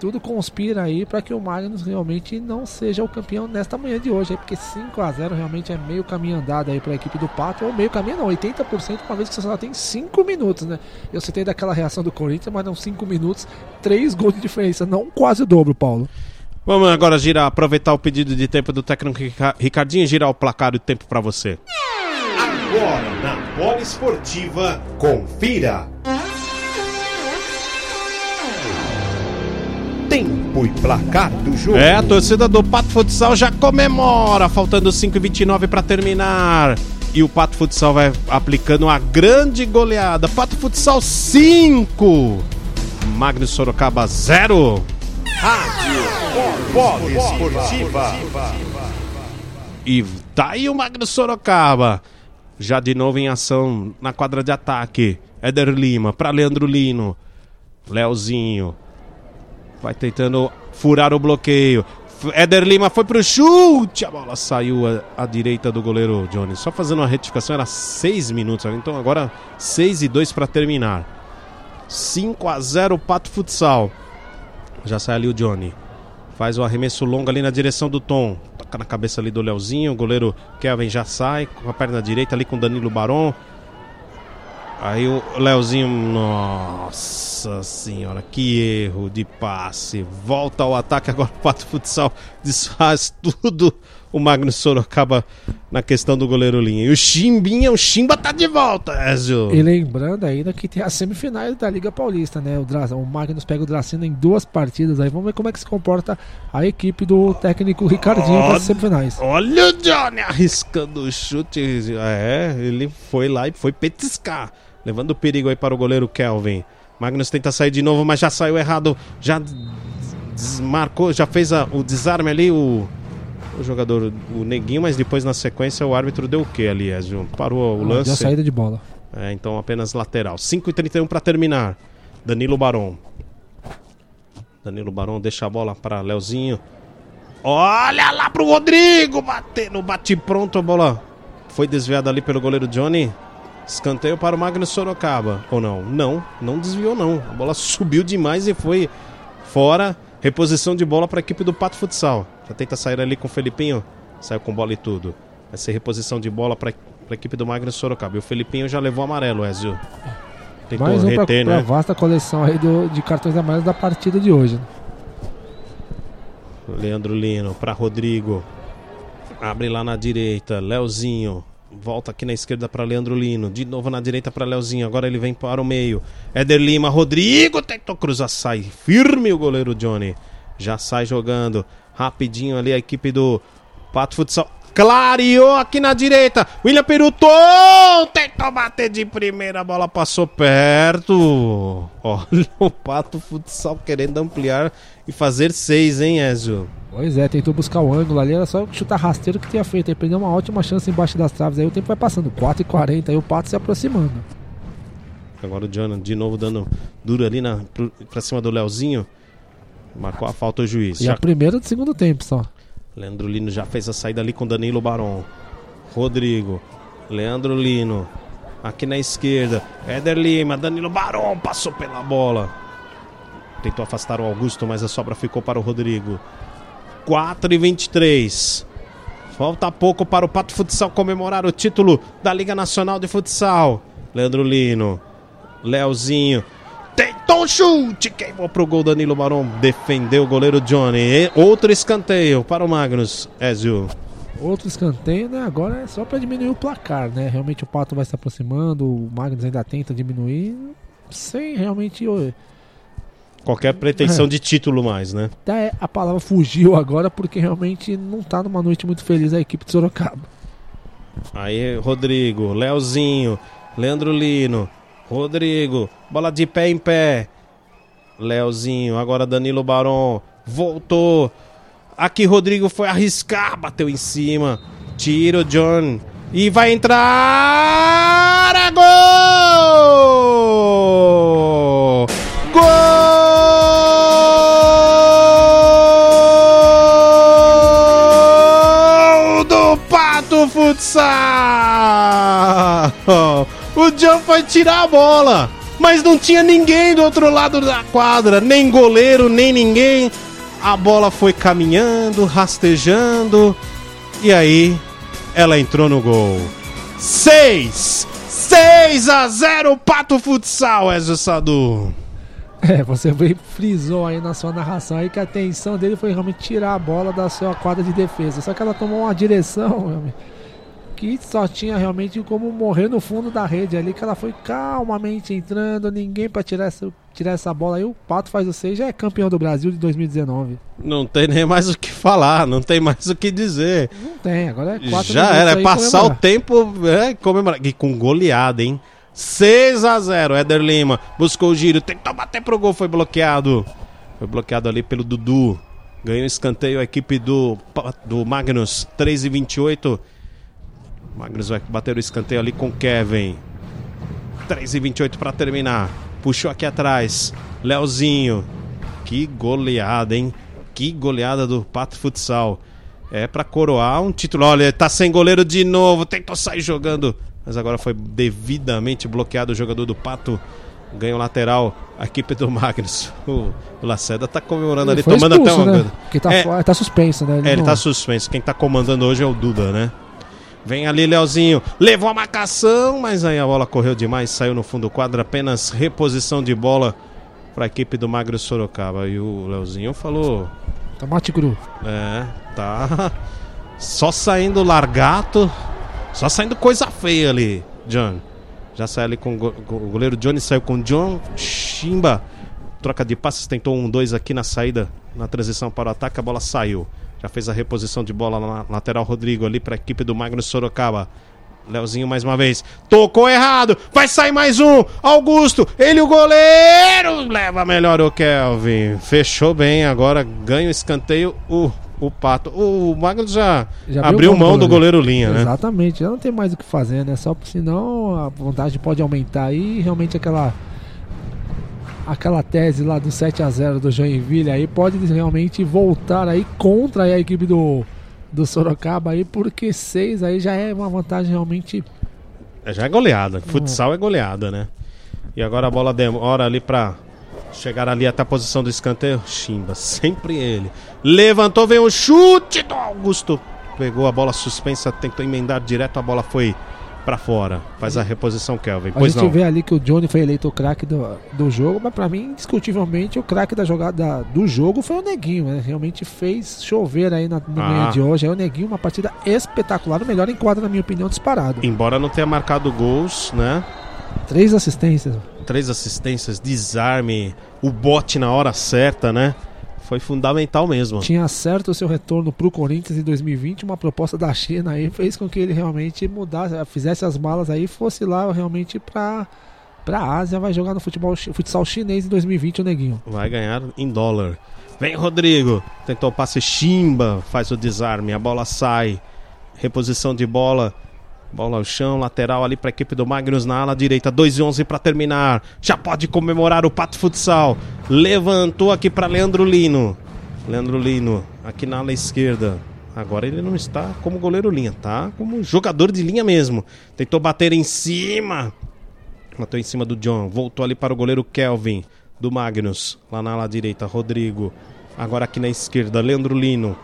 tudo conspira aí para que o Magnus realmente não seja o campeão nesta manhã de hoje, aí, porque 5 a 0 realmente é meio caminho andado aí para a equipe do Pato, ou meio caminho não, 80%, uma vez que você só tem 5 minutos, né? Eu citei daquela reação do Corinthians, mas não 5 minutos, 3 gols de diferença, não quase o dobro, Paulo. Vamos agora girar, aproveitar o pedido de tempo do técnico Ricardinho e girar o placar do tempo para você. Agora na Bola Esportiva, confira. Tempo e placar do jogo. É, a torcida do Pato Futsal já comemora, faltando 5,29 para terminar. E o Pato Futsal vai aplicando uma grande goleada. Pato Futsal 5, Magnus Sorocaba 0. Rádio Polo Esportiva. E tá aí o Magnus Sorocaba. Já de novo em ação na quadra de ataque. Éder Lima para Leandro Lino. Leozinho Vai tentando furar o bloqueio. Éder Lima foi pro chute. A bola saiu à, à, direita do goleiro Johnny. Só fazendo uma retificação, era 6 minutos. Então agora 6 e 2 para terminar. 5 a 0 Pato Futsal. Já sai ali o Johnny. Faz o arremesso longo ali na direção do Tom. Toca na cabeça ali do Leozinho. O goleiro Kevin já sai com a perna direita ali com Danilo Baron. Aí o Leozinho, nossa senhora, que erro de passe. Volta ao ataque agora o Pato Futsal desfaz tudo o Magnus Sorocaba na questão do goleiro linha. E o Chimbinha, o Chimba tá de volta, Ezio. E lembrando ainda que tem as semifinais da Liga Paulista, né? O, Dra o Magnus pega o Dracena em duas partidas. Aí vamos ver como é que se comporta a equipe do técnico Ricardinho para as semifinais. Olha o Johnny arriscando o chute. É, ele foi lá e foi petiscar, levando perigo aí para o goleiro Kelvin. Magnus tenta sair de novo, mas já saiu errado. Já desmarcou, já fez a, o desarme ali, o o jogador, o Neguinho, mas depois na sequência o árbitro deu o que ali, Ezio? Parou o ah, lance? Deu saída de bola. É, então apenas lateral. 5h31 para terminar. Danilo Baron. Danilo Baron deixa a bola para Leozinho. Olha lá pro Rodrigo! Batendo, bate pronto a bola. Foi desviada ali pelo goleiro Johnny. Escanteio para o Magnus Sorocaba. Ou não? Não, não desviou não. A bola subiu demais e foi fora. Reposição de bola para a equipe do Pato Futsal. Já tenta sair ali com o Felipinho. Saiu com bola e tudo. Vai ser reposição de bola para a equipe do Magno Sorocaba. E o Felipinho já levou amarelo, Ezio. Tentou Mais um reter, pra, né? Pra vasta coleção aí do, de cartões amarelos da partida de hoje. Né? Leandro Lino para Rodrigo. Abre lá na direita. Leozinho. Volta aqui na esquerda para Leandro Lino. De novo na direita para Leozinho. Agora ele vem para o meio. Éder Lima, Rodrigo tentou cruzar. Sai firme o goleiro Johnny. Já sai jogando. Rapidinho ali a equipe do Pato Futsal. Clareou aqui na direita. William Peruto tentou bater de primeira. A bola passou perto. Olha o Pato Futsal querendo ampliar e fazer seis, hein, Ezio? Pois é, tentou buscar o ângulo ali, era só chutar rasteiro que tinha feito. Aí perdeu uma ótima chance embaixo das traves. Aí o tempo vai passando, 4 e 40 aí o Pato se aproximando. Agora o Jonathan de novo dando duro ali na, pra cima do Leozinho. Marcou a falta o juiz. E já... a primeira do segundo tempo só. Leandro Lino já fez a saída ali com Danilo Baron. Rodrigo. Leandro Lino. Aqui na esquerda. Éder Lima. Danilo Baron passou pela bola. Tentou afastar o Augusto, mas a sobra ficou para o Rodrigo. 4 e 23. Falta pouco para o Pato Futsal comemorar o título da Liga Nacional de Futsal. Leandro Lino, Leozinho, tentou um chute, queimou pro gol Danilo Baron, defendeu o goleiro Johnny. E outro escanteio para o Magnus, Ezio. Outro escanteio, né? Agora é só para diminuir o placar, né? Realmente o Pato vai se aproximando, o Magnus ainda tenta diminuir, sem realmente qualquer pretensão é. de título mais, né? Até a palavra fugiu agora porque realmente não tá numa noite muito feliz a equipe de Sorocaba. Aí, Rodrigo, Leozinho, Leandro Lino, Rodrigo, bola de pé em pé. Leozinho, agora Danilo Baron, voltou. Aqui Rodrigo foi arriscar, bateu em cima. Tiro John e vai entrar! É gol! Gol! futsal! O John foi tirar a bola, mas não tinha ninguém do outro lado da quadra, nem goleiro, nem ninguém. A bola foi caminhando, rastejando, e aí ela entrou no gol. 6! 6 a 0 Pato Futsal, Ezio Sadu. É, você bem frisou aí na sua narração aí que a atenção dele foi realmente tirar a bola da sua quadra de defesa. Só que ela tomou uma direção, meu amigo que só tinha realmente como morrer no fundo da rede ali, que ela foi calmamente entrando, ninguém para tirar essa, tirar essa bola aí. O Pato faz o 6, já é campeão do Brasil de 2019. Não tem nem mais o que falar, não tem mais o que dizer. Não tem, agora é 4 Já era, é passar comemorar. o tempo é, comemorar. E com goleada, hein? 6 a 0 Éder Lima buscou o giro, tentou bater pro gol, foi bloqueado. Foi bloqueado ali pelo Dudu. Ganhou escanteio a equipe do, do Magnus, 3 e 28 Magnus vai bater o escanteio ali com Kevin. 3 e 28 para terminar. Puxou aqui atrás. Leozinho. Que goleada, hein? Que goleada do Pato Futsal. É para coroar um título. Olha, tá sem goleiro de novo. Tentou sair jogando. Mas agora foi devidamente bloqueado o jogador do Pato. Ganha o lateral a equipe do Magnus. O, Laceda tá comemorando ele ali, tomando expulso, até uma. Né? Que tá, é, tá suspenso, né? Ele, é, ele tá suspenso. Quem tá comandando hoje é o Duda, né? Vem ali, Leozinho. Levou a marcação, mas aí a bola correu demais, saiu no fundo do quadro. Apenas reposição de bola para a equipe do Magro Sorocaba. E o Leozinho falou. Tomate cru. É, tá. Só saindo largato, só saindo coisa feia ali, John. Já saiu ali com, o goleiro Johnny, saiu com John Chimba. Troca de passes, tentou um, dois aqui na saída, na transição para o ataque, a bola saiu. Já fez a reposição de bola na lateral Rodrigo ali para a equipe do Magnus Sorocaba. Leozinho mais uma vez. Tocou errado. Vai sair mais um. Augusto. Ele o goleiro. Leva melhor o Kelvin. Fechou bem. Agora ganha o escanteio. O, o Pato. O Magnus já, já abriu mão do goleiro linha, né? Exatamente. Já não tem mais o que fazer, né? Só senão a vantagem pode aumentar aí. Realmente aquela aquela tese lá do 7 a 0 do Joinville aí pode realmente voltar aí contra a equipe do, do Sorocaba aí, porque 6 aí já é uma vantagem realmente. É, já é goleada. Futsal é goleada, né? E agora a bola demora ali pra chegar ali até a posição do escanteio. Chimba, sempre ele. Levantou, vem o chute do Augusto. Pegou a bola suspensa, tentou emendar direto, a bola foi para fora. Faz a reposição, Kelvin. Pois a gente não. vê ali que o Johnny foi eleito o craque do, do jogo, mas para mim, indiscutivelmente, o craque da jogada do jogo foi o Neguinho. Né? Realmente fez chover aí na, no ah. meio de hoje. É o Neguinho, uma partida espetacular, o melhor enquadro, na minha opinião, disparado. Embora não tenha marcado gols, né? Três assistências. Três assistências, desarme, o bote na hora certa, né? Foi fundamental mesmo. Tinha certo o seu retorno para o Corinthians em 2020, uma proposta da China aí fez com que ele realmente mudasse, fizesse as malas aí, fosse lá realmente para para a Ásia, vai jogar no futebol futsal chinês em 2020 o neguinho. Vai ganhar em dólar. Vem Rodrigo, tentou passe chimba, faz o desarme, a bola sai. Reposição de bola Bola ao chão, lateral ali para a equipe do Magnus na ala direita, 2 e 11 para terminar. Já pode comemorar o Pato Futsal. Levantou aqui para Leandro Lino. Leandro Lino aqui na ala esquerda. Agora ele não está como goleiro linha, tá? Como jogador de linha mesmo. Tentou bater em cima. Matou em cima do John. Voltou ali para o goleiro Kelvin do Magnus. Lá na ala direita, Rodrigo. Agora aqui na esquerda, Leandro Lino.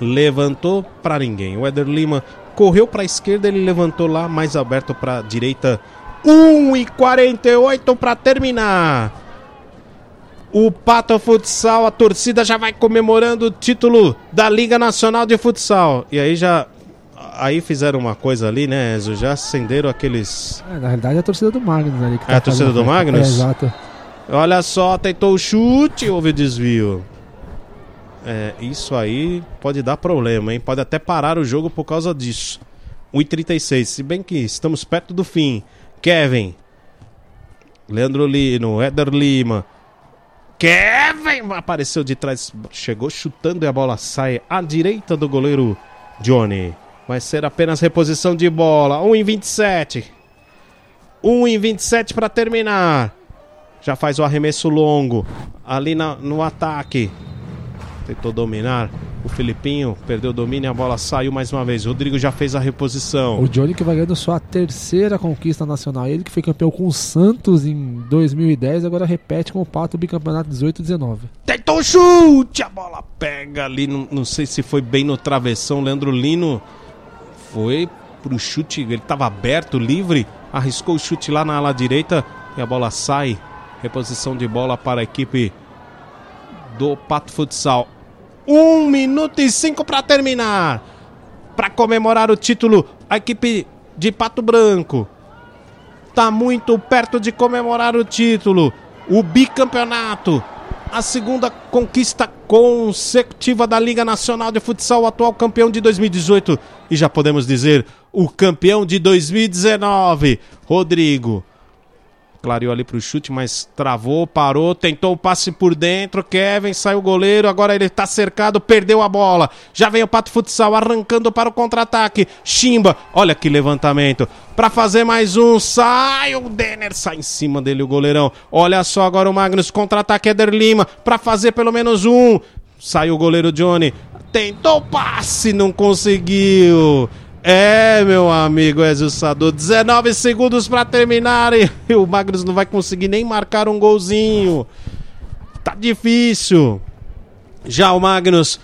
Levantou para ninguém. O Eder Lima correu para a esquerda, ele levantou lá, mais aberto para a direita. 1 e 48 para terminar. O Pato Futsal, a torcida já vai comemorando o título da Liga Nacional de Futsal. E aí já aí fizeram uma coisa ali, né, Enzo? Já acenderam aqueles. É, na realidade é a torcida do Magnus ali. Que tá é a torcida do Magnus? É, exato. Olha só, tentou o chute, houve desvio. É, isso aí pode dar problema, hein? Pode até parar o jogo por causa disso. 1,36. Se bem que estamos perto do fim. Kevin. Leandro Lino. Éder Lima. Kevin apareceu de trás. Chegou chutando e a bola sai à direita do goleiro Johnny. Vai ser apenas reposição de bola. 1 em 27. 1 em 27 para terminar. Já faz o arremesso longo. Ali na, no ataque tentou dominar. O Filipinho perdeu o domínio e a bola saiu mais uma vez. O Rodrigo já fez a reposição. O Johnny que vai ganhando sua terceira conquista nacional. Ele que foi campeão com o Santos em 2010, agora repete com o Pato bicampeonato 18-19. Tentou chute! A bola pega ali, não, não sei se foi bem no travessão. Leandro Lino foi pro chute, ele estava aberto, livre, arriscou o chute lá na ala direita e a bola sai. Reposição de bola para a equipe do Pato Futsal. Um minuto e cinco para terminar. Para comemorar o título, a equipe de Pato Branco está muito perto de comemorar o título, o bicampeonato, a segunda conquista consecutiva da Liga Nacional de Futsal, o atual campeão de 2018 e já podemos dizer o campeão de 2019, Rodrigo clareou ali pro chute, mas travou, parou, tentou o passe por dentro. Kevin saiu o goleiro, agora ele tá cercado, perdeu a bola. Já vem o Pato Futsal arrancando para o contra-ataque. Chimba, olha que levantamento. Para fazer mais um, sai o Denner, sai em cima dele o goleirão. Olha só agora o Magnus, contra-ataque Eder Lima, para fazer pelo menos um. Saiu o goleiro Johnny, tentou o passe, não conseguiu. É, meu amigo Sado, 19 segundos para terminar e o Magnus não vai conseguir nem marcar um golzinho. Tá difícil. Já o Magnus,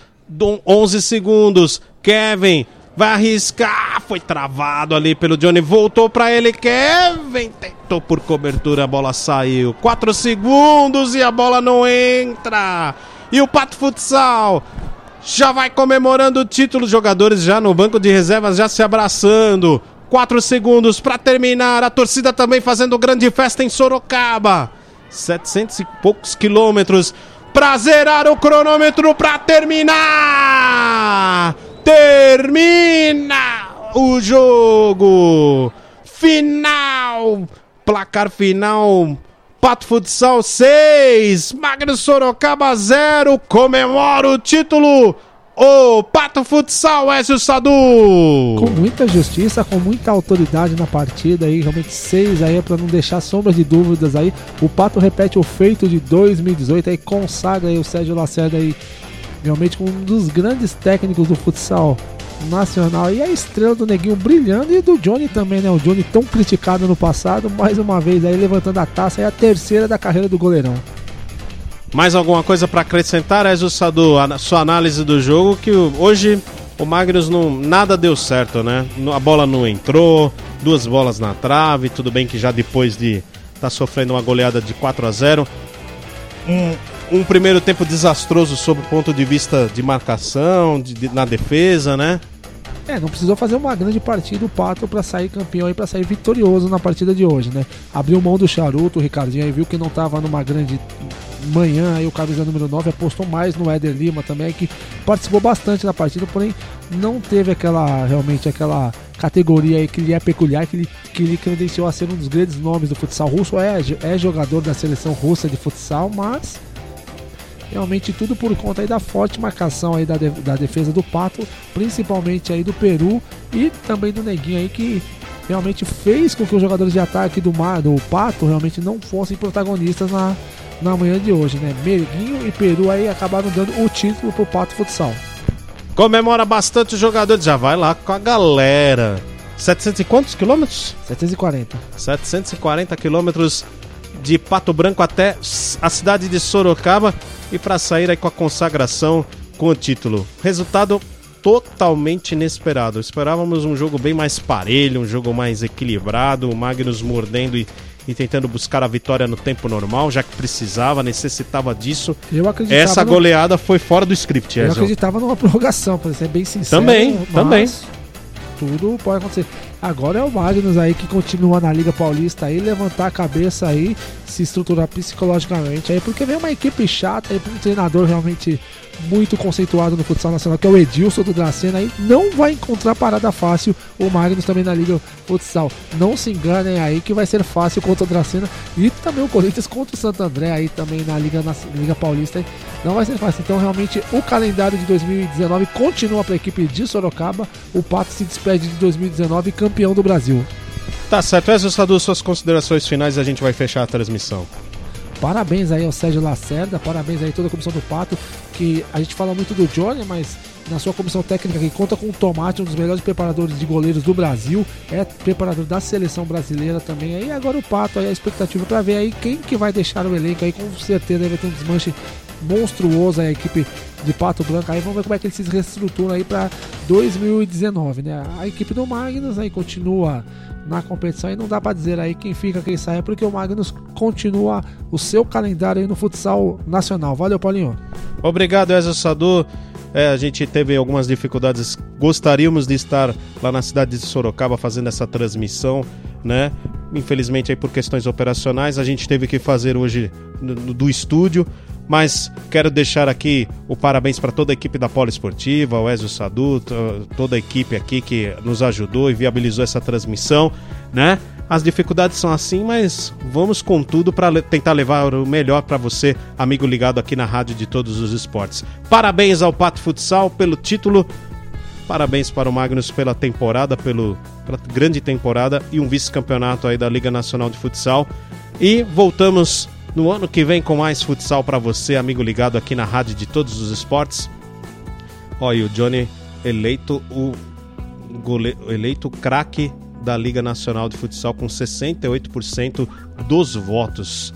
11 segundos. Kevin vai arriscar. Foi travado ali pelo Johnny. Voltou para ele. Kevin tentou por cobertura. A bola saiu. 4 segundos e a bola não entra. E o Pato Futsal já vai comemorando o título. Jogadores já no banco de reservas, já se abraçando. Quatro segundos para terminar. A torcida também fazendo grande festa em Sorocaba. 700 e poucos quilômetros para zerar o cronômetro para terminar. Termina o jogo. Final. Placar final. Pato Futsal 6, Magno Sorocaba 0, comemora o título. O Pato Futsal, Ezio Sadu. Com muita justiça, com muita autoridade na partida aí, realmente 6 aí para não deixar sombras de dúvidas aí. O Pato repete o feito de 2018 aí, consagra aí o Sérgio Lacerda aí, realmente um dos grandes técnicos do futsal nacional. E a estrela do Neguinho brilhando e do Johnny também, né? O Johnny tão criticado no passado, mais uma vez aí levantando a taça, é a terceira da carreira do goleirão. Mais alguma coisa para acrescentar, Ezio Sadu, a sua análise do jogo, que hoje o Magnus não nada deu certo, né? A bola não entrou, duas bolas na trave, tudo bem que já depois de estar tá sofrendo uma goleada de 4 a 0, um, um primeiro tempo desastroso sob o ponto de vista de marcação, de, de, na defesa, né? É, não precisou fazer uma grande partida o Pato para sair campeão e para sair vitorioso na partida de hoje, né? Abriu mão do charuto, o Ricardinho aí viu que não estava numa grande manhã, aí o camisa número 9 apostou mais no Éder Lima também, que participou bastante da partida, porém não teve aquela realmente aquela categoria aí que lhe é peculiar, que lhe, que lhe credenciou a ser um dos grandes nomes do futsal russo. É, é jogador da seleção russa de futsal, mas realmente tudo por conta aí da forte marcação aí da, de, da defesa do Pato, principalmente aí do Peru e também do Neguinho aí que realmente fez com que os jogadores de ataque do, Mar, do Pato realmente não fossem protagonistas na, na manhã de hoje, né? Merguinho e Peru aí acabaram dando o título pro Pato Futsal. Comemora bastante os jogadores, já vai lá com a galera. 700 e quantos quilômetros? 740. 740 quilômetros de Pato Branco até a cidade de Sorocaba e para sair aí com a consagração com o título. Resultado totalmente inesperado. Esperávamos um jogo bem mais parelho, um jogo mais equilibrado, o Magnus mordendo e, e tentando buscar a vitória no tempo normal, já que precisava, necessitava disso. Eu acreditava Essa goleada no... foi fora do script, Eu acreditava numa prorrogação, para ser bem sincero. Também, também. Tudo pode acontecer. Agora é o Magnus aí que continua na Liga Paulista aí, levantar a cabeça aí, se estruturar psicologicamente aí, porque vem uma equipe chata aí um treinador realmente muito conceituado no futsal nacional, que é o Edilson do Dracena, aí não vai encontrar parada fácil o Magnus também na Liga Futsal. Não se enganem aí que vai ser fácil contra o Dracena e também o Corinthians contra o Santo André aí também na Liga, na Liga Paulista. Aí. Não vai ser fácil. Então, realmente, o calendário de 2019 continua para a equipe de Sorocaba. O Pato se despede de 2019 campeão do Brasil. Tá certo. Essas são suas considerações finais e a gente vai fechar a transmissão. Parabéns aí ao Sérgio Lacerda, parabéns aí a toda a comissão do Pato, que a gente fala muito do Johnny, mas na sua comissão técnica que conta com o Tomate, um dos melhores preparadores de goleiros do Brasil, é preparador da seleção brasileira também. Aí agora o Pato aí a expectativa para ver aí quem que vai deixar o elenco aí, com certeza vai ter um desmanche monstruoso a equipe de Pato Branco. Aí vamos ver como é que ele se reestrutura aí para 2019, né? A equipe do Magnus aí continua na competição e não dá para dizer aí quem fica, quem sai, porque o Magnus continua o seu calendário aí no futsal nacional. Valeu, Paulinho. Obrigado, Ezio Sadu. É, a gente teve algumas dificuldades, gostaríamos de estar lá na cidade de Sorocaba fazendo essa transmissão, né? Infelizmente aí por questões operacionais a gente teve que fazer hoje do estúdio, mas quero deixar aqui o parabéns para toda a equipe da Poliesportiva, o Ezio Sadu, toda a equipe aqui que nos ajudou e viabilizou essa transmissão, né? As dificuldades são assim, mas vamos com tudo para tentar levar o melhor para você, amigo ligado aqui na Rádio de Todos os Esportes. Parabéns ao Pato Futsal pelo título. Parabéns para o Magnus pela temporada, pelo, pela grande temporada e um vice-campeonato aí da Liga Nacional de Futsal. E voltamos no ano que vem com mais futsal para você, amigo ligado aqui na rádio de todos os esportes. Olha, o Johnny eleito o gole... eleito craque da Liga Nacional de Futsal com 68% dos votos.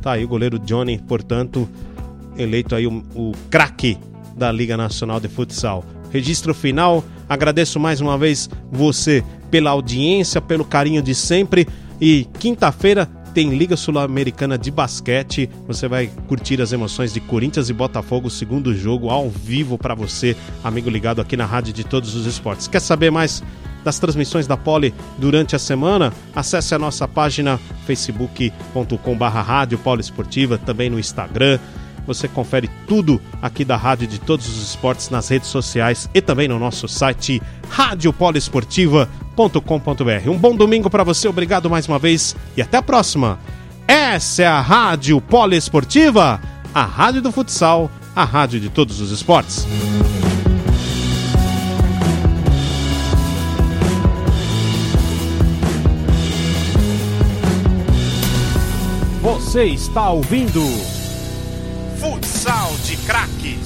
Tá aí o goleiro Johnny, portanto, eleito aí o, o craque da Liga Nacional de Futsal. Registro final. Agradeço mais uma vez você pela audiência, pelo carinho de sempre. E quinta-feira tem Liga Sul-Americana de Basquete. Você vai curtir as emoções de Corinthians e Botafogo, segundo jogo ao vivo para você, amigo ligado aqui na Rádio de Todos os Esportes. Quer saber mais das transmissões da Poli durante a semana? Acesse a nossa página facebook.com/barra Rádio Poli Esportiva, também no Instagram. Você confere tudo aqui da Rádio de Todos os Esportes nas redes sociais e também no nosso site radiopoliesportiva.com.br. Um bom domingo para você, obrigado mais uma vez e até a próxima. Essa é a Rádio Poliesportiva, a rádio do futsal, a rádio de todos os esportes. Você está ouvindo Futsal de Craques.